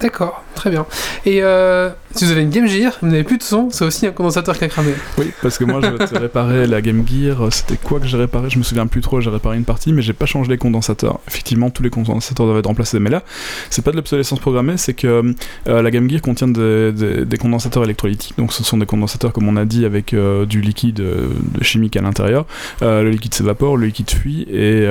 D'accord, très bien. Et euh, si vous avez une Game Gear, vous n'avez plus de son, c'est aussi un condensateur qui a cramé. Oui, parce que moi, j'ai réparé la Game Gear. C'était quoi que j'ai réparé Je me souviens plus trop. J'ai réparé une partie, mais j'ai pas changé les condensateurs. Effectivement, tous les condensateurs doivent être remplacés. Mais là, c'est pas de l'obsolescence programmée, c'est que euh, la Game Gear contient des, des- des condensateurs électrolytiques. Donc, ce sont des condensateurs, comme on a dit, avec euh, du liquide de chimique à l'intérieur. Le liquide s'évapore, le liquide fuit, et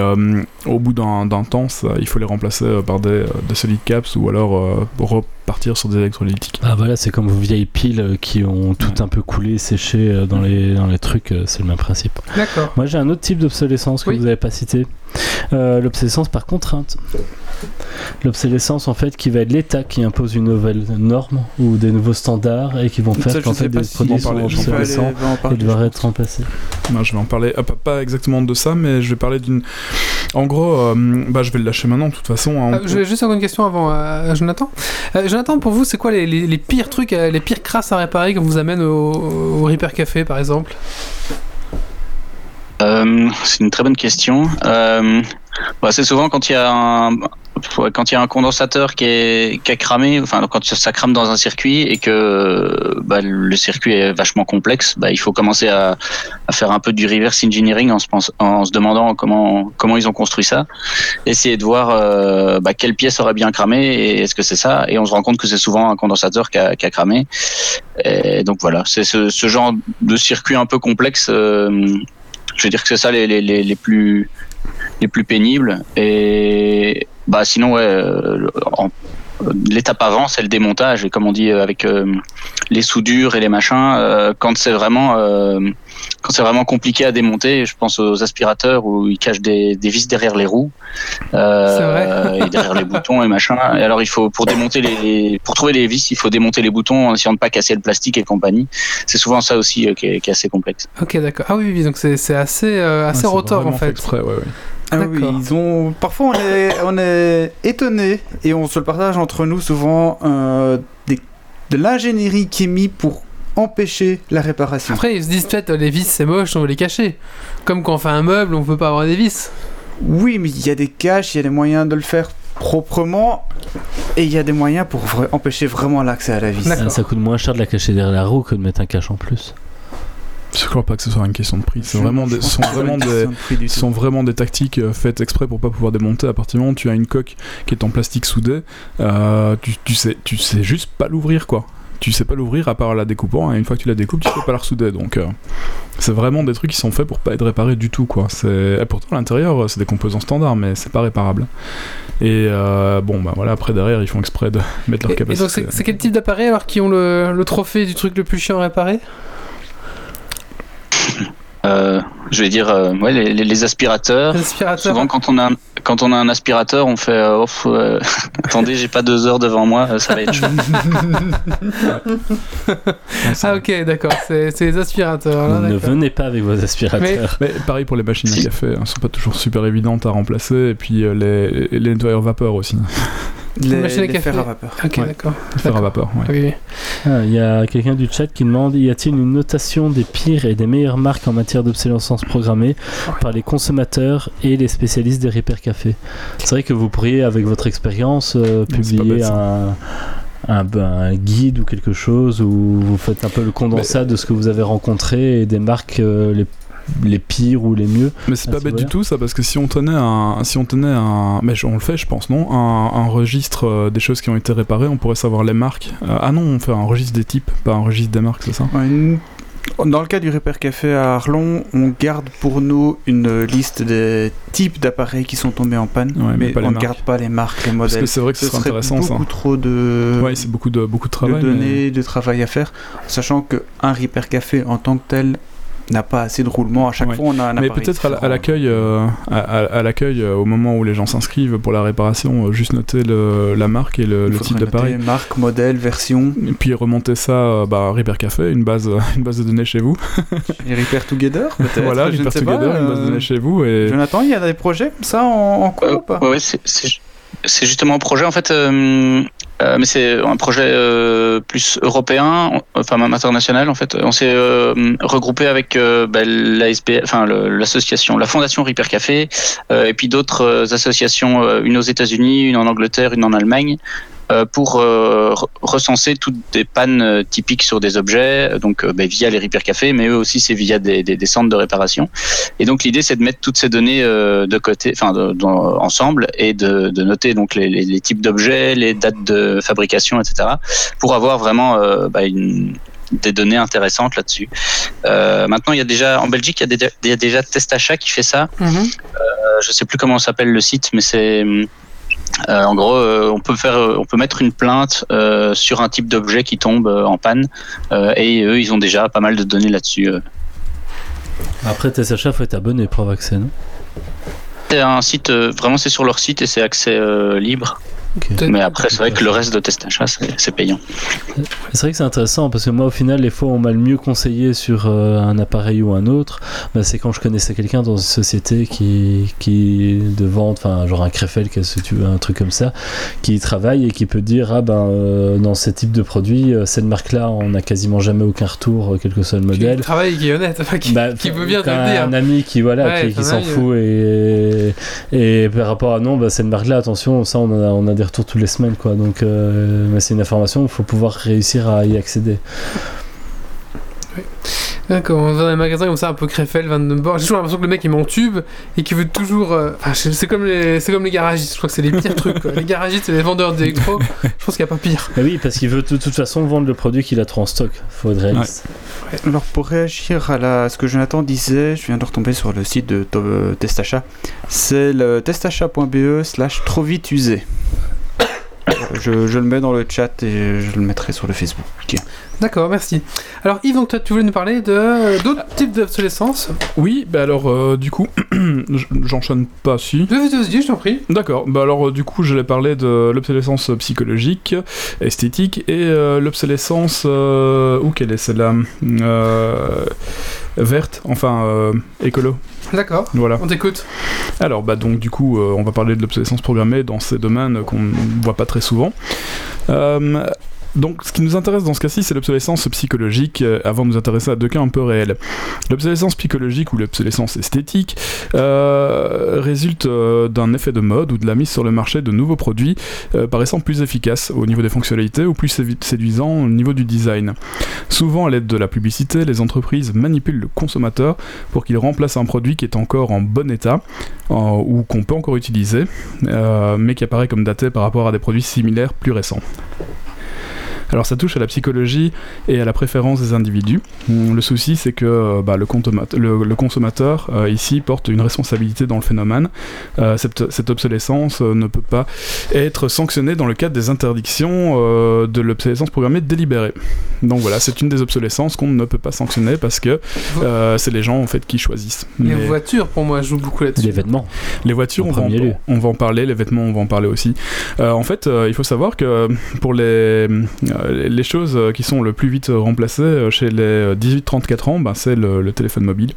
au bout d'un temps, ça- il faut les remplacer par des, des solid caps ou alors repartir sur des électrolytiques. Ah voilà, c'est comme vos vieilles piles euh, qui ont tout Ouais. un peu coulé, séché euh, dans les, dans les trucs, euh, c'est le même principe. D'accord. Moi j'ai un autre type d'obsolescence que Oui. vous n'avez pas cité. Euh, L'obsolescence par contrainte. L'obsolescence en fait qui va être l'État qui impose une nouvelle norme ou des nouveaux standards et qui vont faire qu'en fait des si produits on sont obsolescents et devoir être remplacés. Non, je vais en parler, ah, pas, pas exactement de ça, mais je vais parler d'une. En gros, euh, bah, je vais le lâcher maintenant, de toute façon. hein, Euh, on- je vais juste avoir une question avant euh, Jonathan. Euh, Jonathan, pour vous, c'est quoi les, les- les pires trucs, les pires crasses à réparer qu'on vous amène au, au Reaper Café par exemple Euh, c'est une très bonne question. Euh, bah, c'est souvent quand il y a un quand il y a un condensateur qui, est, qui a cramé, enfin quand ça crame dans un circuit et que bah, le circuit est vachement complexe, bah, il faut commencer à, faire un peu du reverse engineering en se, demandant comment comment ils ont construit ça, essayer de voir euh, bah, quelle pièce aurait bien cramé et est-ce que c'est ça, et on se rend compte que c'est souvent un condensateur qui a, cramé. Donc voilà, c'est ce, ce genre de circuit un peu complexe. euh, je veux dire que c'est ça les, les, les, les plus les plus pénibles et bah sinon ouais euh, en- l'étape avant c'est le démontage. Et comme on dit euh, avec euh, les soudures et les machins euh, quand c'est vraiment euh, quand c'est vraiment compliqué à démonter je pense aux aspirateurs où ils cachent des, des vis derrière les roues euh, et derrière les boutons et machin et alors il faut pour démonter les pour trouver les vis il faut démonter les boutons en essayant de pas casser le plastique et compagnie c'est souvent ça aussi euh, qui, est, qui est assez complexe Ok, d'accord. Ah oui, donc c'est c'est assez, euh, assez Ouais, rotor en fait. exprès, ouais, ouais. Ah oui, ils ont. Parfois, on est, on est étonné et on se le partage entre nous souvent euh, des- de l'ingénierie qui est mise pour empêcher la réparation. Après, ils se disent peut-être les vis c'est moche, on veut les cacher. Comme quand on fait un meuble, on peut pas avoir des vis. Oui, mais il y a des caches, il y a des moyens de le faire proprement et il y a des moyens pour vra- empêcher vraiment l'accès à la vis. Ça coûte moins cher de la cacher derrière la roue que de mettre un cache en plus. Je crois pas que ce soit une question de prix. C'est vraiment des, des, de sont vraiment des tactiques euh, faites exprès pour pas pouvoir démonter. À partir du moment où tu as une coque qui est en plastique soudé, euh, tu, tu sais, tu sais juste pas l'ouvrir quoi. Tu sais pas l'ouvrir à part la découpant et une fois que tu la découpes, tu peux pas la ressouder. Donc euh, c'est vraiment des trucs qui sont faits pour pas être réparés du tout quoi. C'est et pourtant à l'intérieur euh, c'est des composants standards mais c'est pas réparable. Et euh, bon bah voilà après derrière ils font exprès de mettre leur Et, et capacité. donc, c'est c'est quel type d'appareil alors qui ont le, le trophée du truc le plus chiant à réparer? Euh, je vais dire euh, ouais, les, les- les aspirateurs. Souvent, quand on a un, quand on a un aspirateur, on fait euh, euh, attendez, j'ai pas deux heures devant moi, ça va être chaud. Ah ok, d'accord, c'est c'est les aspirateurs. là, ne venez pas avec vos aspirateurs. Mais pareil pour les machines Si. à café, elles sont pas toujours super évidentes à remplacer, et puis euh, les, les nettoyeurs vapeur aussi. Les, machine à les café. à vapeur. Ok, Ouais. d'accord. Fer à vapeur, ouais. Ah, Il y a quelqu'un du chat qui demande y a-t-il une notation des pires et des meilleures marques en matière d'obsolescence programmée par les consommateurs et les spécialistes des Repair Café C'est vrai que vous pourriez, avec votre expérience, euh, publier bête, ça. un, un, ben, un guide ou quelque chose où vous faites un peu le condensat de ce que vous avez rencontré et des marques euh, les, les pires ou les mieux. Mais c'est Ah, pas bête du tout ça parce que si on tenait un, si on tenait un, mais on le fait je pense non, un, un registre euh, des choses qui ont été réparées, on pourrait savoir les marques. Euh, ah non, on fait un registre des types, pas un registre des marques, c'est ça? Ouais, nous- Dans le cas du Repair Café à Arlon, on garde pour nous une liste des types d'appareils qui sont tombés en panne, Ouais, mais on ne garde pas les marques, les Parce modèles. que c'est vrai que ce Ce serait intéressant ça. beaucoup trop de, Ouais, c'est beaucoup de beaucoup de de travail. mais- données, de travail à faire, sachant qu'un Repair Café en tant que tel n'a pas assez de roulement. À chaque Ouais. fois, on a un Mais peut-être à, l'accueil, euh, à, l'accueil, euh, au moment où les gens s'inscrivent pour la réparation, euh, juste noter le- la marque et le, le type d'appareil. noter Marque, modèle, version. Et puis remonter ça, euh, bah, Repair Café, une base, une base de données chez vous. Et Repair Together, peut-être. voilà, je ne Repair sais Together, pas, une base de données chez vous. Et... Jonathan, il y a des projets comme ça en, en cours Euh, ou pas? ouais, ouais, c'est- c'est justement un projet en fait, euh, euh, mais c'est un projet euh, plus européen, enfin même international en fait. On s'est regroupé avec bah, l'association, la fondation Repair Café, et puis d'autres associations, une aux États-Unis, une en Angleterre, une en Allemagne. Euh, pour euh, re- recenser toutes des pannes euh, typiques sur des objets, donc bah, via les Repair Café, mais eux aussi c'est via des, des, des centres de réparation. Et donc l'idée c'est de mettre toutes ces données de côté, enfin de- ensemble, et de, de noter donc les, les- les types d'objets, les dates de fabrication, etc. Pour avoir vraiment bah, une- des données intéressantes là-dessus. Euh, maintenant, il y a déjà en Belgique, il y a, des- il y a déjà Test Achat qui fait ça. Mhm. Euh, je sais plus comment s'appelle le site, mais c'est euh, en gros, euh, on peut faire, euh, on peut mettre une plainte euh, sur un type d'objet qui tombe en panne, et eux, ils ont déjà pas mal de données là-dessus. Après, achats, faut être abonné pour avoir accès, non? C'est un site, vraiment, c'est sur leur site et c'est accès libre. Mais après, c'est vrai que le reste de test achat, c'est c'est payant. C'est vrai que c'est intéressant parce que moi, au final, les fois où on m'a le mieux conseillé sur euh, un appareil ou un autre, bah, c'est quand je connaissais quelqu'un dans une société qui, qui de vente, enfin, genre un Krefel, qu'est-ce que tu veux, un truc comme ça, qui travaille et qui peut dire Ah ben, euh, dans ce type de produit, euh, cette marque-là, on n'a quasiment jamais aucun retour, quel que soit le Qui modèle. travaille et qui est honnête, enfin, qui, Bah, qui veut bien te le dire. Un ami qui, voilà, Ouais, qui, qui s'en fout et, et par rapport à non, bah, cette marque-là, attention, ça on a, on a des retours toutes les semaines quoi. Donc, euh, mais c'est une information, il faut pouvoir réussir à y accéder. Quand on va dans un magasin comme ça, un peu Krefel, Van den Borg, j'ai toujours l'impression que le mec il m'entube et qu'il veut toujours. euh, Enfin, je- c'est comme, les... c'est comme les garagistes, je crois que c'est les pires trucs. Quoi. Les garagistes, c'est les vendeurs d'électro. Je pense qu'il n'y a pas pire. Mais oui, parce qu'il veut de toute façon vendre le produit qu'il a trop en stock. Faut être réaliste. Alors pour réagir à, la, à ce que Jonathan disait, je viens de retomber sur le site de To- euh, Testachat. C'est le testachat.be slash trop vite usé. Je, je le mets dans le chat et je le mettrai sur le Facebook. D'accord, merci. Alors Yves, donc toi tu voulais nous parler de d'autres types d'obsolescence. Oui, bah alors euh, du coup, j'enchaîne pas si. Vas-y, vas-y, je t'en prie. D'accord, bah alors euh, du coup, j'allais parler de l'obsolescence psychologique, esthétique et euh, l'obsolescence. Euh, où quelle est celle-là Euh, Verte, enfin euh, écolo. D'accord, Voilà. on t'écoute. Alors, bah donc du coup, euh, on va parler de l'obsolescence programmée dans ces domaines qu'on ne voit pas très souvent. Euh, donc, ce qui nous intéresse dans ce cas-ci, c'est l'obsolescence psychologique, euh, avant de nous intéresser à deux cas un peu réels. L'obsolescence psychologique ou l'obsolescence esthétique euh, résulte euh, d'un effet de mode ou de la mise sur le marché de nouveaux produits paraissant plus efficaces au niveau des fonctionnalités ou plus séduisants au niveau du design. Souvent, à l'aide de la publicité, les entreprises manipulent le consommateur pour qu'il remplace un produit qui est encore en bon état ou qu'on peut encore utiliser, mais qui apparaît comme daté par rapport à des produits similaires plus récents. Alors ça touche à la psychologie et à la préférence des individus. Hum, Le souci c'est que euh, bah, le, consommat- le- le consommateur euh, ici porte une responsabilité dans le phénomène. Euh, cette, cette obsolescence euh, ne peut pas être sanctionnée dans le cadre des interdictions euh, de l'obsolescence programmée délibérée. Donc voilà, c'est une des obsolescences qu'on ne peut pas sanctionner parce que euh, c'est les gens en fait qui choisissent. Les Mais- voitures, pour moi, jouent beaucoup là-dessus. Les vêtements. les voitures, on va, en, on va en parler, les vêtements, on va en parler aussi. Euh, en fait, euh, il faut savoir que pour les, euh, les choses euh, qui sont le plus vite remplacées euh, chez les 18-34 ans, ben, c'est le, téléphone mobile.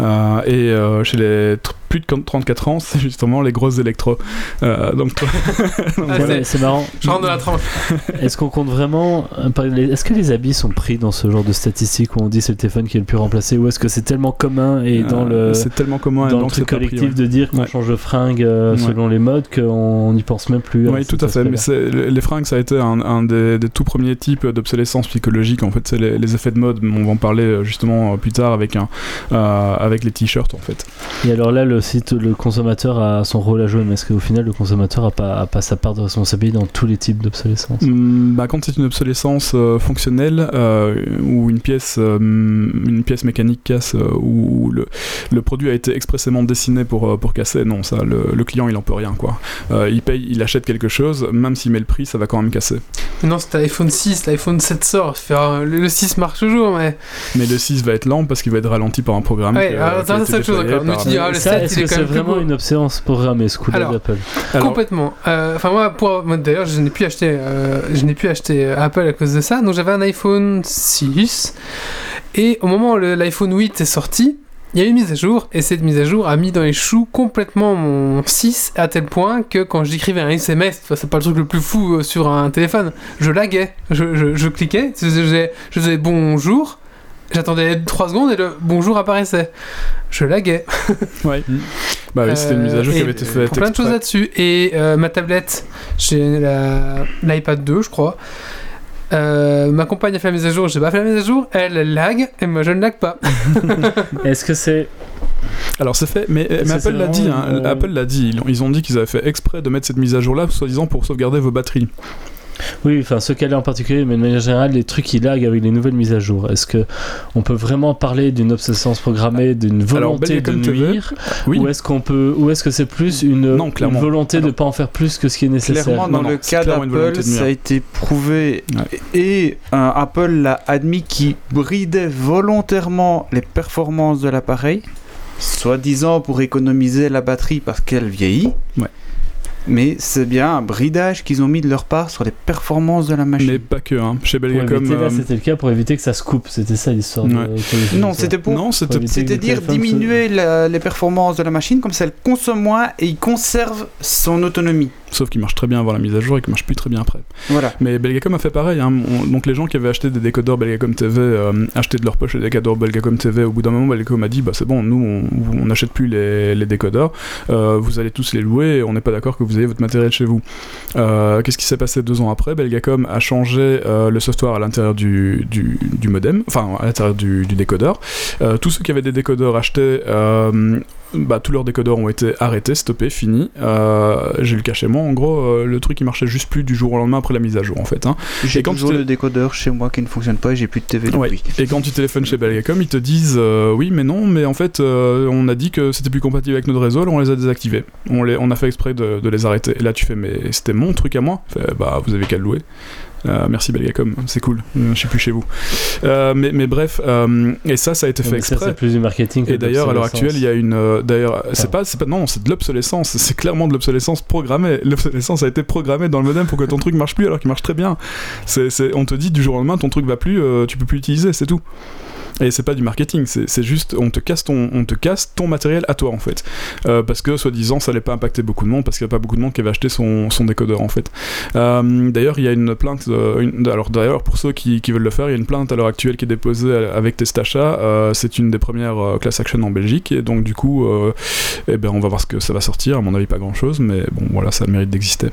Euh, et euh, chez les plus de 34 ans, c'est justement les grosses électros. Euh, donc, donc Ah, voilà. c'est- marrant. Je rentre dans la tranche. Est-ce qu'on compte vraiment euh, Est-ce que les habits sont pris dans ce genre de statistiques où on dit c'est le téléphone qui est le plus remplacé ou est-ce que c'est tellement commun et dans Euh, le c'est tellement commun et dans le truc pris, collectif ouais. de dire qu'on Ouais. change de fringue euh, Ouais. selon les modes qu'on n'y pense même plus. Oui, tout à fait. Mais c'est- les fringues, ça a été un, un des, des tout premiers types d'obsolescence psychologique. En fait, c'est les, les effets de mode. On va en parler justement plus tard avec un, euh, avec les t-shirts en fait. Et alors là, le le consommateur a son rôle à jouer, mais est-ce qu'au final, le consommateur a pas, a pas sa part de responsabilité dans tous les types d'obsolescence? Hum, bah, quand c'est une obsolescence euh, fonctionnelle euh, ou une pièce, euh, une pièce mécanique casse euh, ou le, le produit a été expressément dessiné pour, euh, pour casser, non, ça, le, le client il en peut rien quoi. Euh, il paye, il achète quelque chose, même s'il met le prix, ça va quand même casser. Non, c'était l'iPhone 6, l'iPhone 7 sort. Faire, le le 6 marche toujours, mais. Mais le 6 va être lent parce qu'il va être ralenti par un programme. Ouais, euh, alors, qui a ça, c'est autre chose, d'accord. Nous, tu dis, ah, le Ça, 7, est-ce que c'est vraiment beau. une obséance programmée, ce coup-là Alors, d'Apple Alors, Complètement. Euh, Enfin, moi, pour, moi, d'ailleurs, je n'ai plus acheté, euh, je n'ai plus acheté euh, Apple à cause de ça. Donc, j'avais un iPhone 6. Et au moment où l'iPhone 8 est sorti, il y a eu une mise à jour. Et cette mise à jour a mis dans les choux complètement mon 6 à tel point que quand j'écrivais un SMS, enfin, c'est pas le truc le plus fou sur un téléphone, je laguais. Je, je, je cliquais, je faisais, je faisais bonjour. J'attendais 3 secondes et le bonjour apparaissait. Je laguais. ouais. Bah oui, c'était une mise à jour qui Euh, avait été faite. Plein de choses là-dessus. Et euh, ma tablette, j'ai l'iPad 2, je crois. Euh, ma compagne a fait la mise à jour, j'ai pas fait la mise à jour. Elle, elle lag, et moi je ne lag pas. Est-ce que c'est. Alors c'est fait, mais, Apple l'a dit. hein, Apple l'a dit. Ils ont, ils ont dit qu'ils avaient fait exprès de mettre cette mise à jour là, soi-disant pour sauvegarder vos batteries. Oui, enfin, ce cas-là en particulier, mais de manière générale, les trucs qui lag avec les nouvelles mises à jour. Est-ce que on peut vraiment parler d'une obsolescence programmée, d'une Alors, volonté de nuire? Oui. Ou est-ce qu'on peut, ou est-ce que c'est plus une, Non, une clairement. volonté de ne pas en faire plus que ce qui est nécessaire? Clairement, dans Non, le non, cas d'Apple, de ça a été prouvé Ouais. et euh, Apple l'a admis qui bridait volontairement les performances de l'appareil, soi-disant pour économiser la batterie parce qu'elle vieillit. Ouais. Mais c'est bien un bridage qu'ils ont mis de leur part sur les performances de la machine. Mais pas que. Hein. Chez Pour Belgacom. euh, c'était le cas pour éviter que ça se coupe. C'était ça l'histoire. Ouais. Non, c'était pour non, c'était se- diminuer la- les performances de la machine, comme ça elle consomme moins et il conserve son autonomie. Sauf qu'il marche très bien avant la mise à jour et qu'il marche plus très bien après. Voilà. Mais Belgacom a fait pareil. hein. On- donc les gens qui avaient acheté des décodeurs Belgacom TV, euh, acheté de leur poche les décodeurs Belgacom TV, au bout d'un moment, Belgacom a dit bah c'est bon, nous on- n'achète plus les, les décodeurs, euh, vous allez tous les louer, et on n'est pas d'accord que vous ayez votre matériel chez vous. Euh, Qu'est-ce qui s'est passé deux ans après? Belgacom a changé euh, le software à l'intérieur du, du, du modem, enfin à l'intérieur du, du décodeur. Tous ceux qui avaient des décodeurs achetés bah, tous leurs décodeurs ont été arrêtés, stoppés, finis. Euh, J'ai le cas chez moi. En gros, euh, le truc il marchait juste plus du jour au lendemain après la mise à jour en fait. hein. J'ai Et quand toujours le décodeur chez moi qui ne fonctionne pas et j'ai plus de TV Ouais. depuis. Et quand tu téléphones chez Belgacom, ils te disent euh, oui, mais non, mais en fait, euh, on a dit que c'était plus compatible avec notre réseau, alors on les a désactivés. On, les, on a fait exprès de, de les arrêter. Et là, tu fais, mais c'était mon truc à moi. Fait, bah, vous avez qu'à le louer. Euh, merci Belgacom, c'est cool. Euh, Je suis plus chez vous. Euh, mais, mais bref, euh, et ça, ça a été fait mais ça, exprès. c'est plus du marketing. que Et d'ailleurs, à l'heure actuelle, il y a une. d'ailleurs, c'est pas, c'est pas, non, c'est de l'obsolescence. C'est clairement de l'obsolescence programmée. L'obsolescence a été programmée dans le modem pour que ton truc marche plus alors qu'il marche très bien. C'est, c'est- on te dit du jour au lendemain, ton truc va plus, tu peux plus l'utiliser, c'est tout. Et c'est pas du marketing, c'est, c'est juste, on te casse ton, on te casse ton matériel à toi en fait, Euh, parce que soi-disant ça allait pas impacter beaucoup de monde, parce qu'il y a pas beaucoup de monde qui avait acheté son, son décodeur en fait. Euh, d'ailleurs, il y a une plainte, euh, une- alors d'ailleurs pour ceux qui, qui veulent le faire, il y a une plainte à l'heure actuelle qui est déposée avec Testacha. Euh, c'est une des premières euh, class action en Belgique, et donc du coup, euh, eh ben on va voir ce que ça va sortir. À mon avis, pas grand-chose, mais bon, voilà, ça a le mérite d'exister.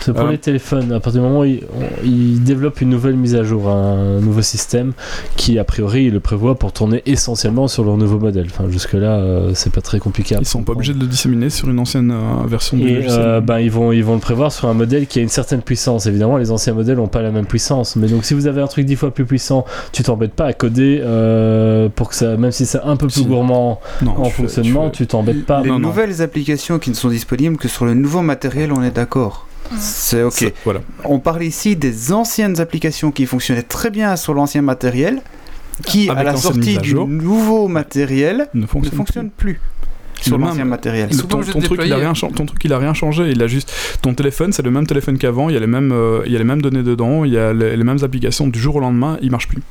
C'est pour les téléphones. À partir du moment où ils, on- ils développent une nouvelle mise à jour, un nouveau système qui, a priori, le prévoit pour tourner essentiellement sur leur nouveau modèle. Enfin, jusque-là, c'est pas très compliqué. à Ils sont pas obligés de le disséminer sur une ancienne version du logiciel. ben, ils, vont, ils vont le prévoir sur un modèle qui a une certaine puissance. Évidemment, les anciens modèles n'ont pas la même puissance. Mais donc, si vous avez un truc dix fois plus puissant, tu t'embêtes pas à coder euh, pour que ça, même si c'est un peu plus gourmand Non, en fonctionnement, tu tu t'embêtes pas. Les non, non. nouvelles applications qui ne sont disponibles que sur le nouveau matériel, on est d'accord. C'est ok. Voilà. On parle ici des anciennes applications qui fonctionnaient très bien sur l'ancien matériel, qui Avec à la sortie à du jour. nouveau matériel Ne ne fonctionne, fonctionne plus, sur l'ancien matériel. Ton, ton truc, il a rien, ton truc, il a rien changé. Il a juste ton téléphone, c'est le même téléphone qu'avant. Il y a les mêmes, euh, il y a les mêmes données dedans. Il y a les, les mêmes applications. Du jour au lendemain, il marche plus.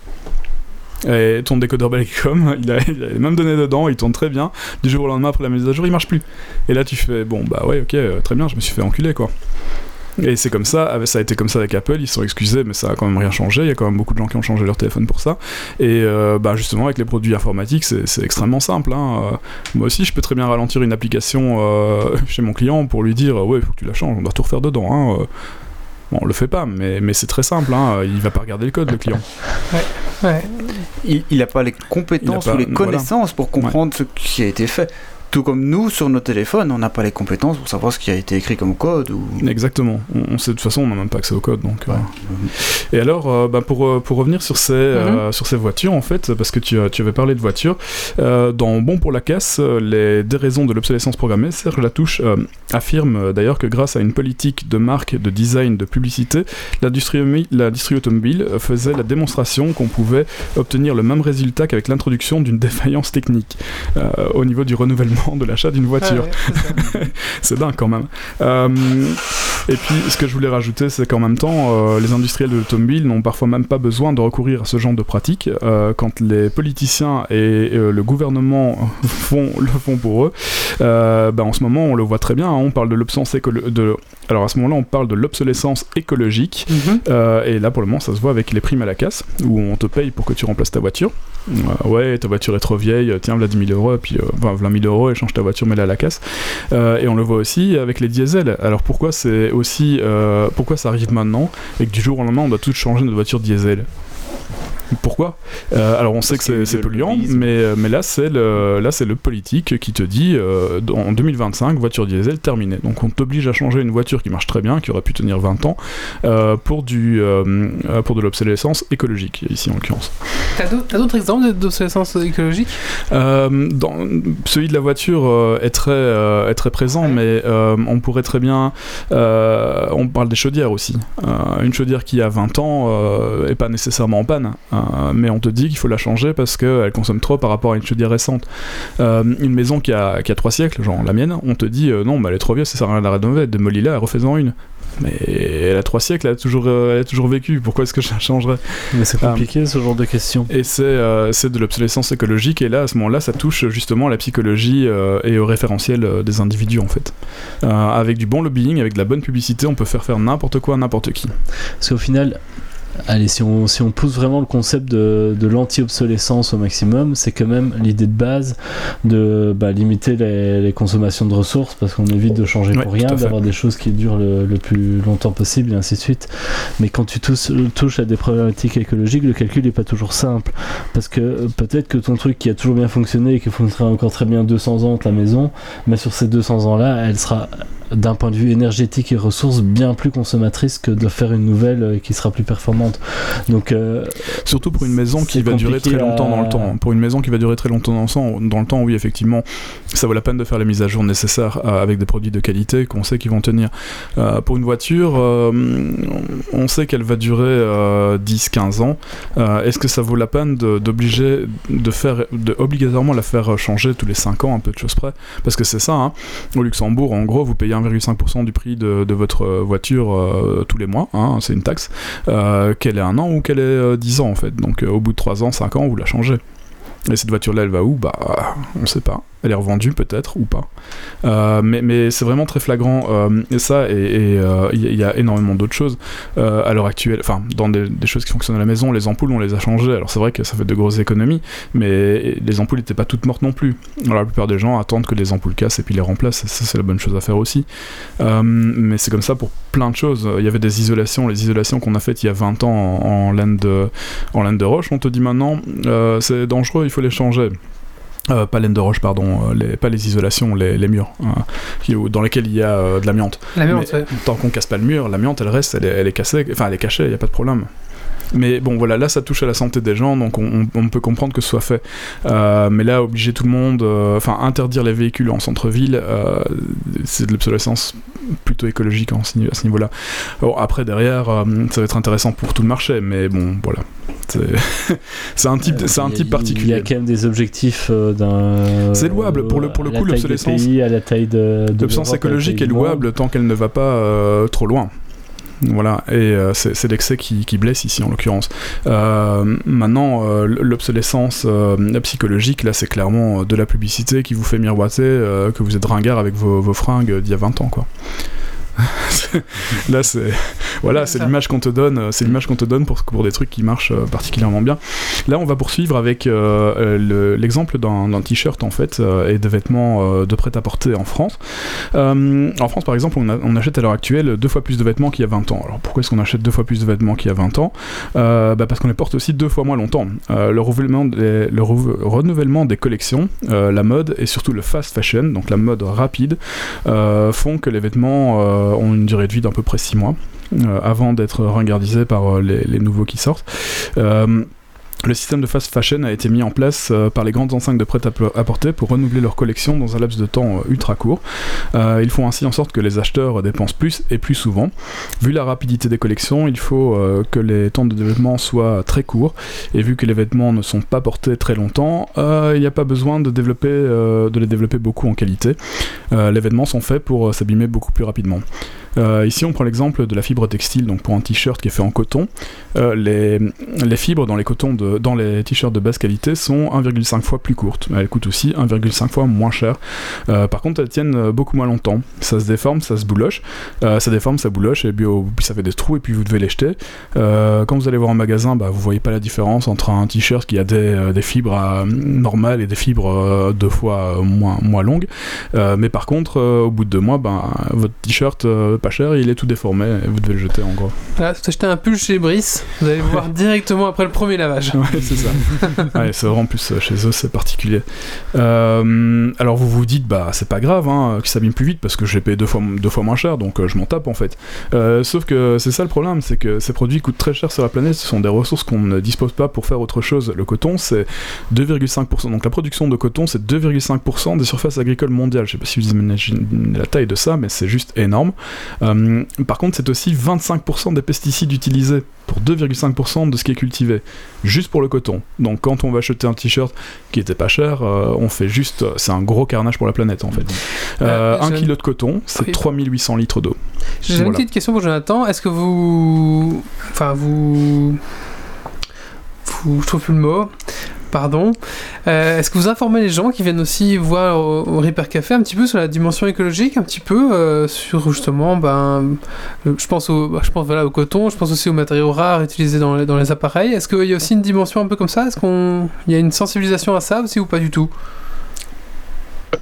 Et ton décodeur Belgacom, il a, il a les mêmes données dedans, il tourne très bien. Du jour au lendemain, après la mise à jour, il marche plus. Et là, tu fais, bon, bah ouais, ok, euh, très bien, je me suis fait enculer, quoi. Et c'est comme ça, ça a été comme ça avec Apple, ils se sont excusés, mais ça a quand même rien changé. Il y a quand même beaucoup de gens qui ont changé leur téléphone pour ça. Et euh, bah, justement, avec les produits informatiques, c'est extrêmement simple. hein. Euh, moi aussi, je peux très bien ralentir une application euh, chez mon client pour lui dire Ouais, il faut que tu la changes, on doit tout refaire dedans. hein. Bon, on le fait pas, mais, mais c'est très simple. Hein. Il va pas regarder le code, le client. Ouais. Il n'a pas les compétences pas- ou les voilà. connaissances pour comprendre ce qui a été fait. Tout comme nous, sur nos téléphones, on n'a pas les compétences pour savoir ce qui a été écrit comme code. Ou... Exactement. On, on sait de toute façon, on n'a même pas accès au code. Donc, euh. Et alors, euh, bah, pour, euh, pour revenir sur ces, Mhm. euh, sur ces voitures, en fait, parce que tu, tu avais parlé de voitures, euh, dans Bon pour la casse, les déraisons de l'obsolescence programmée, Serge Latouche euh, affirme d'ailleurs que grâce à une politique de marque, de design, de publicité, l'industrie automobile- faisait la démonstration qu'on pouvait obtenir le même résultat qu'avec l'introduction d'une défaillance technique euh, au niveau du renouvellement de l'achat d'une voiture. Ouais, c'est dingue quand même. Euh, et puis, ce que je voulais rajouter, c'est qu'en même temps, euh, les industriels de l'automobile n'ont parfois même pas besoin de recourir à ce genre de pratique. Euh, quand les politiciens et le gouvernement font, le font pour eux, ben, en ce moment, on le voit très bien. hein, on parle de l'obsolescence de Alors à ce moment-là, on parle de l'obsolescence écologique. Mhm. Et là, pour le moment, ça se voit avec les primes à la casse, où on te paye pour que tu remplaces ta voiture. Euh, ouais, ta voiture est trop vieille, euh, tiens, voilà 10 000 euros, puis euh, enfin, voilà 1000 euros, et change ta voiture, mets-la à la casse. Euh, et on le voit aussi avec les diesels. Alors pourquoi c'est aussi, pourquoi ça arrive maintenant, et que du jour au lendemain, on doit tous changer notre voiture diesel? Pourquoi Euh, Alors on sait que c'est polluant, mais, euh, mais là c'est le là c'est le politique qui te dit euh, en 2025 voiture diesel terminée. Donc on t'oblige à changer une voiture qui marche très bien, qui aurait pu tenir 20 ans, euh, pour du pour de l'obsolescence écologique ici en l'occurrence. T'as d'autres exemples d'obsolescence écologique? Euh, dans, celui de la voiture euh, est, très, euh, est très présent, mais euh, on pourrait très bien. euh, on parle des chaudières aussi. Euh, une chaudière qui a 20 ans euh, est pas nécessairement en panne, euh, mais on te dit qu'il faut la changer parce qu'elle consomme trop par rapport à une chaudière récente. Euh, une maison qui a, qui a 3 siècles, genre la mienne, on te dit euh, non, bah, elle est trop vieille, ça sert à rien de la rénover, démolis-la et refais-en une. Mais elle a 3 siècles, elle a toujours, euh, elle a toujours vécu, pourquoi est-ce que je la changerais Mais c'est compliqué ce genre de questions. et c'est euh, de l'obsolescence écologique, et là, à ce moment-là, ça touche justement à la psychologie euh, et au référentiel euh, des individus, en fait. Euh, avec du bon lobbying, avec de la bonne publicité, on peut faire faire n'importe quoi à n'importe qui. Parce qu'au final, allez, si on, si on pousse vraiment le concept de, de l'anti-obsolescence au maximum, c'est quand même l'idée de base de bah, limiter les, les consommations de ressources parce qu'on évite de changer pour rien, d'avoir des choses qui durent le, le plus longtemps possible et ainsi de suite. Mais quand tu touches, touches à des problématiques écologiques, le calcul n'est pas toujours simple. Parce que euh, peut-être que ton truc qui a toujours bien fonctionné et qui fonctionnera encore très bien 200 ans, ta maison, mais sur ces 200 ans-là, elle sera d'un point de vue énergétique et ressources bien plus consommatrice que de faire une nouvelle euh, qui sera plus performante. Donc euh, Surtout pour une maison qui va durer très longtemps dans le temps. Pour une maison qui va durer très longtemps dans le temps, dans le temps oui, effectivement, ça vaut la peine de faire les mises à jour nécessaires euh, avec des produits de qualité qu'on sait qu'ils vont tenir. Euh, pour une voiture, euh, on sait qu'elle va durer euh, 10-15 ans. Est-ce que ça vaut la peine d'obliger de faire, de obligatoirement la faire changer tous les 5 ans, un peu de choses près? Parce que c'est ça, hein. au Luxembourg, en gros, vous payez 1,5% du prix de, votre euh, voiture euh, tous les mois, hein, c'est une taxe, euh, qu'elle ait un an ou qu'elle ait euh, 10 ans en fait. Donc au bout de 3 ans, 5 ans, vous la changez. Et cette voiture-là, elle va où? Bah, on sait pas. Elle est revendue peut-être ou pas. Euh, mais c'est vraiment très flagrant. euh, et ça, et et, euh, il y, il a énormément d'autres choses à l'heure actuelle. Dans des, choses qui fonctionnent à la maison, les ampoules, on les a changées. Alors c'est vrai que ça fait de grosses économies, mais les ampoules n'étaient pas toutes mortes non plus. Alors la plupart des gens attendent que les ampoules cassent et puis les remplacent. Ça, c'est la bonne chose à faire aussi. Mais c'est comme ça pour plein de choses. Il y avait des isolations, les isolations qu'on a faites il y a 20 ans en, en laine, de, en laine de roche. On te dit maintenant, c'est dangereux, il faut les changer. Euh, pas laine de roche, pardon, euh, les, pas les isolations, les, les murs, hein, dans lesquels il y a euh, de l'amiante. Tant qu'on casse pas le mur, l'amiante elle reste, elle est, elle est cassée, enfin elle est cachée, il y a pas de problème. Mais bon, voilà, là ça touche à la santé des gens, donc on, peut comprendre que ce soit fait. Euh, mais là, obliger tout le monde, euh, enfin interdire les véhicules en centre-ville, euh, c'est de l'obsolescence plutôt écologique en à ce niveau-là. Bon, après, derrière, ça va être intéressant pour tout le marché, mais bon, voilà. C'est un type, c'est un il y a- type Il y a particulier. quand même des objectifs d'un. C'est louable. Pour le- pour le coup, l'obsolescence- à la taille de. L'obsolescence écologique est louable tant qu'elle ne va pas trop loin. Voilà, et euh, c'est l'excès qui, blesse ici en l'occurrence. Euh, maintenant, euh, l'obsolescence psychologique, là, c'est clairement de la publicité qui vous fait miroiter que vous êtes ringard avec vos, vos fringues d'il y a 20 ans, quoi. là, c'est voilà, c'est ça. l'image qu'on te donne, euh, c'est l'image qu'on te donne pour, pour des trucs qui marchent euh, particulièrement bien. Là, on va poursuivre avec euh, euh, le- l'exemple d'un t-shirt en fait euh, et de vêtements euh, de prêt-à-porter en France. Euh, en France, par exemple, on, a- on achète à l'heure actuelle deux fois plus de vêtements qu'il y a 20 ans. Alors pourquoi est-ce qu'on achète deux fois plus de vêtements qu'il y a 20 ans? Euh, bah, Parce qu'on les porte aussi deux fois moins longtemps. Euh, le, renouvellement des, le re- renouvellement des collections, euh, la mode et surtout le fast fashion, donc la mode rapide, euh, font que les vêtements euh, ont une durée de vie d'à peu près 6 mois. euh, avant d'être ringardisés par euh, les nouveaux qui sortent. Le système de fast fashion a été mis en place euh, par les grandes enseignes de prêt-à-porter pour renouveler leur collection dans un laps de temps euh, ultra court. Euh, ils font ainsi en sorte que les acheteurs dépensent plus et plus souvent. Vu la rapidité des collections, il faut que les temps de développement soient très courts. Et vu que les vêtements ne sont pas portés très longtemps, il n'y a pas besoin de, développer, de les développer beaucoup en qualité. Les vêtements sont faits pour s'abîmer beaucoup plus rapidement. Euh, ici, on prend l'exemple de la fibre textile, donc pour un t-shirt qui est fait en coton. Euh, les, fibres dans les, t-shirts de basse qualité sont 1,5 fois plus courtes. Elles coûtent aussi 1,5 fois moins cher. Euh, par contre, elles tiennent beaucoup moins longtemps. Ça se déforme, ça se bouloche. Ça déforme, ça bouloche, et puis, oh, puis ça fait des trous, et puis vous devez les jeter. Quand vous allez voir en magasin, bah, vous voyez pas la différence entre un t-shirt qui a des, fibres normales et des fibres deux fois moins, longues. Mais par contre, au bout de deux mois, ben, votre t-shirt pas cher, il est tout déformé, et vous devez le jeter en gros. Voilà, vous achetez un pull chez Brice, vous allez le voir directement après le premier lavage. Ouais, c'est ça. ouais, c'est vraiment plus euh, chez eux, c'est particulier. Euh, alors vous vous dites, bah c'est pas grave, hein, que ça s'abîme plus vite parce que j'ai payé deux fois, deux fois moins cher, donc euh, je m'en tape en fait. Euh, sauf que c'est ça le problème, c'est que ces produits coûtent très cher sur la planète, ce sont des ressources qu'on ne dispose pas pour faire autre chose. Le coton, c'est 2,5%. Donc la production de coton, c'est 2,5% des surfaces agricoles mondiales. Je sais pas si vous imaginez la taille de ça, mais c'est juste énorme. Euh, par contre, c'est aussi 25% des pesticides utilisés pour 2,5% de ce qui est cultivé, juste pour le coton. Donc quand on va acheter un t-shirt qui était pas cher, euh, on fait juste, c'est un gros carnage pour la planète en fait. Euh, Euh, un kilo de coton, c'est Oui. 3800 litres d'eau. J'ai une petite question pour Jonathan. Est-ce que vous. Enfin, vous. Vous. Je trouve plus le mot. Pardon. Euh, Est-ce que vous informez les gens qui viennent aussi voir au, au Reaper Café un petit peu sur la dimension écologique, un petit peu euh, sur justement, ben, le- je pense au, bah, je pense voilà au coton, je pense aussi aux matériaux rares utilisés dans les, dans les appareils. Est-ce qu'il y a aussi une dimension un peu comme ça? Est-ce qu'on, il y a une sensibilisation à ça aussi ou pas du tout?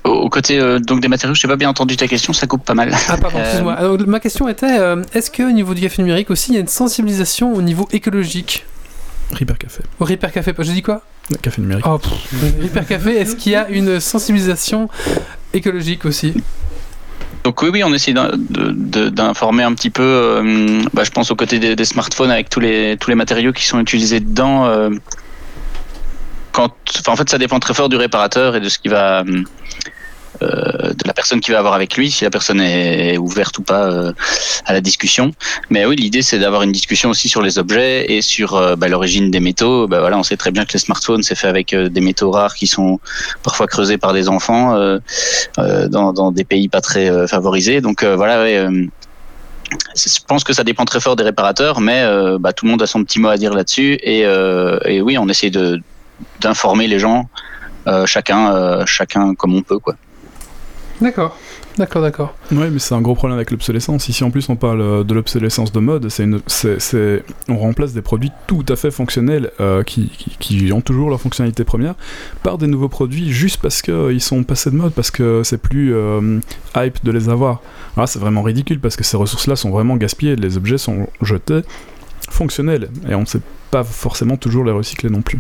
Au côté euh, donc des matériaux, je n'ai pas bien entendu ta question, ça coupe pas mal. Ah pardon, Euh, excuse-moi. Ma question était, euh, est-ce qu'au niveau du café numérique aussi, il y a une sensibilisation au niveau écologique? Reaper Café. Au Reaper Café, je dis quoi? Café numérique. Oh, pff, Reaper Café, est-ce qu'il y a une sensibilisation écologique aussi? Donc oui, oui, on essaie d'informer un petit peu. euh, bah, je pense au côté des, des smartphones avec tous les tous les matériaux qui sont utilisés dedans. euh, quand, en fait, ça dépend très fort du réparateur et de ce qui va, euh, de la personne qui va avoir avec lui, si la personne est ouverte ou pas euh, à la discussion. Mais oui, l'idée c'est d'avoir une discussion aussi sur les objets et sur euh, bah, l'origine des métaux. Bah, voilà, on sait très bien que les smartphones c'est fait avec euh, des métaux rares qui sont parfois creusés par des enfants. euh, euh, dans, des pays pas très euh, favorisés. Donc euh, voilà, euh, je pense que ça dépend très fort des réparateurs, mais euh, bah, tout le monde a son petit mot à dire là-dessus. Et, euh, oui, on essaie d'informer les gens, euh, chacun, euh, chacun comme on peut, quoi. D'accord, d'accord, d'accord. Ouais, mais c'est un gros problème avec l'obsolescence. Ici, en plus, on parle euh, de l'obsolescence de mode. C'est une, c'est, c'est- on remplace des produits tout à fait fonctionnels euh, qui, qui, qui ont toujours leur fonctionnalité première par des nouveaux produits juste parce qu'ils sont passés de mode, parce que c'est plus euh, hype de les avoir. Alors là, c'est vraiment ridicule parce que ces ressources-là sont vraiment gaspillées. Les objets sont jetés fonctionnels et on ne sait pas forcément toujours les recycler non plus.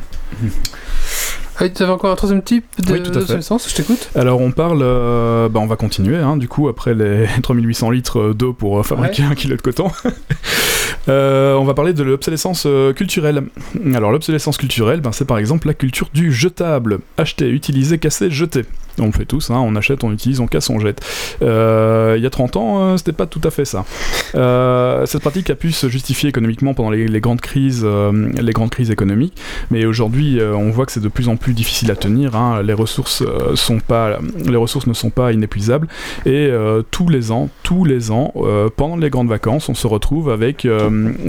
Ah, tu avais encore un troisième type de Oui, tout à fait. d'obsolescence Je t'écoute. Alors on parle, euh, bah on va continuer, hein, du coup après les 3800 litres d'eau pour euh, fabriquer un kilo de coton. Euh, on va parler de l'obsolescence euh, culturelle. Alors l'obsolescence culturelle, ben, c'est par exemple la culture du jetable. Acheter, utiliser, casser, jeter. On le fait tous, hein, on achète, on utilise, on casse, on jette. Euh, il y a 30 ans, euh, c'était pas tout à fait ça. Euh, cette pratique a pu se justifier économiquement pendant les, grandes crises, euh, les grandes crises économiques, mais aujourd'hui, on voit que c'est de plus en plus difficile à tenir. hein. Les ressources sont pas, les ressources ne sont pas inépuisables, et tous les ans, tous les ans, pendant les grandes vacances, on se retrouve avec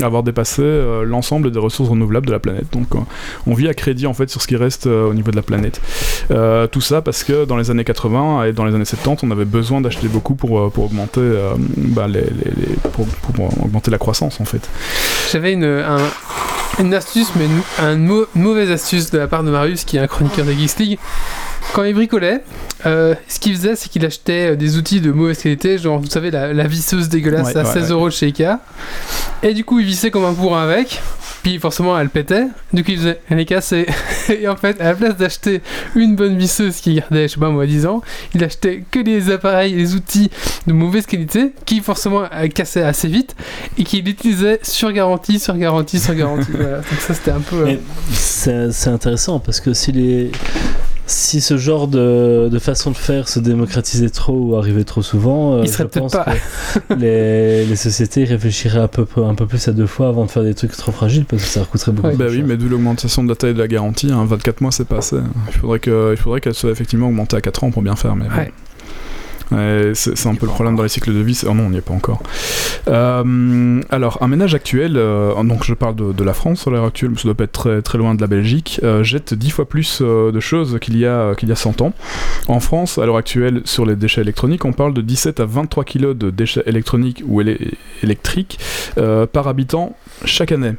avoir dépassé l'ensemble des ressources renouvelables de la planète. Donc, on vit à crédit en fait sur ce qui reste au niveau de la planète. Tout ça parce que dans les années 80 et dans les années 70, on avait besoin d'acheter beaucoup pour, euh, pour augmenter euh, bah, les, les- pour, pour augmenter la croissance en fait. J'avais une, un- une astuce, mais une, un mau- mauvaise astuce de la part de Marius, qui est un chroniqueur de Geeks League. Quand il bricolait, euh, ce qu'il faisait, c'est qu'il achetait euh, des outils de mauvaise qualité, genre, vous savez, la, la visseuse dégueulasse Ouais, à ouais, 16 ouais. euros de chez Ikea. Et du coup, il vissait comme un bourrin avec. Puis forcément, elle pétait. Du coup, il faisait, elle est cassée. Et en fait, à la place d'acheter une bonne visseuse qui gardait, je sais pas moi, 10 ans, il achetait que des appareils, des outils de mauvaise qualité qui forcément euh, cassaient assez vite et qu'il utilisait sur garantie, sur garantie, sur garantie. voilà. Donc ça, c'était un peu. euh, c'est intéressant parce que si les si ce genre de, de façon de faire se démocratisait trop ou arrivait trop souvent, euh, je pense pas. que les, les sociétés réfléchiraient un peu, un peu plus à deux fois avant de faire des trucs trop fragiles parce que ça coûterait beaucoup Ouais. plus Bah oui, mais d'où l'augmentation de la taille de la garantie, hein, 24 mois c'est pas assez. Il faudrait qu'elle soit effectivement augmentée à 4 ans pour bien faire. Mais. Ouais. C'est un peu le problème dans les cycles de vie. Oh non, on n'y est pas encore. Euh, alors, un ménage actuel, euh, donc je parle de, la France à l'heure actuelle, mais ça doit pas être très, très loin de la Belgique, euh, jette 10 fois plus de choses qu'il y, a, qu'il y a 100 ans. En France, à l'heure actuelle, sur les déchets électroniques, on parle de 17 à 23 kilos de déchets électroniques ou électriques par habitant chaque année.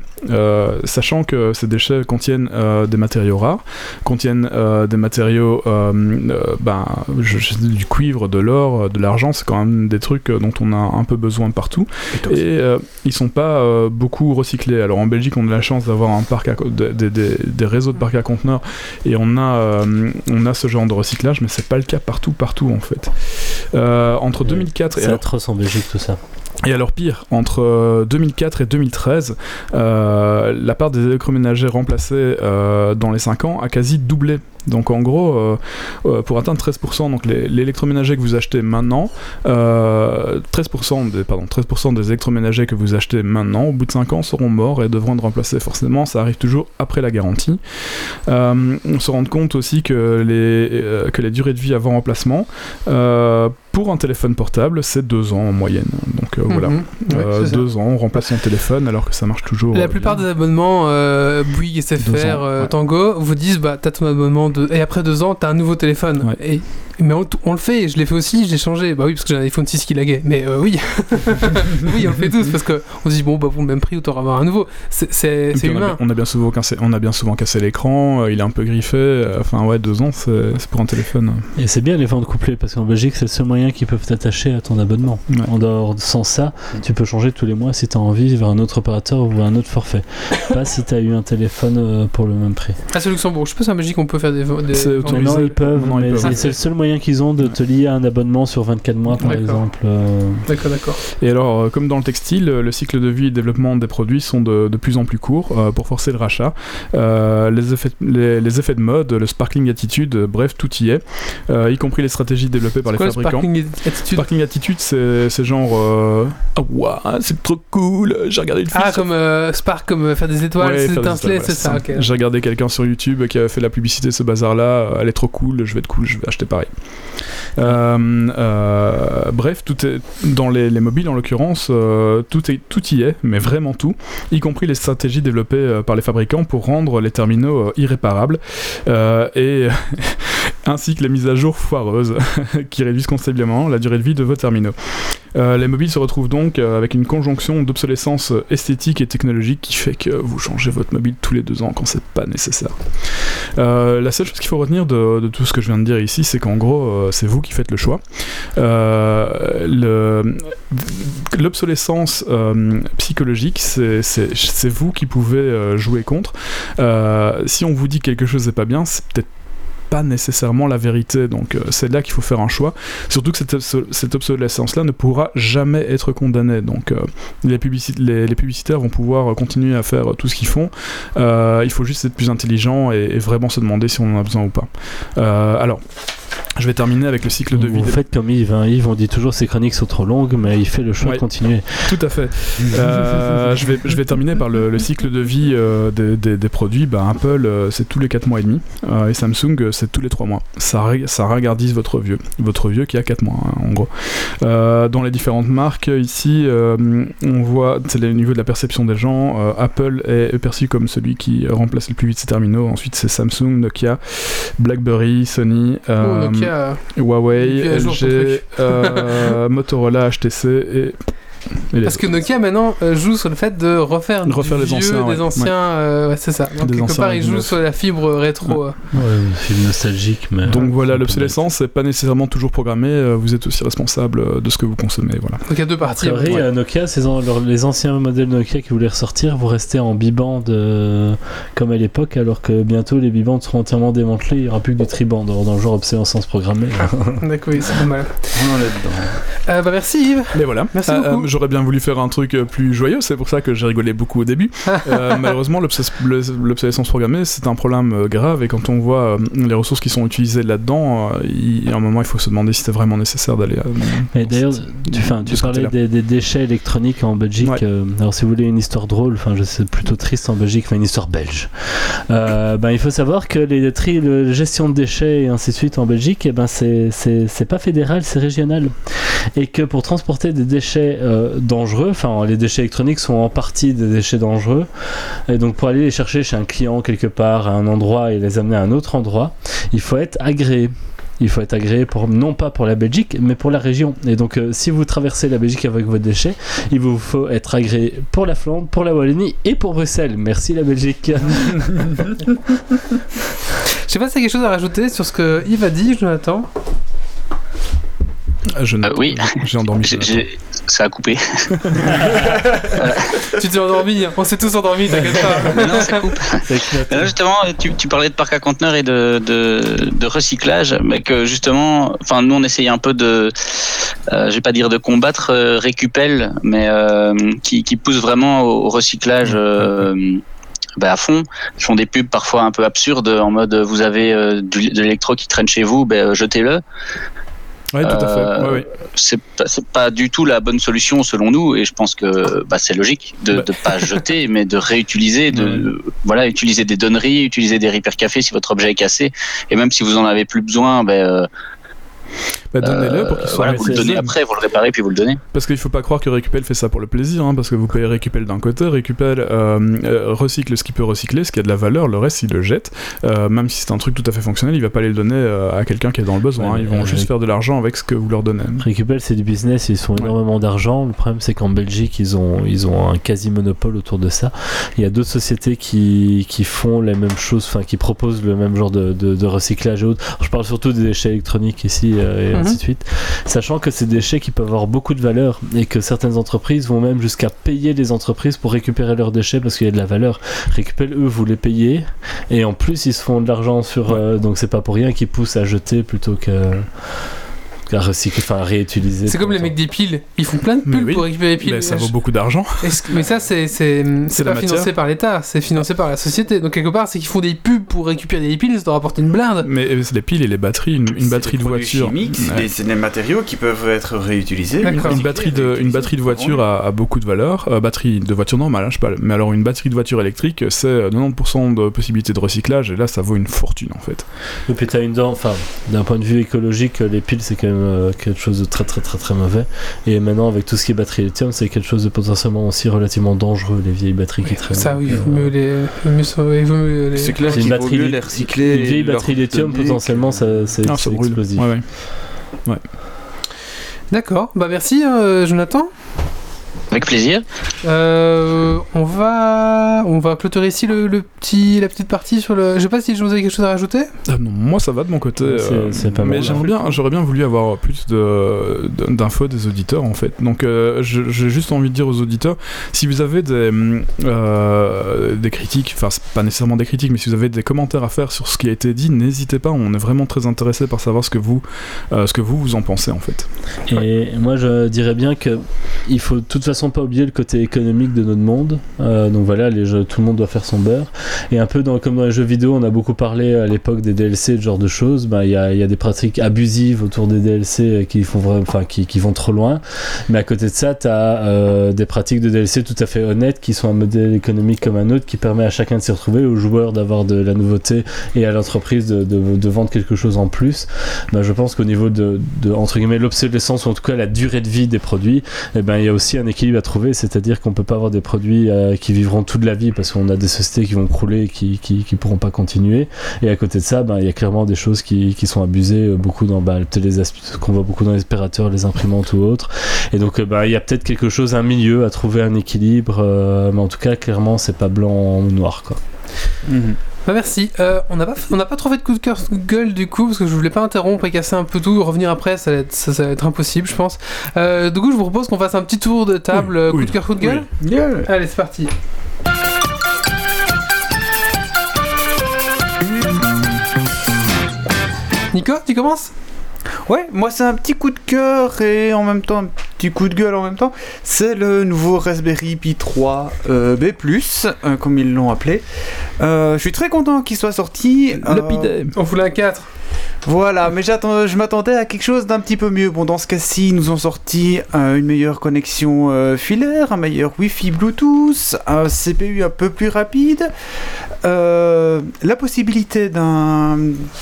Sachant que ces déchets contiennent des matériaux rares, contiennent des matériaux, ben, du cuivre, de l'or, euh, de l'argent, c'est quand même des trucs euh, dont on a un peu besoin partout. Et euh, ils sont pas beaucoup recyclés. Alors en Belgique, on a la chance d'avoir un parc à des réseaux de parcs à conteneurs et on a, on a ce genre de recyclage, mais c'est pas le cas partout, partout en fait. Entre Ouais. 2004 et atroce en Belgique tout ça. et alors pire, entre euh, 2004 et 2013, euh, la part des électroménagers remplacés euh, dans les 5 ans a quasi doublé. Donc en gros, euh, euh, pour atteindre 13%, donc les- l'électroménager que vous achetez maintenant, euh, 13%, des, pardon, 13% des électroménagers que vous achetez maintenant, au bout de 5 ans, seront morts et devront être remplacés. Forcément, ça arrive toujours après la garantie. Euh, on se rend compte aussi que les, que les durées de vie avant remplacement, pour un téléphone portable, c'est 2 ans en moyenne. Donc euh, voilà. mhm. Euh, ça. deux ans, on remplace son téléphone alors que ça marche toujours. La euh, plupart bien. des abonnements Bouygues, Deux SFR, ouais. Tango vous disent bah t'as ton abonnement de... et après deux ans t'as un nouveau téléphone. Ouais. Et... Mais on, on le fait, je l'ai fait aussi, je l'ai changé. Bah oui parce que j'ai un iPhone 6 qui laguait. Mais euh, oui, oui on le fait tous parce que on se dit bon bah pour le même prix autant avoir un nouveau. C'est puis on, a, humain. bien- on a bien souvent cassé, on a bien souvent cassé l'écran, euh, il est un peu griffé. euh, Enfin ouais, deux ans, c'est pour un téléphone. Et c'est bien les ventes couplées parce qu'en Belgique c'est le seul moyen qu'ils peuvent t'attacher à ton abonnement. Ouais. En dehors de sans ça, tu peux changer tous les mois si tu as envie vers un autre opérateur ou un autre forfait. Pas si tu as eu un téléphone pour le même prix. Ah c'est Luxembourg. Je sais pas si en Belgique on peut faire des. des... Non, ils mais peuvent. c'est- c'est le seul moyen qu'ils ont de te lier à un abonnement sur 24 mois par exemple. euh, D'accord d'accord. Et alors, euh, comme dans le textile, le cycle de vie et développement des produits sont de, de plus en plus courts euh, pour forcer le rachat. Euh, les, effets, les, les effets de mode, le sparkling attitude, bref, tout y est, euh, y compris les stratégies développées par les Quoi le fabricants. sparkling attitude? Sparkling attitude, c'est c'est genre euh, ah ouah, c'est trop cool, j'ai regardé une fille Ah sur comme euh, Spark comme faire des étoiles, Ouais, c'est étinceler, c'est voilà, ça. ok. J'ai regardé quelqu'un sur YouTube qui avait fait la publicité de ce bazar-là. Elle est trop cool, je vais être cool, je vais acheter pareil. Euh, euh, bref, tout est dans les, les mobiles en l'occurrence, euh, tout, y est, mais vraiment tout, y compris les stratégies développées par les fabricants pour rendre les terminaux irréparables ainsi que les mises à jour foireuses qui réduisent considérablement la durée de vie de vos terminaux. Euh, les mobiles se retrouvent donc euh, avec une conjonction d'obsolescence esthétique et technologique qui fait que vous changez votre mobile tous les deux ans quand c'est pas nécessaire. Euh, la seule chose qu'il faut retenir de, tout ce que je viens de dire ici, c'est qu'en gros, euh, c'est vous qui faites le choix. Le- L'obsolescence psychologique, c'est- vous qui pouvez jouer contre. Si on vous dit que quelque chose n'est pas bien, c'est peut-être pas nécessairement la vérité. Donc euh, c'est là qu'il faut faire un choix. Surtout que cette, cette obsolescence-là ne pourra jamais être condamnée. Donc euh, les, publici- les, publicitaires vont pouvoir euh, continuer à faire tout ce qu'ils font. Il faut juste être plus intelligent et, et vraiment se demander si on en a besoin ou pas. Alors. Je vais terminer avec le cycle de vie. Des- faites comme Yves, hein. Yves on dit toujours ses chroniques sont trop longues, mais il fait le choix Ouais. de continuer. Tout à fait. Euh, je, vais, je vais terminer par le, le cycle de vie euh, des, des- des produits. Bah, Apple, euh, c'est tous les 4 mois et demi. euh, et Samsung, euh, c'est tous les 3 mois. Ça, ça regardise votre vieux. Votre vieux qui a 4 mois, hein, en gros. Euh, dans les différentes marques, ici, euh, on voit, c'est le niveau de la perception des gens. euh, Apple est perçu comme celui qui remplace le plus vite ses terminaux. Ensuite, c'est Samsung, Nokia, BlackBerry, Sony. Oh, Nokia. Huawei, LG, euh, Motorola, HTC et, Parce que Nokia maintenant euh, joue sur le fait de refaire, De refaire du les vieux, anciens, des ouais. anciens, euh, ouais, c'est ça. Donc Des quelque part, il joue Windows. sur la fibre rétro. euh. Ouais, film nostalgique, mais. Donc voilà, l'obsolescence, c'est pas nécessairement toujours programmé, euh, vous êtes aussi responsable euh, de ce que vous consommez, voilà. Donc il y a deux parties. A priori, ouais. euh, Nokia, les anciens modèles Nokia qui voulaient ressortir vont rester en biband euh, comme à l'époque, alors que bientôt les bibandes seront entièrement démantelés, il n'y aura plus que du triband dans, dans le genre obsolescence programmée. D'accord, oui, c'est pas mal. On en est dedans. Euh, bah merci Yves. Mais voilà, Merci Euh, beaucoup. J'aurais bien voulu faire un truc euh, plus joyeux, c'est pour ça que j'ai rigolé beaucoup au début. Euh, malheureusement, l'obsolescence programmée, c'est un problème euh, grave, et quand on voit les ressources qui sont utilisées là-dedans, il y a un moment, il faut se demander si c'est vraiment nécessaire d'aller... Mais dans d'ailleurs, tu, parlais des, des déchets électroniques en Belgique. Ouais. euh, alors, si vous voulez une histoire drôle, enfin, je sais plutôt triste en Belgique, enfin, une histoire belge. Euh, ben, il faut savoir que les tri, le- la gestion de déchets et ainsi de suite en Belgique, eh ben, c'est pas fédéral, c'est régional. Et que pour transporter des déchets euh, dangereux, enfin, les déchets électroniques sont en partie des déchets dangereux, et donc pour aller les chercher chez un client quelque part, à un endroit et les amener à un autre endroit, il faut être agréé. Il faut être agréé pour, non pas pour la Belgique, mais pour la région. Et donc, euh, si vous traversez la Belgique avec vos déchets, il vous faut être agréé pour la Flandre, pour la Wallonie et pour Bruxelles. Merci la Belgique. Je sais pas si t'as quelque chose à rajouter sur ce que Yves a dit, Jonathan. Je Euh, note. oui. J'ai endormi. Ça a coupé. tu t'es endormi, hein. on s'est tous endormis, t'inquiète pas. Non, ça coupe. Là, justement, tu, tu parlais de parc à conteneurs et de, de, de recyclage, mais que justement, enfin, nous, on essayait un peu de, euh, je vais pas dire de combattre euh, Récupel, mais euh, qui, qui pousse vraiment au, au recyclage. euh, bah, à fond, ils font des pubs parfois un peu absurdes en mode vous avez euh, du- de l'électro qui traîne chez vous, ben, euh, jetez-le. Ouais, tout à fait. Euh, Ouais, ouais. C'est pas, c'est pas du tout la bonne solution selon nous et je pense que bah, c'est logique de Bah. ne pas jeter mais de réutiliser, de voilà utiliser des donneries, utiliser des Repair Café si votre objet est cassé et même si vous en avez plus besoin, ben, euh, Bah, donnez-le pour qu'il soit voilà, vous le donnez après, vous le réparez puis vous le donnez. Parce qu'il faut pas croire que Récupel fait ça pour le plaisir, hein, parce que vous payez Récupel d'un côté, Récupel euh, euh, recycle ce qu'il peut recycler, ce qui a de la valeur, le reste il le jette. Euh, même si c'est un truc tout à fait fonctionnel, il va pas aller le donner euh, à quelqu'un qui est dans le besoin. Ouais, hein, ils vont juste euh, faire de l'argent avec ce que vous leur donnez. Récupel, c'est du business, ils font Ouais. énormément d'argent. Le problème, c'est qu'en Belgique, ils ont, ils ont un quasi-monopole autour de ça. Il y a d'autres sociétés qui, qui font les mêmes choses, enfin, qui proposent le même genre de, de, de recyclage et autres. Alors, je parle surtout des déchets électroniques ici euh, et Mhm. ainsi de suite. Sachant que des déchets qui peuvent avoir beaucoup de valeur et que certaines entreprises vont même jusqu'à payer les entreprises pour récupérer leurs déchets parce qu'il y a de la valeur. Récupel, eux, vous les payez et en plus, ils se font de l'argent sur. euh, donc, c'est pas pour rien qu'ils poussent à jeter plutôt que. Qu'à recycler, enfin à réutiliser. C'est comme les mecs des piles, ils font plein de oui. pour récupérer les piles. Mais ça vaut beaucoup d'argent. Mais ça, c'est pas matière. financé par l'État, c'est financé par la société. Donc quelque part, c'est qu'ils font des pubs pour récupérer des piles, ça doit rapporter une blinde. Mais euh, c'est les piles et les batteries, une, batterie des de voiture. c'est Ouais. des- c'est des matériaux qui peuvent être réutilisés. D'accord. Une batterie de, une batterie de voiture a, a beaucoup de valeur. Euh, batterie de voiture normale, hein, je parle. Mais alors une batterie de voiture électrique, c'est euh, 90% de possibilité de recyclage et là ça vaut une fortune en fait. Et puis t'as une dent, enfin, d'un point de vue écologique, les piles c'est quand même euh, quelque chose de très très très très mauvais. Et maintenant, avec tout ce qui est batterie lithium, c'est quelque chose de potentiellement aussi relativement dangereux, les vieilles batteries qui traînent. Ça, oui, il Euh, vaut mieux les. vaut mieux mieux les- C'est clair C'est une qu'il vaut batterie mieux les recycler. Une vieille batterie lithium, potentiellement, que- ça, c'est Ah, explosif. Ouais, ouais. D'accord, bah merci euh, Jonathan. Avec plaisir. Euh, on va on va clôturer ici le, le petit la petite partie sur le. Je sais pas si je vous avez quelque chose à rajouter. Ah non, moi ça va de mon côté. C'est- euh, c'est pas mais mal. j'aimerais bien, j'aurais bien voulu avoir plus de d'infos des auditeurs en fait. Donc euh, je- j'ai juste envie de dire aux auditeurs, si vous avez des des critiques, enfin pas nécessairement des critiques, mais si vous avez des commentaires à faire sur ce qui a été dit, n'hésitez pas. On est vraiment très intéressé par savoir ce que vous euh, ce que vous vous en pensez en fait. Et moi, je dirais bien que il faut de toute façon pas oublier le côté économique de notre monde. Euh, donc voilà, les jeux, tout le monde doit faire son beurre. Et un peu comme dans les jeux vidéo, on a beaucoup parlé à l'époque des DLC, ce genre de choses. Bah, Il y, a, des pratiques abusives autour des DLC euh, qui, font vraiment, enfin, qui, vont trop loin. Mais à côté de ça, tu as des pratiques de DLC tout à fait honnêtes qui sont un modèle économique comme un autre qui permet à chacun de s'y retrouver, aux joueurs d'avoir de la nouveauté et à l'entreprise de, vendre quelque chose en plus. Bah, je pense qu'au niveau de, entre guillemets l'obsolescence ou en tout cas la durée de vie des produits, eh ben, il y a aussi un équilibre à trouver, c'est-à-dire qu'on peut pas avoir des produits euh, qui vivront toute la vie parce qu'on a des sociétés qui vont crouler qui, qui, qui pourront pas continuer. Et à côté de ça, ben, il y a clairement des choses qui, qui sont abusées euh, beaucoup dans les asp- qu'on voit beaucoup dans les aspirateurs, les imprimantes ou autres. Et donc euh, bah, il y a peut-être quelque chose, un milieu à trouver un équilibre, mais en tout cas clairement c'est pas blanc ou noir quoi. Mhm. Bah merci. Euh, on n'a pas, on n'a pas trop fait de coup de cœur gueule du coup parce que je voulais pas interrompre et casser un peu tout, revenir après, ça va être, ça, ça va être impossible, je pense. Euh, du coup, je vous propose qu'on fasse un petit tour de table Oui, euh, coup oui, de cœur, coup de gueule. Yeah. Allez, c'est parti. Nico, tu commences? Ouais, moi c'est un petit coup de cœur et en même temps un petit coup de gueule en même temps. C'est le nouveau Raspberry Pi 3 euh, B+, euh, comme ils l'ont appelé. Euh, je suis très content qu'il soit sorti. Le Euh. On voulait un 4. Voilà, mais j'attends, je m'attendais à quelque chose d'un petit peu mieux. Bon, dans ce cas-ci, ils nous ont sorti euh, une meilleure connexion euh, filaire, un meilleur Wi-Fi Bluetooth, un CPU un peu plus rapide, euh, la possibilité d'un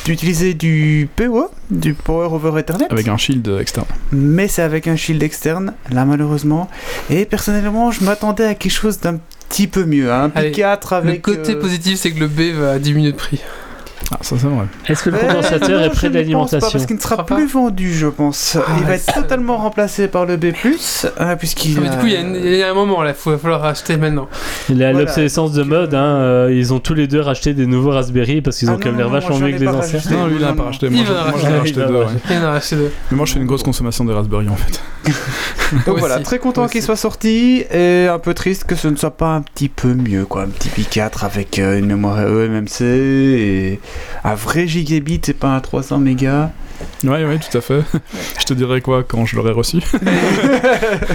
d'utiliser du PoE, du Power over Ethernet, Avec un shield externe. mais c'est avec un shield externe, là malheureusement. Et personnellement, je m'attendais à quelque chose d'un petit peu mieux, hein, un Pi Allez, 4 avec. Le côté euh, positif, c'est que le B va diminuer de prix. Ah, ça c'est vrai. Est-ce que le Eh, condensateur non, est près je de ne pense pas, l'alimentation Parce qu'il ne sera plus vendu, je pense. Ah, il va être totalement remplacé par le B+, euh, puisqu'il Ah, mais du coup, il y, a une- il y a un moment là, il va falloir acheter maintenant. Il a Voilà, l'obsolescence de mode, hein, euh, ils ont tous les deux racheté des nouveaux Raspberry parce qu'ils ont Ah quand même l'air vachement mieux que les anciens. Non, lui il a pas racheté. Il Moi, j'en- ai racheté deux. Il en a acheté deux. Mais moi je fais une grosse consommation des Raspberry en fait. Donc voilà, très content qu'il soit sorti et un peu triste que ce ne soit pas un petit peu mieux, quoi. Un petit Pi 4 avec euh, une mémoire eMMC et un vrai gigabit et pas un 300 mégas. Ouais, ouais, tout à fait. je te dirai quoi quand je l'aurai reçu?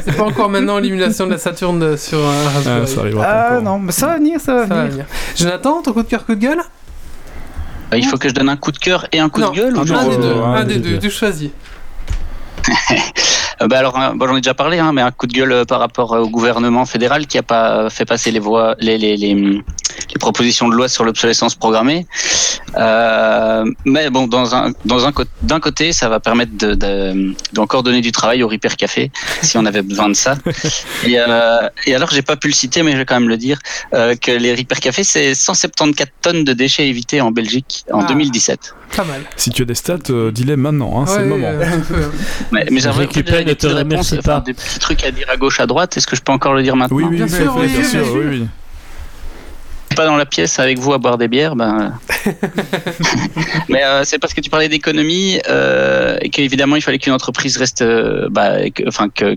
C'est pas encore maintenant l'émulation de la Saturne sur un Ah, Raspberry. ça arrivera pas Ah non, mais ça va venir, ça va Ça va venir. Jonathan, ton coup de cœur, coup de gueule? Il faut que je donne un coup de cœur et un coup Non, de gueule ou un genre, des euh, deux. un Un des des deux. deux. Tu choisis. Bah alors, euh, bon, j'en ai déjà parlé, hein, mais un coup de gueule euh, par rapport au gouvernement fédéral qui a pas fait passer les voies, les, les, les, les propositions de loi sur l'obsolescence programmée. Euh, mais bon, dans un, dans un co- d'un côté, ça va permettre de, de, d'encore donner du travail au Repair Café si on avait besoin de ça. Et, euh, et alors, j'ai pas pu le citer, mais je vais quand même le dire euh, que les Repair Café, c'est 174 tonnes de déchets évités en Belgique en Ah. 2017. Pas mal. Si tu as des stats, euh, dis-les maintenant, hein, c'est le moment. euh. Mais, mais j'aimerais ne te des petites réponses, pas. enfin, des petits trucs à dire à gauche, à droite. Est-ce que je peux encore le dire maintenant? Oui, oui, Bien sûr, fait, oui, bien oui, sûr, bien sûr. oui, oui. Pas dans la pièce avec vous à boire des bières, ben. euh. Mais euh, c'est parce que tu parlais d'économie euh, et qu'évidemment il fallait qu'une entreprise reste, euh, bah, que- enfin que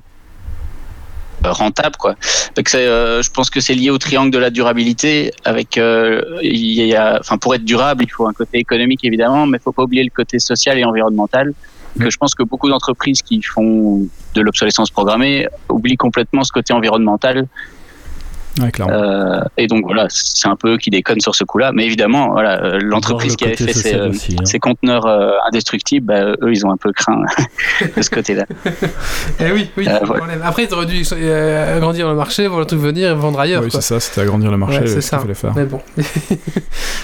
rentable quoi. Donc c'est, euh, je pense que c'est lié au triangle de la durabilité. Avec, euh, il y a, enfin pour être durable, il faut un côté économique évidemment, mais il faut pas oublier le côté social et environnemental. Que je pense que beaucoup d'entreprises qui font de l'obsolescence programmée oublient complètement ce côté environnemental Ouais, euh, et donc voilà, c'est un peu eux qui déconne sur ce coup-là. Mais évidemment, voilà, euh, l'entreprise qui avait fait ces, social euh, aussi, hein. ces conteneurs euh, indestructibles, bah, eux, ils ont un peu craint de ce côté-là. Eh oui, oui, Euh. Après, ils auraient dû euh, agrandir le marché, voir le truc venir et vendre ailleurs. oui, c'est ça, c'était agrandir le marché, Ouais, c'est ce ça. qu'il fallait faire. Mais bon,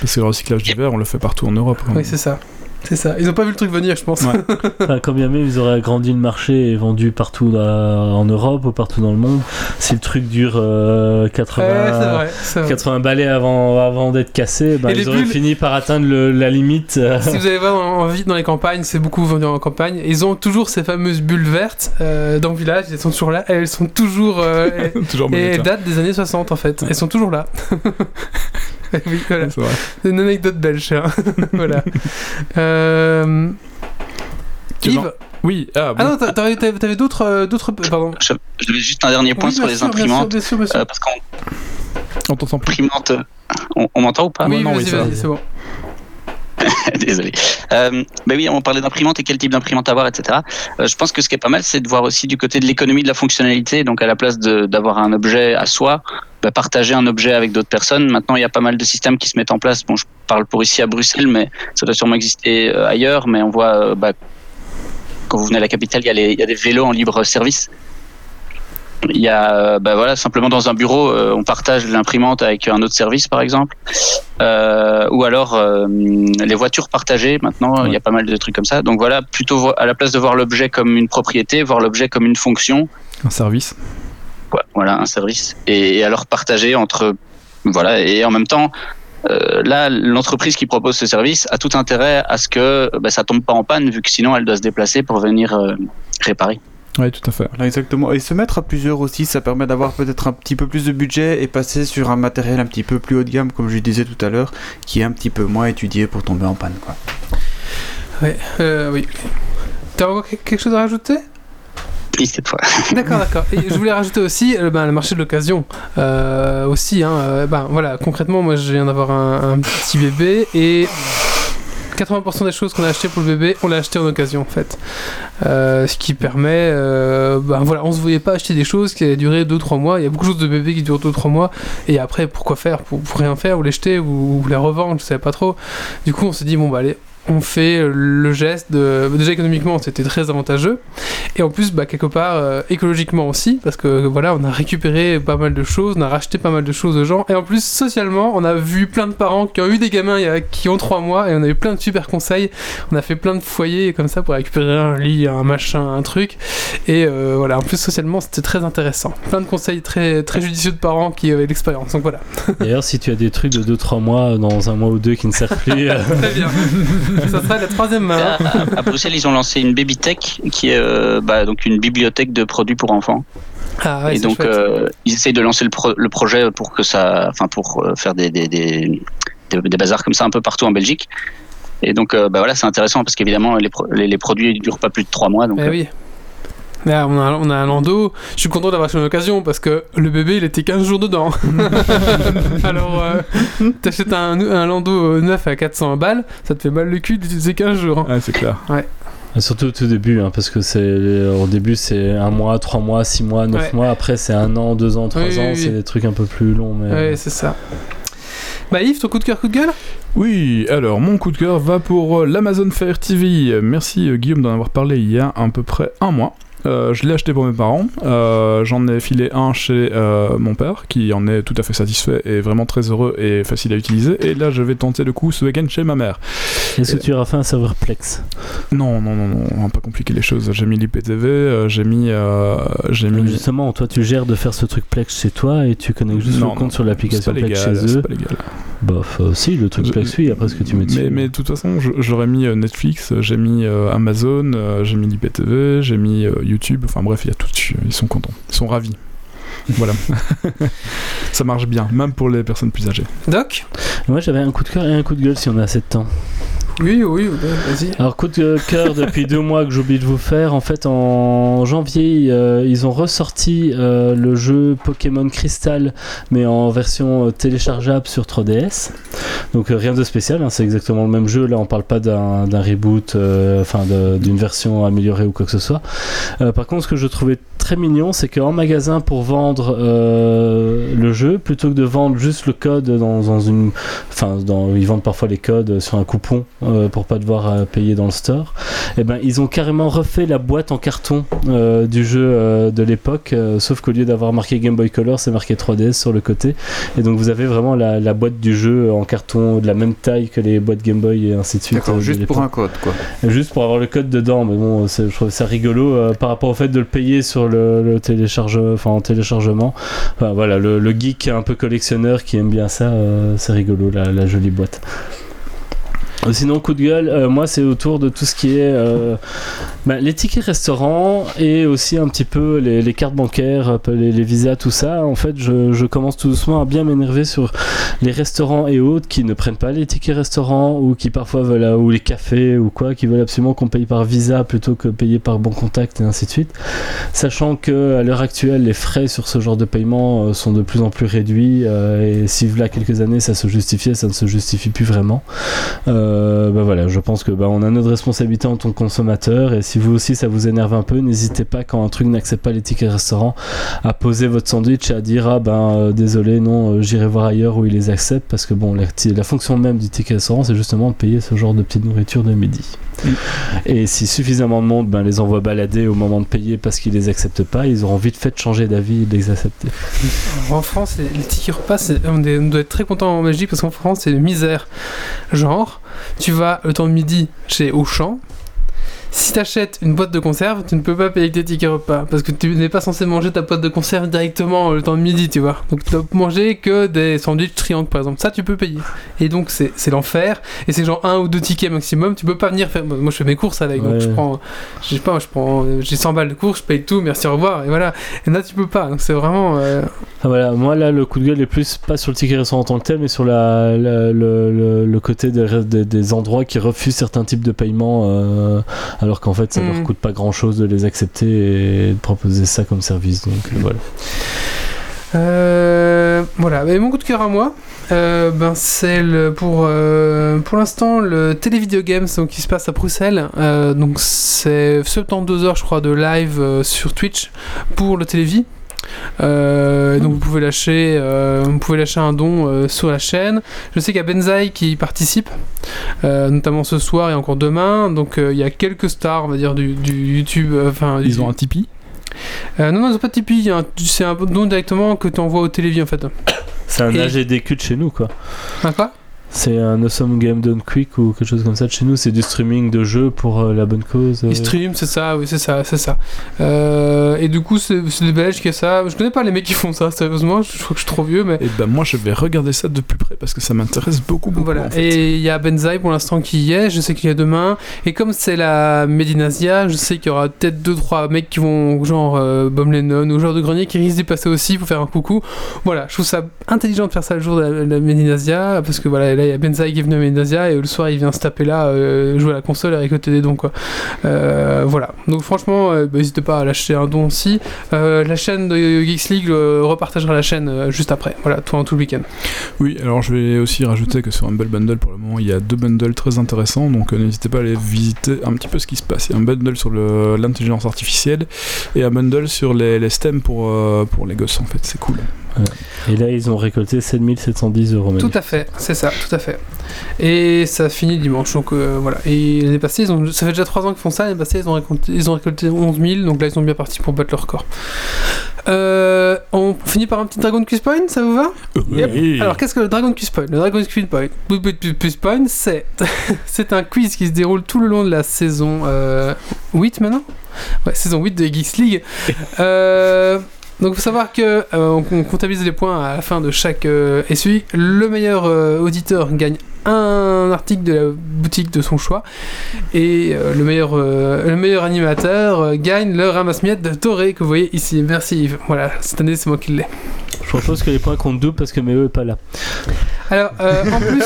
Parce que le recyclage du verre, on le fait partout en Europe. quand oui, c'est ça. C'est ça. Ils ont pas vu le truc venir, je pense. Ouais. Enfin, quand bien même ils auraient agrandi le marché et vendu partout là, en Europe ou partout dans le monde, si le truc dure euh, 80, Ouais, c'est vrai. c'est vrai. 80 balais avant, avant d'être cassé, bah, ils auraient bulles- fini par atteindre le- la limite. euh, si vous allez voir en dans les campagnes, c'est beaucoup vendu en campagne. Ils ont toujours ces fameuses bulles vertes euh, dans le village. Elles sont toujours là. Elles sont toujours. euh, et- Toujours et datent des années 60 en fait. Elles sont toujours là. oui, voilà. C'est une anecdote belge. hein. voilà. Euh... Yves Oui, ah, bon. Ah non, t'a- t'avais d'autres. euh, d'autres Pardon. Je- J'avais juste un dernier point Oui, sur les sûr, bien sûr, imprimantes. Bien sûr, bien sûr. euh, parce qu'en on t'entend plus. imprimante, on, on m'entend ou pas? Oui, non, oui, vas-y, vas-y, c'est bon. Désolé. Euh, bah oui, on parlait d'imprimante et quel type d'imprimante avoir, etc. Euh, je pense que ce qui est pas mal, c'est de voir aussi du côté de l'économie de la fonctionnalité. Donc, à la place d'avoir un objet à soi, bah, partager un objet avec d'autres personnes. Maintenant, il y a pas mal de systèmes qui se mettent en place. Bon, je parle pour ici à Bruxelles, mais ça doit sûrement exister euh, ailleurs. Mais on voit, euh, bah, quand vous venez à la capitale, il y a des vélos en libre service. Il y a, euh, bah voilà, simplement dans un bureau, euh, on partage l'imprimante avec un autre service, par exemple. Euh, ou alors euh, les voitures partagées. Maintenant, il y a pas mal de trucs comme ça. Donc voilà, plutôt à la place de voir l'objet comme une propriété, voir l'objet comme une fonction. Un service. Ouais, voilà, un service. Et, et alors partager entre, voilà, et en même temps. là, l'entreprise qui propose ce service a tout intérêt à ce que bah, ça tombe pas en panne, vu que sinon elle doit se déplacer pour venir réparer. Oui, tout à fait. Voilà, exactement. Et se mettre à plusieurs aussi, ça permet d'avoir peut-être un petit peu plus de budget et passer sur un matériel un petit peu plus haut de gamme, comme je disais tout à l'heure, qui est un petit peu moins étudié pour tomber en panne. Quoi. Ouais, euh, oui. T'as encore que- quelque chose à rajouter? Et cette fois. D'accord, d'accord. Et je voulais rajouter aussi euh, ben, le marché de l'occasion. Euh, aussi, hein, euh, ben, voilà, concrètement, moi je viens d'avoir un, un petit bébé et 80% des choses qu'on a achetées pour le bébé, on l'a acheté en occasion en fait. Euh, ce qui permet, euh, ben voilà, on se voyait pas acheter des choses qui allaient durer 2-3 mois. Il y a beaucoup de choses de bébé qui durent 2-3 mois et après, pourquoi faire? Pour, rien faire ou les jeter ou, ou les revendre, je savais pas trop. Du coup, on s'est dit, bon, bah allez. On fait le geste de. Déjà économiquement, c'était très avantageux. Et en plus, bah, quelque part, euh, écologiquement aussi, parce que voilà, on a récupéré pas mal de choses, on a racheté pas mal de choses aux gens. Et en plus, socialement, on a vu plein de parents qui ont eu des gamins il y a- qui ont 3 mois, et on a eu plein de super conseils. On a fait plein de foyers comme ça pour récupérer un lit, un machin, un truc. Et euh, voilà, en plus, socialement, c'était très intéressant. Plein de conseils très, très judicieux de parents qui avaient l'expérience. Donc voilà. D'ailleurs, si tu as des trucs de 2-3 mois dans un mois ou deux qui ne servent plus, euh, Très bien. ça sera la troisième main. À, Bruxelles, ils ont lancé une Baby Tech, qui est euh, bah, donc une bibliothèque de produits pour enfants. Ah ouais, et donc, euh, ils essayent de lancer le, pro- le projet pour que ça, enfin, pour euh, faire des, des, des, des- des bazars comme ça un peu partout en Belgique. Et donc, euh, bah voilà, c'est intéressant parce qu'évidemment, les, pro- les, les produits ne durent pas plus de trois mois. Donc, Eh oui. Là, on, a, on a un landau. Je suis content d'avoir acheté une occasion parce que le bébé il était 15 jours dedans. Alors, euh, t'achètes un, un landau euh, neuf à 400 balles, ça te fait mal le cul d'utiliser 15 jours. Ouais, c'est clair. surtout au tout début, hein, parce que c'est au début c'est un mois, 3 mois, 6 mois, 9 Ouais. mois, après c'est un an, 2 ans, 3 Oui, ans, oui, c'est oui. des trucs un peu plus longs. Mais... Ouais, c'est ça. Bah Yves, ton coup de cœur, coup de gueule? Oui, alors mon coup de cœur va pour euh, l'Amazon Fire TV. Euh, Merci euh, Guillaume d'en avoir parlé il y a à peu près un mois. Euh, je l'ai acheté pour mes parents. Euh, J'en ai filé un chez euh, mon père qui en est tout à fait satisfait et vraiment très heureux et facile à utiliser. Et là, je vais tenter le coup ce week-end chez ma mère. Est-ce que tu auras fait un serveur Plex Non, non, non, non, on va pas compliquer les choses. J'ai mis l'IPTV, j'ai mis, j'ai mis. Justement, toi tu gères de faire ce truc Plex chez toi et tu connectes juste le compte sur l'application Plex légal, chez c'est eux. pas légal. Bof, si, le truc Plex, oui, après ce que tu mets dessus. Mais, de toute façon, j'aurais mis Netflix, j'ai mis Amazon, j'ai mis l'IPTV, j'ai mis euh, YouTube, enfin bref, il y a tout dessus. Ils sont contents, ils sont ravis. Voilà. Ça marche bien, même pour les personnes plus âgées. Doc? Moi j'avais un coup de cœur et un coup de gueule si on a assez de temps. Oui, oui, oui, vas-y. Alors coup de cœur depuis deux mois que j'oublie de vous faire. En fait en janvier euh, ils ont ressorti euh, le jeu Pokémon Crystal mais en version euh, téléchargeable sur 3DS. Donc rien de spécial, hein, c'est exactement le même jeu. Là on parle pas d'un reboot, enfin d'une version améliorée ou quoi que ce soit. Par contre ce que je trouvais très mignon c'est qu'en magasin pour vendre le jeu, plutôt que de vendre juste le code dans, une... Enfin ils vendent parfois les codes sur un coupon euh, pour pas devoir euh, payer dans le store. Et ben ils ont carrément refait la boîte en carton euh, du jeu euh, de l'époque, sauf qu'au lieu d'avoir marqué Game Boy Color, c'est marqué 3DS sur le côté. Et donc vous avez vraiment la, la boîte du jeu en carton de la même taille que les boîtes Game Boy et ainsi de suite. D'accord, juste pour un code, quoi. Juste pour avoir le code dedans, mais bon, je trouve ça rigolo par rapport au fait de le payer sur le, le télécharge, enfin en téléchargement. Enfin voilà, le, le geek un peu collectionneur qui aime bien ça, c'est rigolo la, la jolie boîte. Euh, Sinon, coup de gueule, euh, moi c'est autour de tout ce qui est euh, Bah, les tickets restaurants et aussi un petit peu les, cartes bancaires, peu les, visas, tout ça. En fait, je, commence tout doucement à bien m'énerver sur les restaurants et autres qui ne prennent pas les tickets restaurants ou qui parfois veulent, euh, ou les cafés ou quoi, qui veulent absolument qu'on paye par visa plutôt que payer par bon contact et ainsi de suite. Sachant que à l'heure actuelle, les frais sur ce genre de paiement euh, sont de plus en plus réduits euh, et si là quelques années ça se justifiait, ça ne se justifie plus vraiment. Euh, bah voilà, je pense que bah, on a notre responsabilité en tant que consommateur et si vous aussi ça vous énerve un peu, n'hésitez pas quand un truc n'accepte pas les tickets restaurants à poser votre sandwich et à dire ah ben euh, désolé non euh, j'irai voir ailleurs où ils les acceptent parce que bon la, la fonction même du ticket restaurant c'est justement de payer ce genre de petite nourriture de midi. Et si suffisamment de monde ben, les envoie balader au moment de payer parce qu'ils les acceptent pas, ils auront vite fait de changer d'avis et de les accepter. En France, les, tickets repas, c'est- on, est- on doit être très content en Belgique parce qu'en France, c'est une misère. Genre, tu vas le temps de midi chez Auchan. Si t'achètes une boîte de conserve, tu ne peux pas payer avec tes tickets repas parce que tu n'es pas censé manger ta boîte de conserve directement le temps de midi, tu vois. Donc tu dois manger que des sandwichs triangles par exemple. Ça, tu peux payer. Et donc c'est l'enfer. Et c'est genre un ou deux tickets maximum. Tu peux pas venir faire. Moi, je fais mes courses avec. Donc Ouais. je prends. Je sais pas, je prends. euh, J'ai 100 balles de courses, je paye tout, merci, au revoir. Et voilà. Et là, tu peux pas. Donc c'est vraiment. euh, Ah, voilà, moi là le coup de gueule est plus pas sur le ticket restaurant en tant que tel, mais sur la, la- le, le- le côté des, des- des endroits qui refusent certains types de paiements, euh, alors qu'en fait ça Mm. leur coûte pas grand chose de les accepter et de proposer ça comme service. Donc euh, voilà. Euh, voilà, mais mon coup de cœur à moi, euh, ben c'est le- pour euh, pour l'instant le Télévideo Games donc qui se passe à Bruxelles. Donc c'est 72 heures je crois de live sur Twitch pour le Télévis. Euh, donc vous pouvez lâcher, euh, vous pouvez lâcher un don euh, sur la chaîne. Je sais qu'il y a Benzaï qui participe, notamment ce soir et encore demain. Donc il y a quelques stars, on va dire du, du YouTube. Enfin, Ils du- ont un Tipeee? Non, non, ils ont pas de Tipeee. un- C'est un don directement que tu envoies au Télévis en fait. C'est un Et- AGDQ de chez nous quoi. Hein, quoi? C'est un Awesome Game Done Quick ou quelque chose comme ça de chez nous. C'est du streaming de jeux pour euh, la bonne cause. euh. Ils stream, c'est ça, oui, c'est ça, c'est ça. Euh, et du coup, c'est les Belges qui ont ça. Je connais pas les mecs qui font ça, sérieusement. Je, je crois que je suis trop vieux, mais. Et ben moi je vais regarder ça de plus près parce que ça m'intéresse beaucoup beaucoup. Voilà, en fait. et il y a Benzaï pour l'instant qui y est, je sais qu'il y a demain. Et comme c'est la Medinasia, je sais qu'il y aura peut-être 2-3 mecs qui vont, genre euh, Bom Lennon ou genre de grenier, qui risquent d'y passer aussi pour faire un coucou. Voilà, je trouve ça intelligent de faire ça le jour de la, la Medinasia, parce que voilà, là il y a Benzaï qui est venu à Medinasia et le soir il vient se taper là, euh, jouer à la console et récolter des dons quoi. Euh, voilà, donc franchement, euh, bah, n'hésitez pas à lâcher un don aussi. Euh, la chaîne de Geeks League euh, repartagera la chaîne euh, juste après, voilà, tout, tout le week-end. Oui, alors je vais aussi rajouter que sur Humble Bundle pour le moment il y a deux bundles très intéressants donc euh, n'hésitez pas à aller visiter un petit peu ce qui se passe. Il y a un bundle sur l'intelligence artificielle et un bundle sur les, les STEM pour, euh, pour les gosses en fait, c'est cool. Et là ils ont récolté 7710 euros. Tout à fait, c'est ça, tout à fait. Et ça finit dimanche, donc euh, voilà. Et l'année passée, ils ont, ça fait déjà 3 ans qu'ils font ça, l'année passée, ils ont, récolté, ils ont récolté 11 000, donc là, ils sont bien partis pour battre leur record. Euh, on finit par un petit Dragon Quiz Point, ça vous va? Yep. Alors, qu'est-ce que le Dragon Quiz Point? Le Dragon Quiz Point, Point, c'est c'est un quiz qui se déroule tout le long de la saison euh, 8 maintenant? Ouais, saison 8 de Geeks League. Euh, donc, faut savoir que euh, on, comptabilise les points à la fin de chaque euh, SUI. Le meilleur euh, auditeur gagne un article de la boutique de son choix et euh, le meilleur le meilleur animateur gagne le ramasse-miettes de Toré que vous voyez ici. Merci Yves. Voilà, cette année c'est moi qui l'ai. Je propose que les points comptent double parce que Méo est pas là. Alors, euh, en, plus,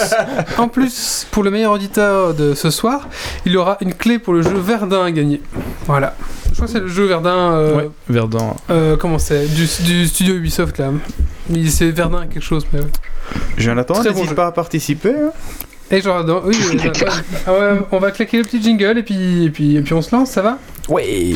en plus, pour le meilleur auditeur de ce soir, il y aura une clé pour le jeu Verdun à gagner. Voilà. Je crois que c'est le jeu Verdun. euh, Ouais, Verdun. euh, comment c'est du, du studio Ubisoft là. Mais C'est Verdun quelque chose. Mais... ouais. Jonathan, Très bon n'hésite jeu. pas à participer. hein. Et genre, dans- oui, oui, oui, ah ouais, on va claquer le petit jingle et puis, et puis, et puis on se lance, ça va? Oui.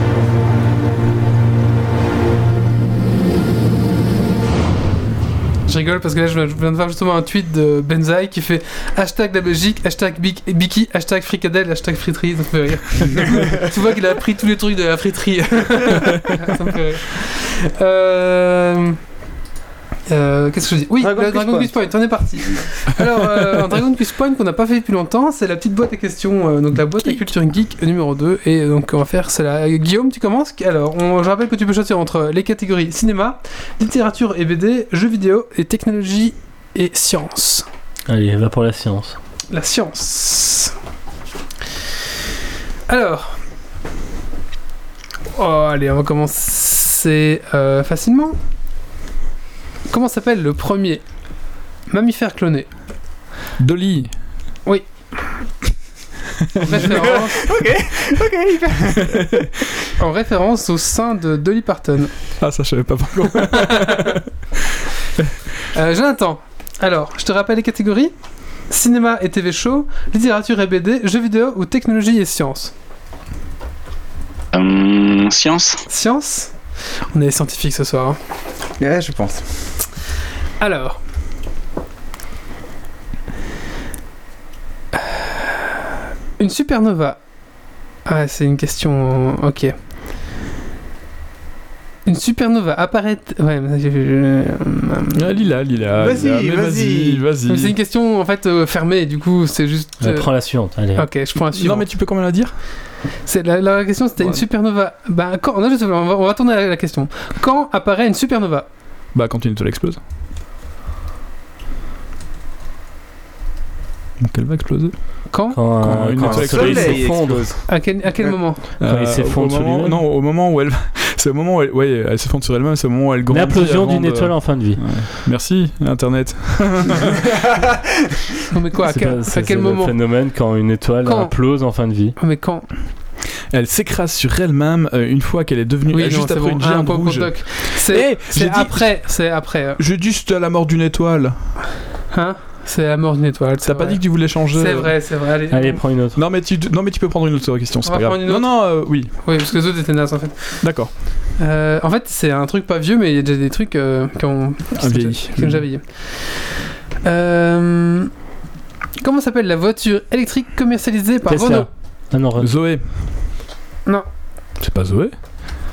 Je rigole parce que là je viens de voir justement un tweet de Benzaï qui fait hashtag la Belgique, hashtag Biki, hashtag fricadelle, hashtag friterie, ça me fait rire. tu vois qu'il a appris tous les trucs de la friterie. ça me fait rire. Euh, Euh, Qu'est-ce que je dis Oui, Dragon le Dragon Point. Quiz Point, on est parti. Alors, euh, un Dragon Quiz Point qu'on n'a pas fait depuis longtemps, c'est la petite boîte à questions, euh, donc la boîte à culture geek numéro 2. Et donc, on va faire celle-là. Guillaume, tu commences? Alors, on- je rappelle que tu peux choisir entre les catégories cinéma, littérature et BD, jeux vidéo et technologie et science. Allez, va pour la science. La science. Alors. Oh, allez, on va commencer euh, facilement. Comment s'appelle le premier mammifère cloné? Dolly. En référence, Ok, hyper. en référence au sein de Dolly Parton. Ah, ça, je savais pas pourquoi. Euh, Jonathan, alors, je te rappelle les catégories cinéma et TV show, littérature et BD, jeux vidéo ou technologie et science? Hum, science. Science On est scientifique ce soir. hein. Ouais, je pense. Alors. Une supernova. Ah, c'est une question. Ok. Une supernova apparaît. Ouais, je- je- Ah, Lila, Lila. Vas-y, vas-y. Mais C'est une question en fait euh, fermée, du coup, c'est juste. Euh, euh, Prends la suivante, allez. Ok, je prends la Non, suivante. mais tu peux quand même la dire C'est la, la question, c'était une supernova. Ben, quand, non, je- on, va, on va tourner la, la question. Quand apparaît une supernova? Bah, quand une étoile explose. Donc, elle va exploser. Quand? Quand, Quand un- une quand étoile explose. s'effondre. À quel, à quel Ouais. moment? Quand il Euh, s'effondre au sur moment-. Non, au moment où elle. C'est au moment où elle. Ouais, elle s'effondre sur elle-même, c'est au moment où elle grandit. L'implosion d'une de- étoile en fin de vie. Ouais. Merci, Internet. Non, mais quoi À C'est quel, pas- à quel moment le phénomène quand une étoile Quand implose en fin de vie. Mais quand Elle s'écrase sur elle-même euh, une fois qu'elle est devenue. Oui, euh, non, juste c'est après bon. une Ah, géante point pour rouge. Doc. C'est Eh, c'est j'ai dit- après. C'est après. euh. Je dis c'était à la mort d'une étoile. Hein? C'est la mort d'une étoile. c'est T'as pas dit que tu voulais changer C'est euh, vrai, c'est vrai. Allez, Allez, prends une autre. Non mais, tu, non, mais tu peux prendre une autre question, c'est On pas va grave. prendre une Non, non, euh, oui, Oui, parce que les autres étaient nazes en fait. d'accord. Euh, en fait, c'est un truc pas vieux, mais il y a déjà des trucs euh, qui ont Un vieilli. qui ont déjà vieilli. Comment s'appelle la voiture électrique commercialisée par Tesla. Renault? Ah non, Renault. Zoé. Non. C'est pas Zoé?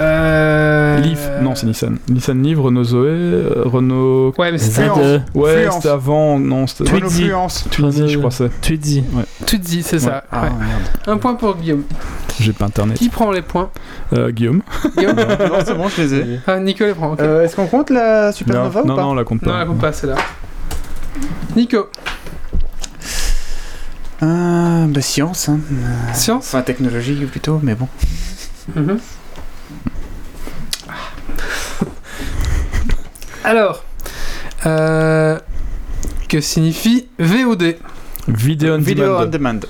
Euh... Leaf. Non, c'est Nissan. Nissan Leaf, Renault Zoé, euh, Renault. Ouais, mais c'est Z, ça. euh, Ouais, Fluence. c'était avant. Non, c'était. Renault Fluence. Twizy, je crois que c'est. Tweety. Tweety, c'est ça. Ah, ouais. merde. Un point pour Guillaume. J'ai pas internet. Qui prend les points Euh, Guillaume. Guillaume non, c'est bon, je les ai. Ah, Nico les prend. ok. Euh, Est-ce qu'on compte la supernova ou Non, pas non, on la compte pas. non, la compte pas, c'est là. Nico, Euh, bah, science. Hein. science Enfin, technologie plutôt, mais bon. Mhm. Alors, euh, que signifie VOD Vidéo on Video demand. on demand.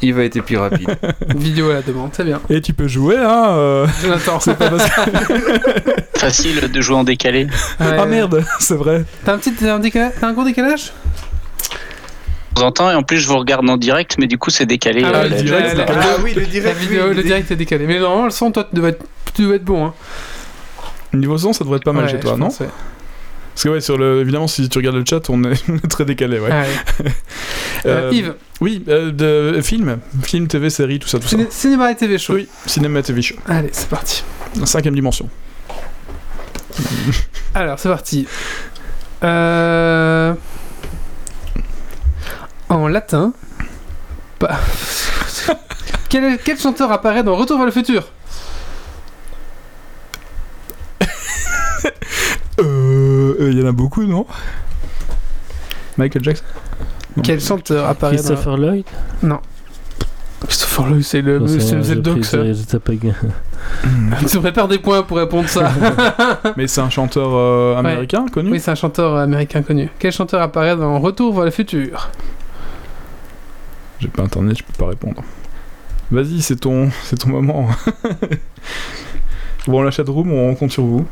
Il va être plus rapide. Vidéo à la demande, c'est bien. Et tu peux jouer, hein euh, Jonathan, C'est pas parce que... Facile de jouer en décalé. Ouais. Ah merde, c'est vrai. T'as un petit t'as un, décalage- t'as un gros décalage? Et en plus, je vous regarde en direct, mais du coup, c'est décalé. Ah euh, le direct, direct, c'est la- ah oui, le La direct. vidéo, oui, le direct est décalé. Mais non, le son, toi, tu devais être, tu devais être bon. Hein. Niveau son, ça devrait être pas mal Ouais, chez toi, non. Parce que ouais, sur le... évidemment, si tu regardes le chat, on est, on est très décalé, ouais. Ah ouais. Euh, Euh, Yves, Oui, euh, de film, film, TV, série, tout ça, tout ça. ciné- cinéma et TV show. Oui, cinéma, TV show. Allez, c'est parti. Cinquième dimension. Alors, c'est parti. Euh... En latin. Quel, quel chanteur apparaît dans Retour vers le futur? Euh, il y en a beaucoup, non? Michael Jackson? Non. Quel chanteur apparaît Christopher Lloyd? Dans... Christopher Lloyd, c'est le, Non, c'est le doc, ça. Tu des points pour répondre ça. Mais c'est un chanteur euh, américain connu? Oui, c'est un chanteur américain connu. Quel chanteur apparaît dans Retour vers le futur? J'ai pas internet, je peux pas répondre. Vas-y, c'est ton, c'est ton moment. Bon, la chatroom, on compte sur vous.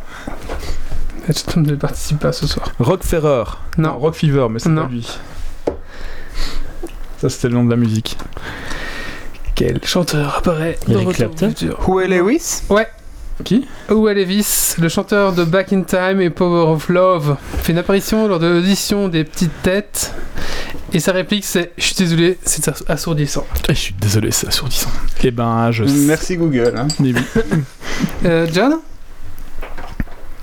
Je ne participe pas ce soir. Rock Ferrer. Non. Rock Fever, mais c'est Non. pas lui. Ça, c'était le nom de la musique. Quel chanteur apparaît dans Eric vers Clapton est Lewis? Qui? Owen Levis, le chanteur de Back in Time et Power of Love, fait une apparition lors de l'audition des Petites Têtes. Et sa réplique c'est Je suis désolé, c'est ass- assourdissant. Eh, Je suis désolé, c'est assourdissant. Eh ben, je. Merci Google. Hein. Mais oui. Euh, John?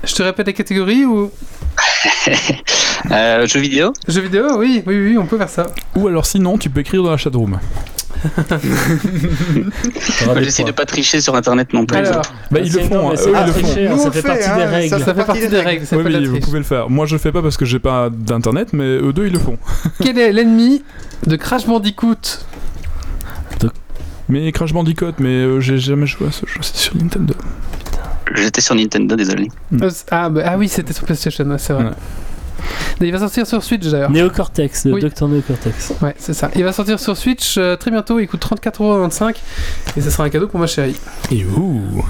Je te répète les catégories ou Euh, jeux vidéo? Jeux vidéo, oui, oui, oui, on peut faire ça. Ou alors sinon, tu peux écrire dans la chatroom. J'essaie de pas tricher sur internet non plus. Alors, Bah, Ah, ils le font, non, hein. eux ils le font. tricher, Nous, ça on fait fait, partie hein, des ça règles. ça, fait partie des des règles. Oui, oui, vous pouvez le faire. Moi, je le fais pas parce que j'ai pas d'internet, mais eux deux, ils le font. Quel est l'ennemi de Crash Bandicoot Mais Crash Bandicoot, mais euh, j'ai jamais joué à ce jeu, c'est sur Nintendo. J'étais sur Nintendo, désolé. Mm. Euh, ah, bah, ah oui, c'était sur PlayStation, c'est vrai. Ouais. Il va sortir sur Switch d'ailleurs. Néocortex, le Oui. docteur Néocortex. Ouais, c'est ça. Il va sortir sur Switch euh, très bientôt. Il coûte 34,25€ et ce sera un cadeau pour ma chérie. Et ouh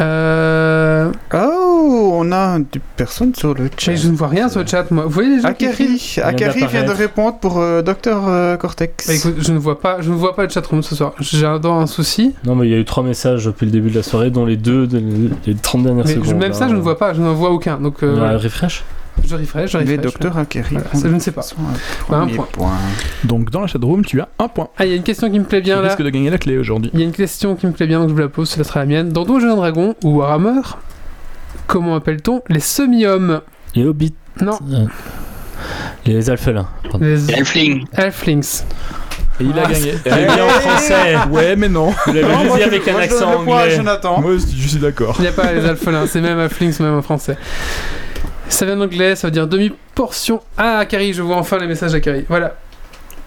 Euh... Oh, on a des personnes sur le chat. mais je ne vois rien sur le chat, moi. Vous voyez les gens qui Akari, Akari vient de répondre pour euh, Docteur euh, Cortex. Bah, écoute, je ne vois pas, je ne vois pas le chatroom ce soir. J'ai un, un souci. Non, mais il y a eu trois messages depuis le début de la soirée, dont les deux, de, les 30 dernières Mais secondes. même ça, je ne vois pas. Je n'en vois aucun. Donc, euh, Ouais, refresh je refresh, je Mais refresh. Docteur Akari. Voilà, ça, je ne sais pas. Bah, un point. point. Donc dans la chatroom, tu as un point. Ah, il y a une question qui me plaît Tu bien là. risques de gagner la clé aujourd'hui. Il y a une question qui me plaît bien, donc je vous la pose, ce sera la mienne. Dans Donjons et Dragons ou Warhammer, comment appelle-t-on les semi-hommes? Les hobbits. Non, euh, les alphelins. pardon. les Elfling Halflings. Et il a Ah, gagné. Elle est bien en français Ouais, mais non. Vous l'avez moi, dit je- avec un moi, je donne accent le point à anglais. Jonathan. Moi, je suis d'accord. Il n'y a pas les alphelins, c'est même Halflings, même en français. Ça vient d'anglais, ça veut dire demi-portion. Ah, Carrie, je vois enfin les messages à Carrie. Voilà.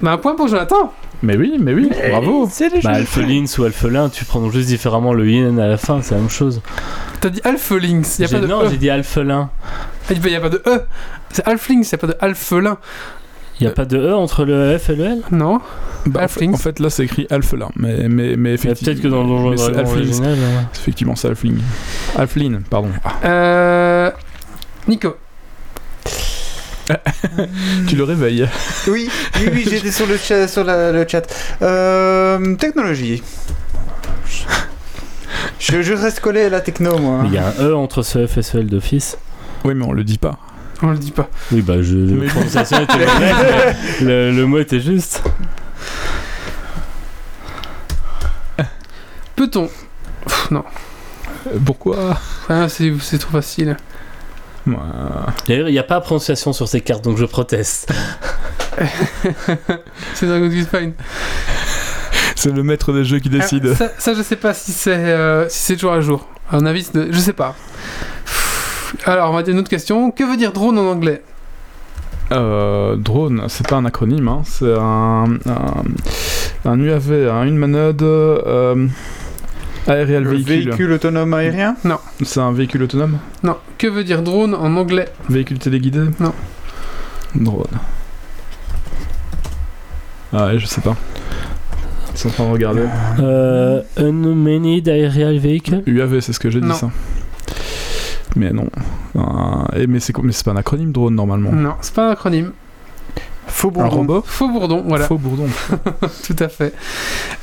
Bah, un point pour Jonathan. Mais oui, mais oui, bravo. Bah, alphelins ou alphelin, tu prends juste différemment le yin à la fin, c'est la même chose. T'as dit il n'y a pas de non, E. j'ai dit alphelin. Il n'y a pas de E. C'est Halflings, il n'y a pas de Alphelin. Il n'y a pas de E entre le F et le L? Non Bah, en, fait, là, c'est écrit Alphelin, mais, mais, mais Il y a effectivement. Peut-être que dans le Donjon c'est Dragon original. Effectivement, c'est Halfling. Halfling, pardon. Ah, Euh. Nico. tu le réveilles. Oui, oui, oui, j'étais sur le chat. Sur la- le chat. Euh, technologie. Je, je reste collé à la techno, moi. Il y a un E entre ce F et ce L d'office. Oui, mais on le dit pas. On le dit pas. Oui, bah, je. Mais- était le, le mot était juste. Peut-on? Non. Pourquoi? Ah, c'est trop facile. D'ailleurs, il n'y a pas de prononciation sur ces cartes, donc je proteste. c'est Dragon Quest Fine. C'est le maître des jeux qui décide. Ah, ça, ça, je sais pas si c'est euh, si c'est jour à jour. À mon avis, je sais pas. Alors, on va dire une autre question. Que veut dire drone en anglais? Euh, drone, c'est pas un acronyme, hein, c'est un, un, un UAV, un humanoid euh, aérial Le véhicule. véhicule autonome aérien C'est un véhicule autonome Non. Que veut dire drone en anglais Véhicule téléguidé Non. Drone. Ah ouais, je sais pas. Ils sont en train de regarder. Euh, unmanned aerial vehicle UAV, c'est ce que j'ai dit Non. ça. Mais non. Un- mais c'est quoi- mais c'est pas un acronyme drone normalement. Non, c'est pas un acronyme. Faux Un bourdon. robot Faux bourdon, voilà. Faux bourdon. Tout à fait.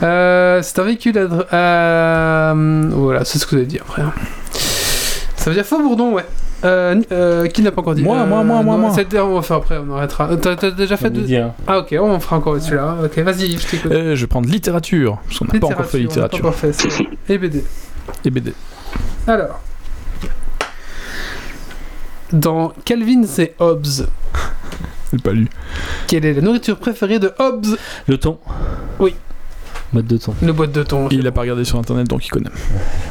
Euh, c'est un véhicule à... à- Voilà, c'est ce que vous avez dit après. hein. Ça veut dire faux bourdon, ouais. Euh, euh, qui n'a pas encore dit? Moi, Euh, moi, moi, moi, non, moi. c'est- On va faire après, on arrêtera. Euh, T'as t'as déjà fait On deux... Ah ok, on fera encore celui-là. Ok, vas-y, je t'écoute. Je vais prendre littérature, parce qu'on n'a pas encore fait on n'a littérature. pas encore fait. Et BD. Et BD. Alors. Dans Calvin et Hobbes, J'ai pas lu. quelle est la nourriture préférée de Hobbes Le thon Oui. Boîte de thon. Une boîte de thon. Il a pas regardé sur internet donc il connaît.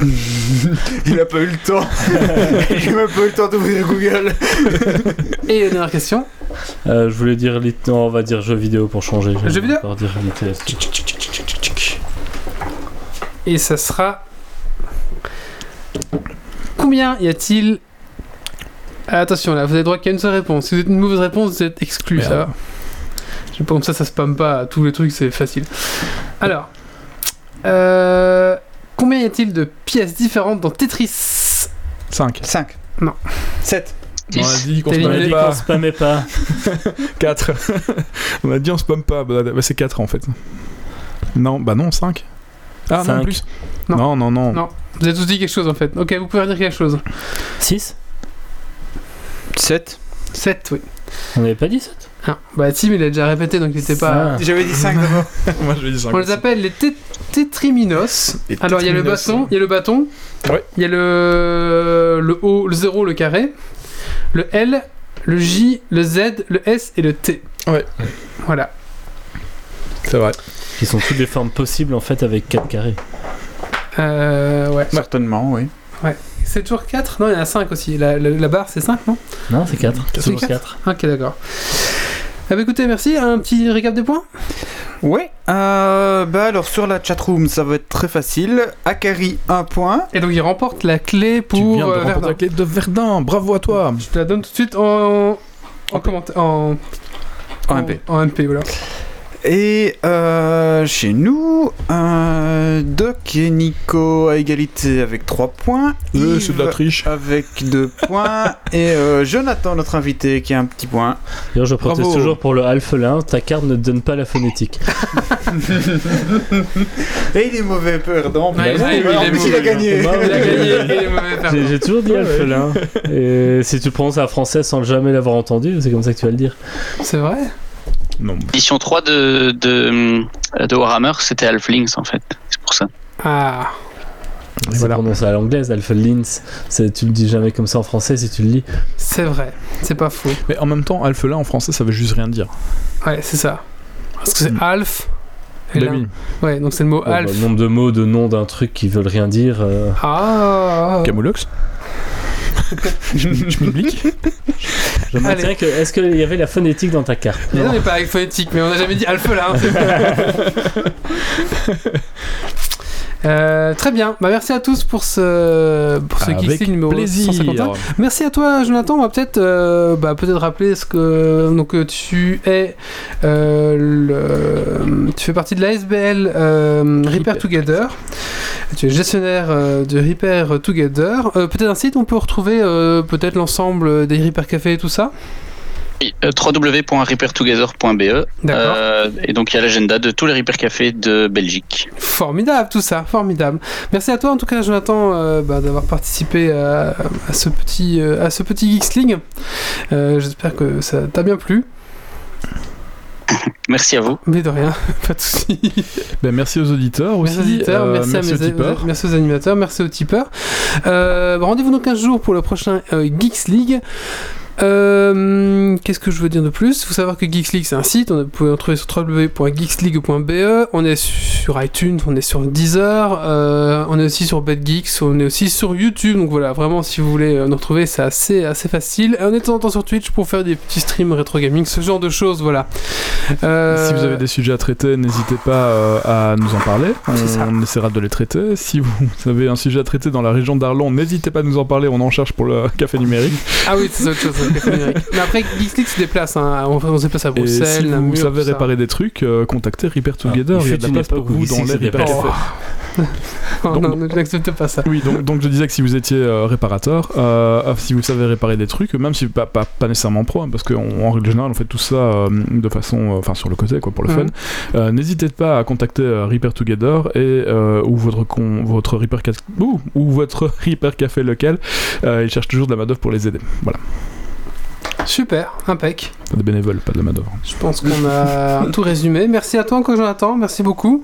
Il a pas eu le temps. Il a même pas eu le temps d'ouvrir Google. Et la dernière question. Euh, je voulais dire. lit- Non, on va dire jeu vidéo pour changer. Je Jeu vais vidéo dire. Et ça sera. Combien y a-t-il. Ah, attention là, vous avez droit qu'à une seule réponse. Si vous êtes une mauvaise réponse, vous êtes exclu, Merde. ça va. Je sais pas comme ça, ça spamme pas tous les trucs, c'est facile. Alors. Euh, combien y a-t-il de pièces différentes dans Tetris? 5. 5. Non. 7. On a dit qu'on spammait dit pas. qu'on spammait pas. 4. on a dit on spamme pas. Bah, bah, c'est 4 en fait. Non, bah non, 5. Ah non, Cinq. plus. Non. Non, non, non. Non. Vous avez tous dit quelque chose en fait. Ok, vous pouvez dire quelque chose. 6 7. 7, oui. On n'avait pas dit 7 Ah, bah Tim il a déjà répété donc il était pas. J'avais dit 5 d'abord. Moi je vais dire 5. On les appelle les té- tétriminos. Les Alors il y a le bâton, il y a le bâton, Ouais. il y a le le haut, le zéro, le carré, le L, le J, le Z, le S et le T. Ouais. Voilà. C'est vrai. Qui sont toutes des formes possibles en fait avec 4 carrés. Euh, ouais. Certainement, oui. C'est toujours 4 Non, il y en a 5 aussi. La, la- la barre, c'est 5, non? Non, c'est 4. C'est Toujours quatre? 4. Ok, d'accord. Ah bah écoutez, merci. Un petit récap des points? Oui. Euh, bah alors sur la chatroom, ça va être très facile. Akari, 1 point. Et donc il remporte la clé pour tu viens de euh, remporter Verdun. la clé de Verdun. Bravo à toi. Je te la donne tout de suite en, en commentaire. En, En MP. En MP, voilà. Et euh, chez nous, euh, Doc et Nico à égalité avec 3 points. Euh, c'est de la triche. avec 2 points. Et euh, Jonathan, notre invité, qui a un petit point. D'ailleurs, je proteste Bravo. toujours pour le alphelin. Ta carte ne te donne pas la phonétique. Et il est mauvais perdant. Ouais, ouais, il est mauvais. il a gagné. J'ai toujours dit alphelin. Et si tu le prononces à français sans jamais l'avoir entendu, c'est comme ça que tu vas le dire. C'est vrai? Non. L'édition 3 de, de, de Warhammer, c'était Halflings en fait. C'est pour ça. Ah. C'est voilà. prononcé à l'anglaise, alphelins. Tu le dis jamais comme ça en français si tu le lis. C'est vrai. C'est pas faux. Mais en même temps, alphelin en français, ça veut juste rien dire. Ouais, c'est ça. Parce que c'est Mm. Alf. et Bah là- oui. Ouais, donc c'est le mot bah, Alf. le nombre de mots, de noms d'un truc qui veulent rien dire. euh, Ah. Camoulox Je je. Je maintiens que. Est-ce qu'il y avait la phonétique dans ta carte Mais non, mais pas avec phonétique, mais on n'a jamais dit Alpha là. hein. Euh, très bien, bah, merci à tous pour ce, pour ce Avec numéro plaisir. 151. Merci à toi Jonathan, on va peut-être euh, bah, peut-être rappeler ce que donc euh, tu es euh, le, tu fais partie de l'ASBL euh, Repair Together. Tu es gestionnaire de Repair Together. Peut-être un site où on peut retrouver peut-être l'ensemble des Repair Café et tout ça? Euh, www.repairtogether.be euh, et donc il y a l'agenda de tous les Repair Café de Belgique. Formidable tout ça, formidable. Merci à toi en tout cas Jonathan euh, bah, d'avoir participé à, à ce petit euh, à ce petit Geeks League. Euh, J'espère que ça t'a bien plu, Merci à vous. mais de rien, pas de soucis. Ben, merci aux auditeurs aussi. Merci aux auditeurs, euh, merci, merci à aux mes, tipeurs. merci aux animateurs, merci aux tipeurs. Euh, Rendez-vous dans 15 jours pour le prochain euh, Geeks League. Euh, Qu'est-ce que je veux dire de plus? Il faut savoir que Geeks League c'est un site, on pouvez le trouver sur www.geeksleague.be, on est sur iTunes, on est sur Deezer, euh, on est aussi sur Bad Geeks, on est aussi sur YouTube, donc voilà, vraiment si vous voulez euh, nous retrouver c'est assez, assez facile. Et on est de temps en temps sur Twitch pour faire des petits streams rétro gaming, ce genre de choses, voilà. Euh, Si vous avez des sujets à traiter, n'hésitez pas à nous en parler. Ça. On essaiera de les traiter. Si vous avez un sujet à traiter dans la région d'Arlon, n'hésitez pas à nous en parler. On en cherche pour le café numérique. Ah oui, c'est autre chose. Mais après, Geeks se déplace. Hein. On, on se déplace à Et Bruxelles, si vous Namur, savez réparer des trucs, euh, contactez Repair Together. Ah, il y a de la place pour vous dans les Repair. Oh, Donc- non, n'accepte pas ça. Oui, donc, donc je disais que si vous étiez euh, réparateur, euh, si vous savez réparer des trucs, même si pas, pas, pas nécessairement pro, hein, parce qu'en règle générale on fait tout ça euh, de façon, euh, enfin sur le côté quoi, pour le fun, euh, n'hésitez pas à contacter euh, Repair Together et euh, ou votre con, votre Repair ou, ou votre Repair Café local, euh, ils cherchent toujours de la main d'œuvre pour les aider. Voilà, Super, impec. pas de bénévoles, pas de la main d'œuvre. Je pense qu'on a tout résumé. Merci à toi encore, Jonathan. Merci beaucoup.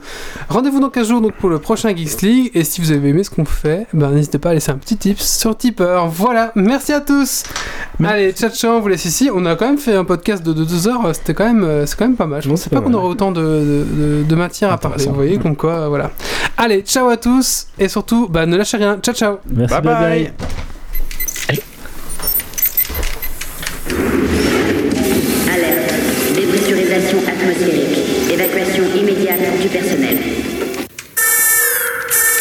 Rendez-vous dans 15 jours donc, pour le prochain Geeks League. Et si vous avez aimé ce qu'on fait, ben, n'hésitez pas à laisser un petit tips sur Tipper. Voilà, merci à tous. Merci. Allez, ciao, ciao, on vous laisse ici. On a quand même fait un podcast de 2 heures. C'était quand même, euh, c'est quand même pas mal. Je Non, pensais c'est pas pas qu'on aurait autant de, de, de- de matière à parler. Vous voyez, comme quoi, euh, voilà. Allez, ciao à tous. Et surtout, bah, ne lâchez rien. Ciao, ciao. Merci, Bye bye bye.